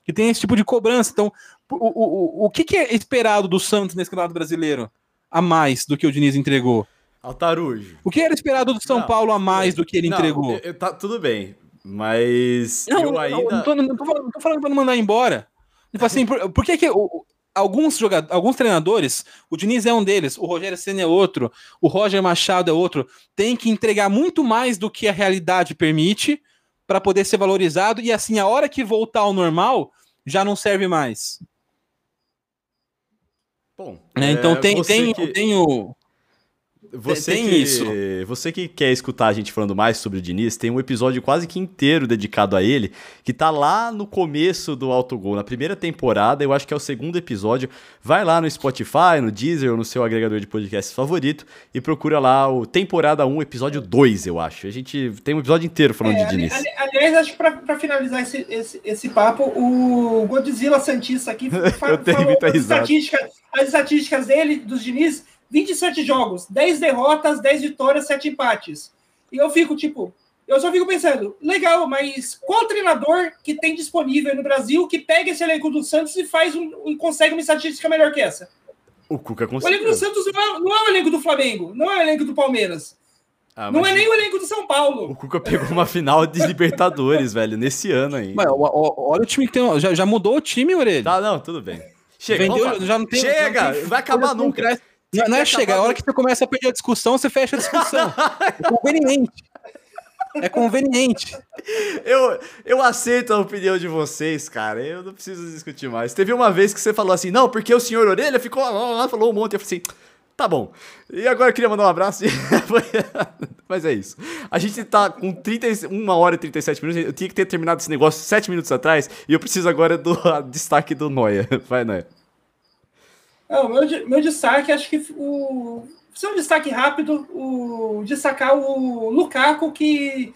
Speaker 4: que tem esse tipo de cobrança. Então, o, o, o, o que, que é esperado do Santos nesse campeonato brasileiro a mais do que o Diniz entregou?
Speaker 2: Altarujo.
Speaker 4: O que era esperado do São não, Paulo a mais do que ele
Speaker 2: não,
Speaker 4: entregou?
Speaker 2: Eu, tá, tudo bem. Mas
Speaker 4: não, eu ainda. Não, não, tô, não, tô, falando, não tô falando pra não mandar embora. Tipo assim, por, por que, que o, alguns jogadores, alguns treinadores, o Diniz é um deles, o Rogério Senna é outro, o Roger Machado é outro, tem que entregar muito mais do que a realidade permite para poder ser valorizado e assim a hora que voltar ao normal já não serve mais.
Speaker 2: Bom,
Speaker 4: é, então tem tem, que... tem o
Speaker 2: você tem que, isso. Você que quer escutar a gente falando mais sobre o Diniz, tem um episódio quase que inteiro dedicado a ele, que tá lá no começo do Autogol, na primeira temporada, eu acho que é o segundo episódio. Vai lá no Spotify, no Deezer ou no seu agregador de podcast favorito e procura lá o temporada 1, episódio 2, eu acho. A gente tem um episódio inteiro falando é, de Diniz.
Speaker 3: Ali, aliás, acho que pra, pra finalizar esse, esse, esse, papo, o Godzilla Santista aqui
Speaker 2: fa falou as
Speaker 3: estatísticas, as estatísticas dele, dos Diniz 27 jogos, 10 derrotas, 10 vitórias, 7 empates. E eu fico, tipo, eu só fico pensando, legal, mas qual treinador que tem disponível no Brasil que pega esse elenco do Santos e faz um, e consegue uma estatística melhor que essa?
Speaker 2: O Cuca conseguiu.
Speaker 3: O elenco do Santos não é, não é o elenco do Flamengo, não é o elenco do Palmeiras. Ah, não é nem o elenco do São Paulo.
Speaker 2: O Cuca pegou uma final de Libertadores, velho, nesse ano aí.
Speaker 4: Mas, olha o time que tem. Já, já mudou o time, Orelha.
Speaker 2: Tá, não, tudo bem.
Speaker 4: Chega, Vendeu, já não tem,
Speaker 2: Chega,
Speaker 4: não tem,
Speaker 2: vai acabar nunca.
Speaker 4: Não, não é chegar, a hora que você começa a perder a discussão, você fecha a discussão. é conveniente. É conveniente.
Speaker 2: Eu, eu aceito a opinião de vocês, cara. Eu não preciso discutir mais. Teve uma vez que você falou assim, não, porque o senhor Orelha ficou lá, falou um monte. Eu falei assim, tá bom. E agora eu queria mandar um abraço. Mas é isso. A gente tá com 31 hora e 37 minutos. Eu tinha que ter terminado esse negócio 7 minutos atrás. E eu preciso agora do destaque do Noia. Vai, Noia.
Speaker 3: Não, meu, meu destaque, acho que o. Ser um destaque rápido, o destacar o Lukaku, que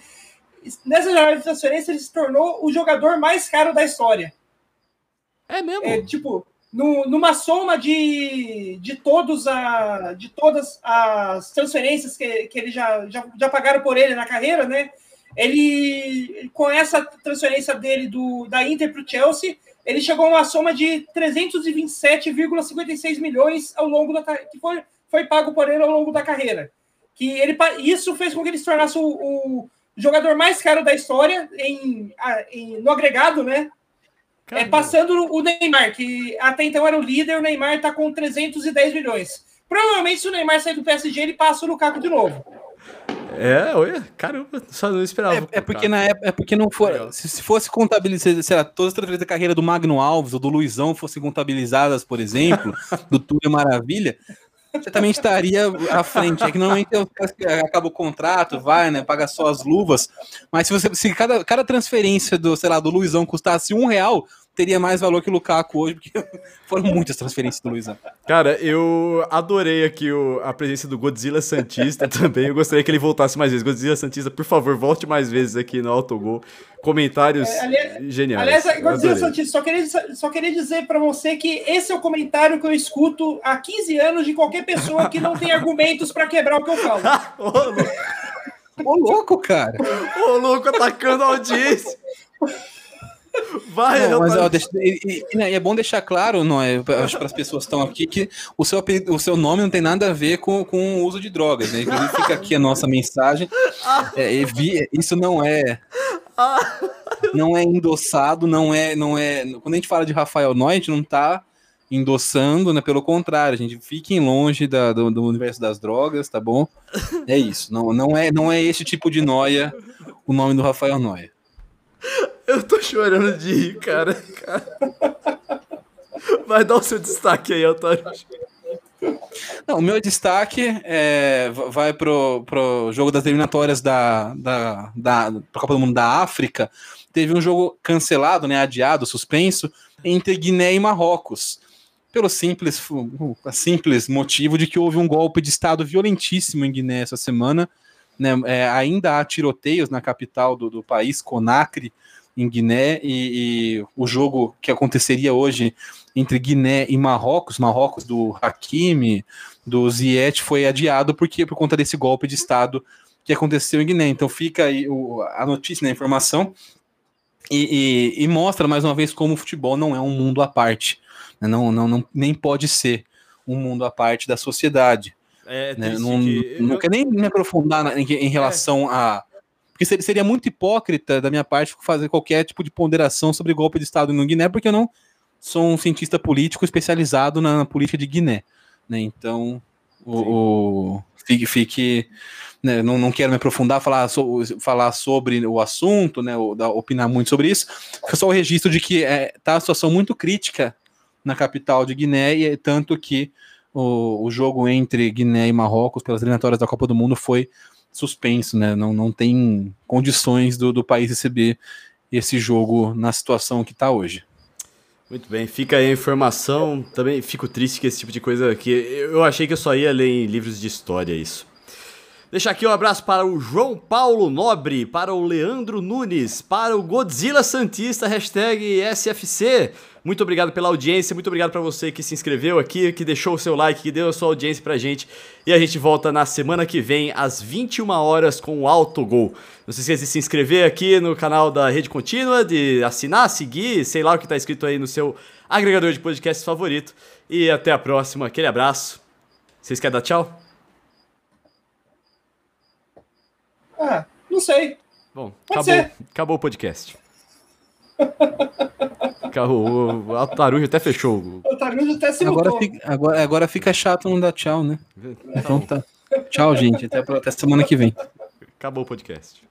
Speaker 3: nessa jornada de transferência ele se tornou o jogador mais caro da história.
Speaker 2: É mesmo?
Speaker 3: É, tipo, no, numa soma de, de, todos a, de todas as transferências que, que ele já, já, já pagaram por ele na carreira, né? Ele, com essa transferência dele do, da Inter para o Chelsea, ele chegou a uma soma de 327,56 milhões ao longo da que foi, foi pago por ele ao longo da carreira. Que ele, isso fez com que ele se tornasse o, o jogador mais caro da história em, em no agregado, né? É, passando o Neymar, que até então era o líder, o Neymar está com 310 milhões. Provavelmente, se o Neymar sair do PSG, ele passa o Lukaku de novo.
Speaker 2: É, olha, caramba, só não esperava.
Speaker 4: É, é porque na época, é porque não for, se, se fosse contabilizar, sei lá, todas as transferências da carreira do Magno Alves ou do Luizão fossem contabilizadas, por exemplo, do Túlio Maravilha, você também estaria à frente. É que normalmente acaba o contrato, vai, né? Paga só as luvas. Mas se você se cada, cada transferência do, sei lá, do Luizão custasse um real, teria mais valor que o Lukaku hoje, porque foram muitas transferências do Luizão.
Speaker 2: Cara, eu adorei aqui o, a presença do Godzilla Santista também. Eu gostaria que ele voltasse mais vezes. Godzilla Santista, por favor, volte mais vezes aqui no Autogol. Comentários é, aliás, geniais.
Speaker 3: Aliás, Godzilla Santista, só queria, só queria dizer para você que esse é o comentário que eu escuto há 15 anos de qualquer pessoa que não tem argumentos para quebrar o que eu falo.
Speaker 4: Ô, louco, cara.
Speaker 2: Ô, louco, atacando a audiência. Vai,
Speaker 4: Não, mas ó, deixa- e, e- e é bom deixar claro, não é, para as pessoas que estão aqui, que o seu, o seu nome não tem nada a ver com, com o uso de drogas, né? Inclusive fica aqui a nossa mensagem. É, evi- isso não é não é endossado, não é, não é. Quando a gente fala de Rafael Noy, a gente não tá endossando, né? Pelo contrário, a gente fiquem longe da- do, do universo das drogas, tá bom? É isso. Não, não é, não é esse tipo de noia o nome do Rafael Noia.
Speaker 2: Eu tô chorando de rir, cara. Vai dar o seu destaque aí, Altarujo.
Speaker 4: Não, o meu destaque é, va- vai pro, pro jogo das eliminatórias da, da, da pra Copa do Mundo da África. Teve um jogo cancelado, né, adiado, suspenso, entre Guiné e Marrocos. Pelo simples, fu- simples motivo de que houve um golpe de Estado violentíssimo em Guiné essa semana. Né, é, ainda há tiroteios na capital do, do país, Conakry, em Guiné, e, e o jogo que aconteceria hoje entre Guiné e Marrocos, Marrocos do Hakimi, do Ziyech, foi adiado porque por conta desse golpe de Estado que aconteceu em Guiné. Então fica aí o- a notícia, né, a informação, e, e- e mostra mais uma vez como o futebol não é um mundo à parte. né, Não, não, não, nem pode ser um mundo à parte da sociedade.
Speaker 2: É,
Speaker 4: né?
Speaker 2: triste
Speaker 4: Não,
Speaker 2: que-
Speaker 4: não quero nem me aprofundar em, em relação a. Porque seria, seria muito hipócrita da minha parte fazer qualquer tipo de ponderação sobre golpe de Estado no Guiné, porque eu não sou um cientista político especializado na, na política de Guiné. Né? Então, o, o- fique. fique né, não, não quero me aprofundar, falar, so- falar sobre o assunto, né, ou, da- opinar muito sobre isso. Fica só o registro de que é, tá a situação muito crítica na capital de Guiné, e é tanto que o, o jogo entre Guiné e Marrocos pelas eliminatórias da Copa do Mundo foi suspenso, né? Não, não tem condições do, do país receber esse jogo na situação que está hoje.
Speaker 2: Muito bem, fica aí a informação. Também fico triste que esse tipo de coisa aqui. Eu achei que eu só ia ler em livros de história isso. Deixar aqui um abraço para o João Paulo Nobre, para o Leandro Nunes, para o Godzilla Santista, hashtag SFC. Muito obrigado pela audiência, muito obrigado para você que se inscreveu aqui, que deixou o seu like, que deu a sua audiência pra gente. E a gente volta na semana que vem, às 21 horas, com o Autogol. Não se esqueça de se inscrever aqui no canal da Rede Contínua, de assinar, seguir, sei lá o que tá escrito aí no seu agregador de podcast favorito. E até a próxima, aquele abraço. Vocês querem dar tchau?
Speaker 3: Ah, não sei.
Speaker 2: Bom,
Speaker 3: Pode
Speaker 2: acabou,
Speaker 3: ser.
Speaker 2: acabou o podcast. Acabou, o Altarujo até fechou. o-
Speaker 3: Tarujo até se
Speaker 4: Agora fica, agora, agora fica chato não dar tchau, né? Então tá. Tchau, gente. Até, a- até semana que vem.
Speaker 2: Acabou o podcast.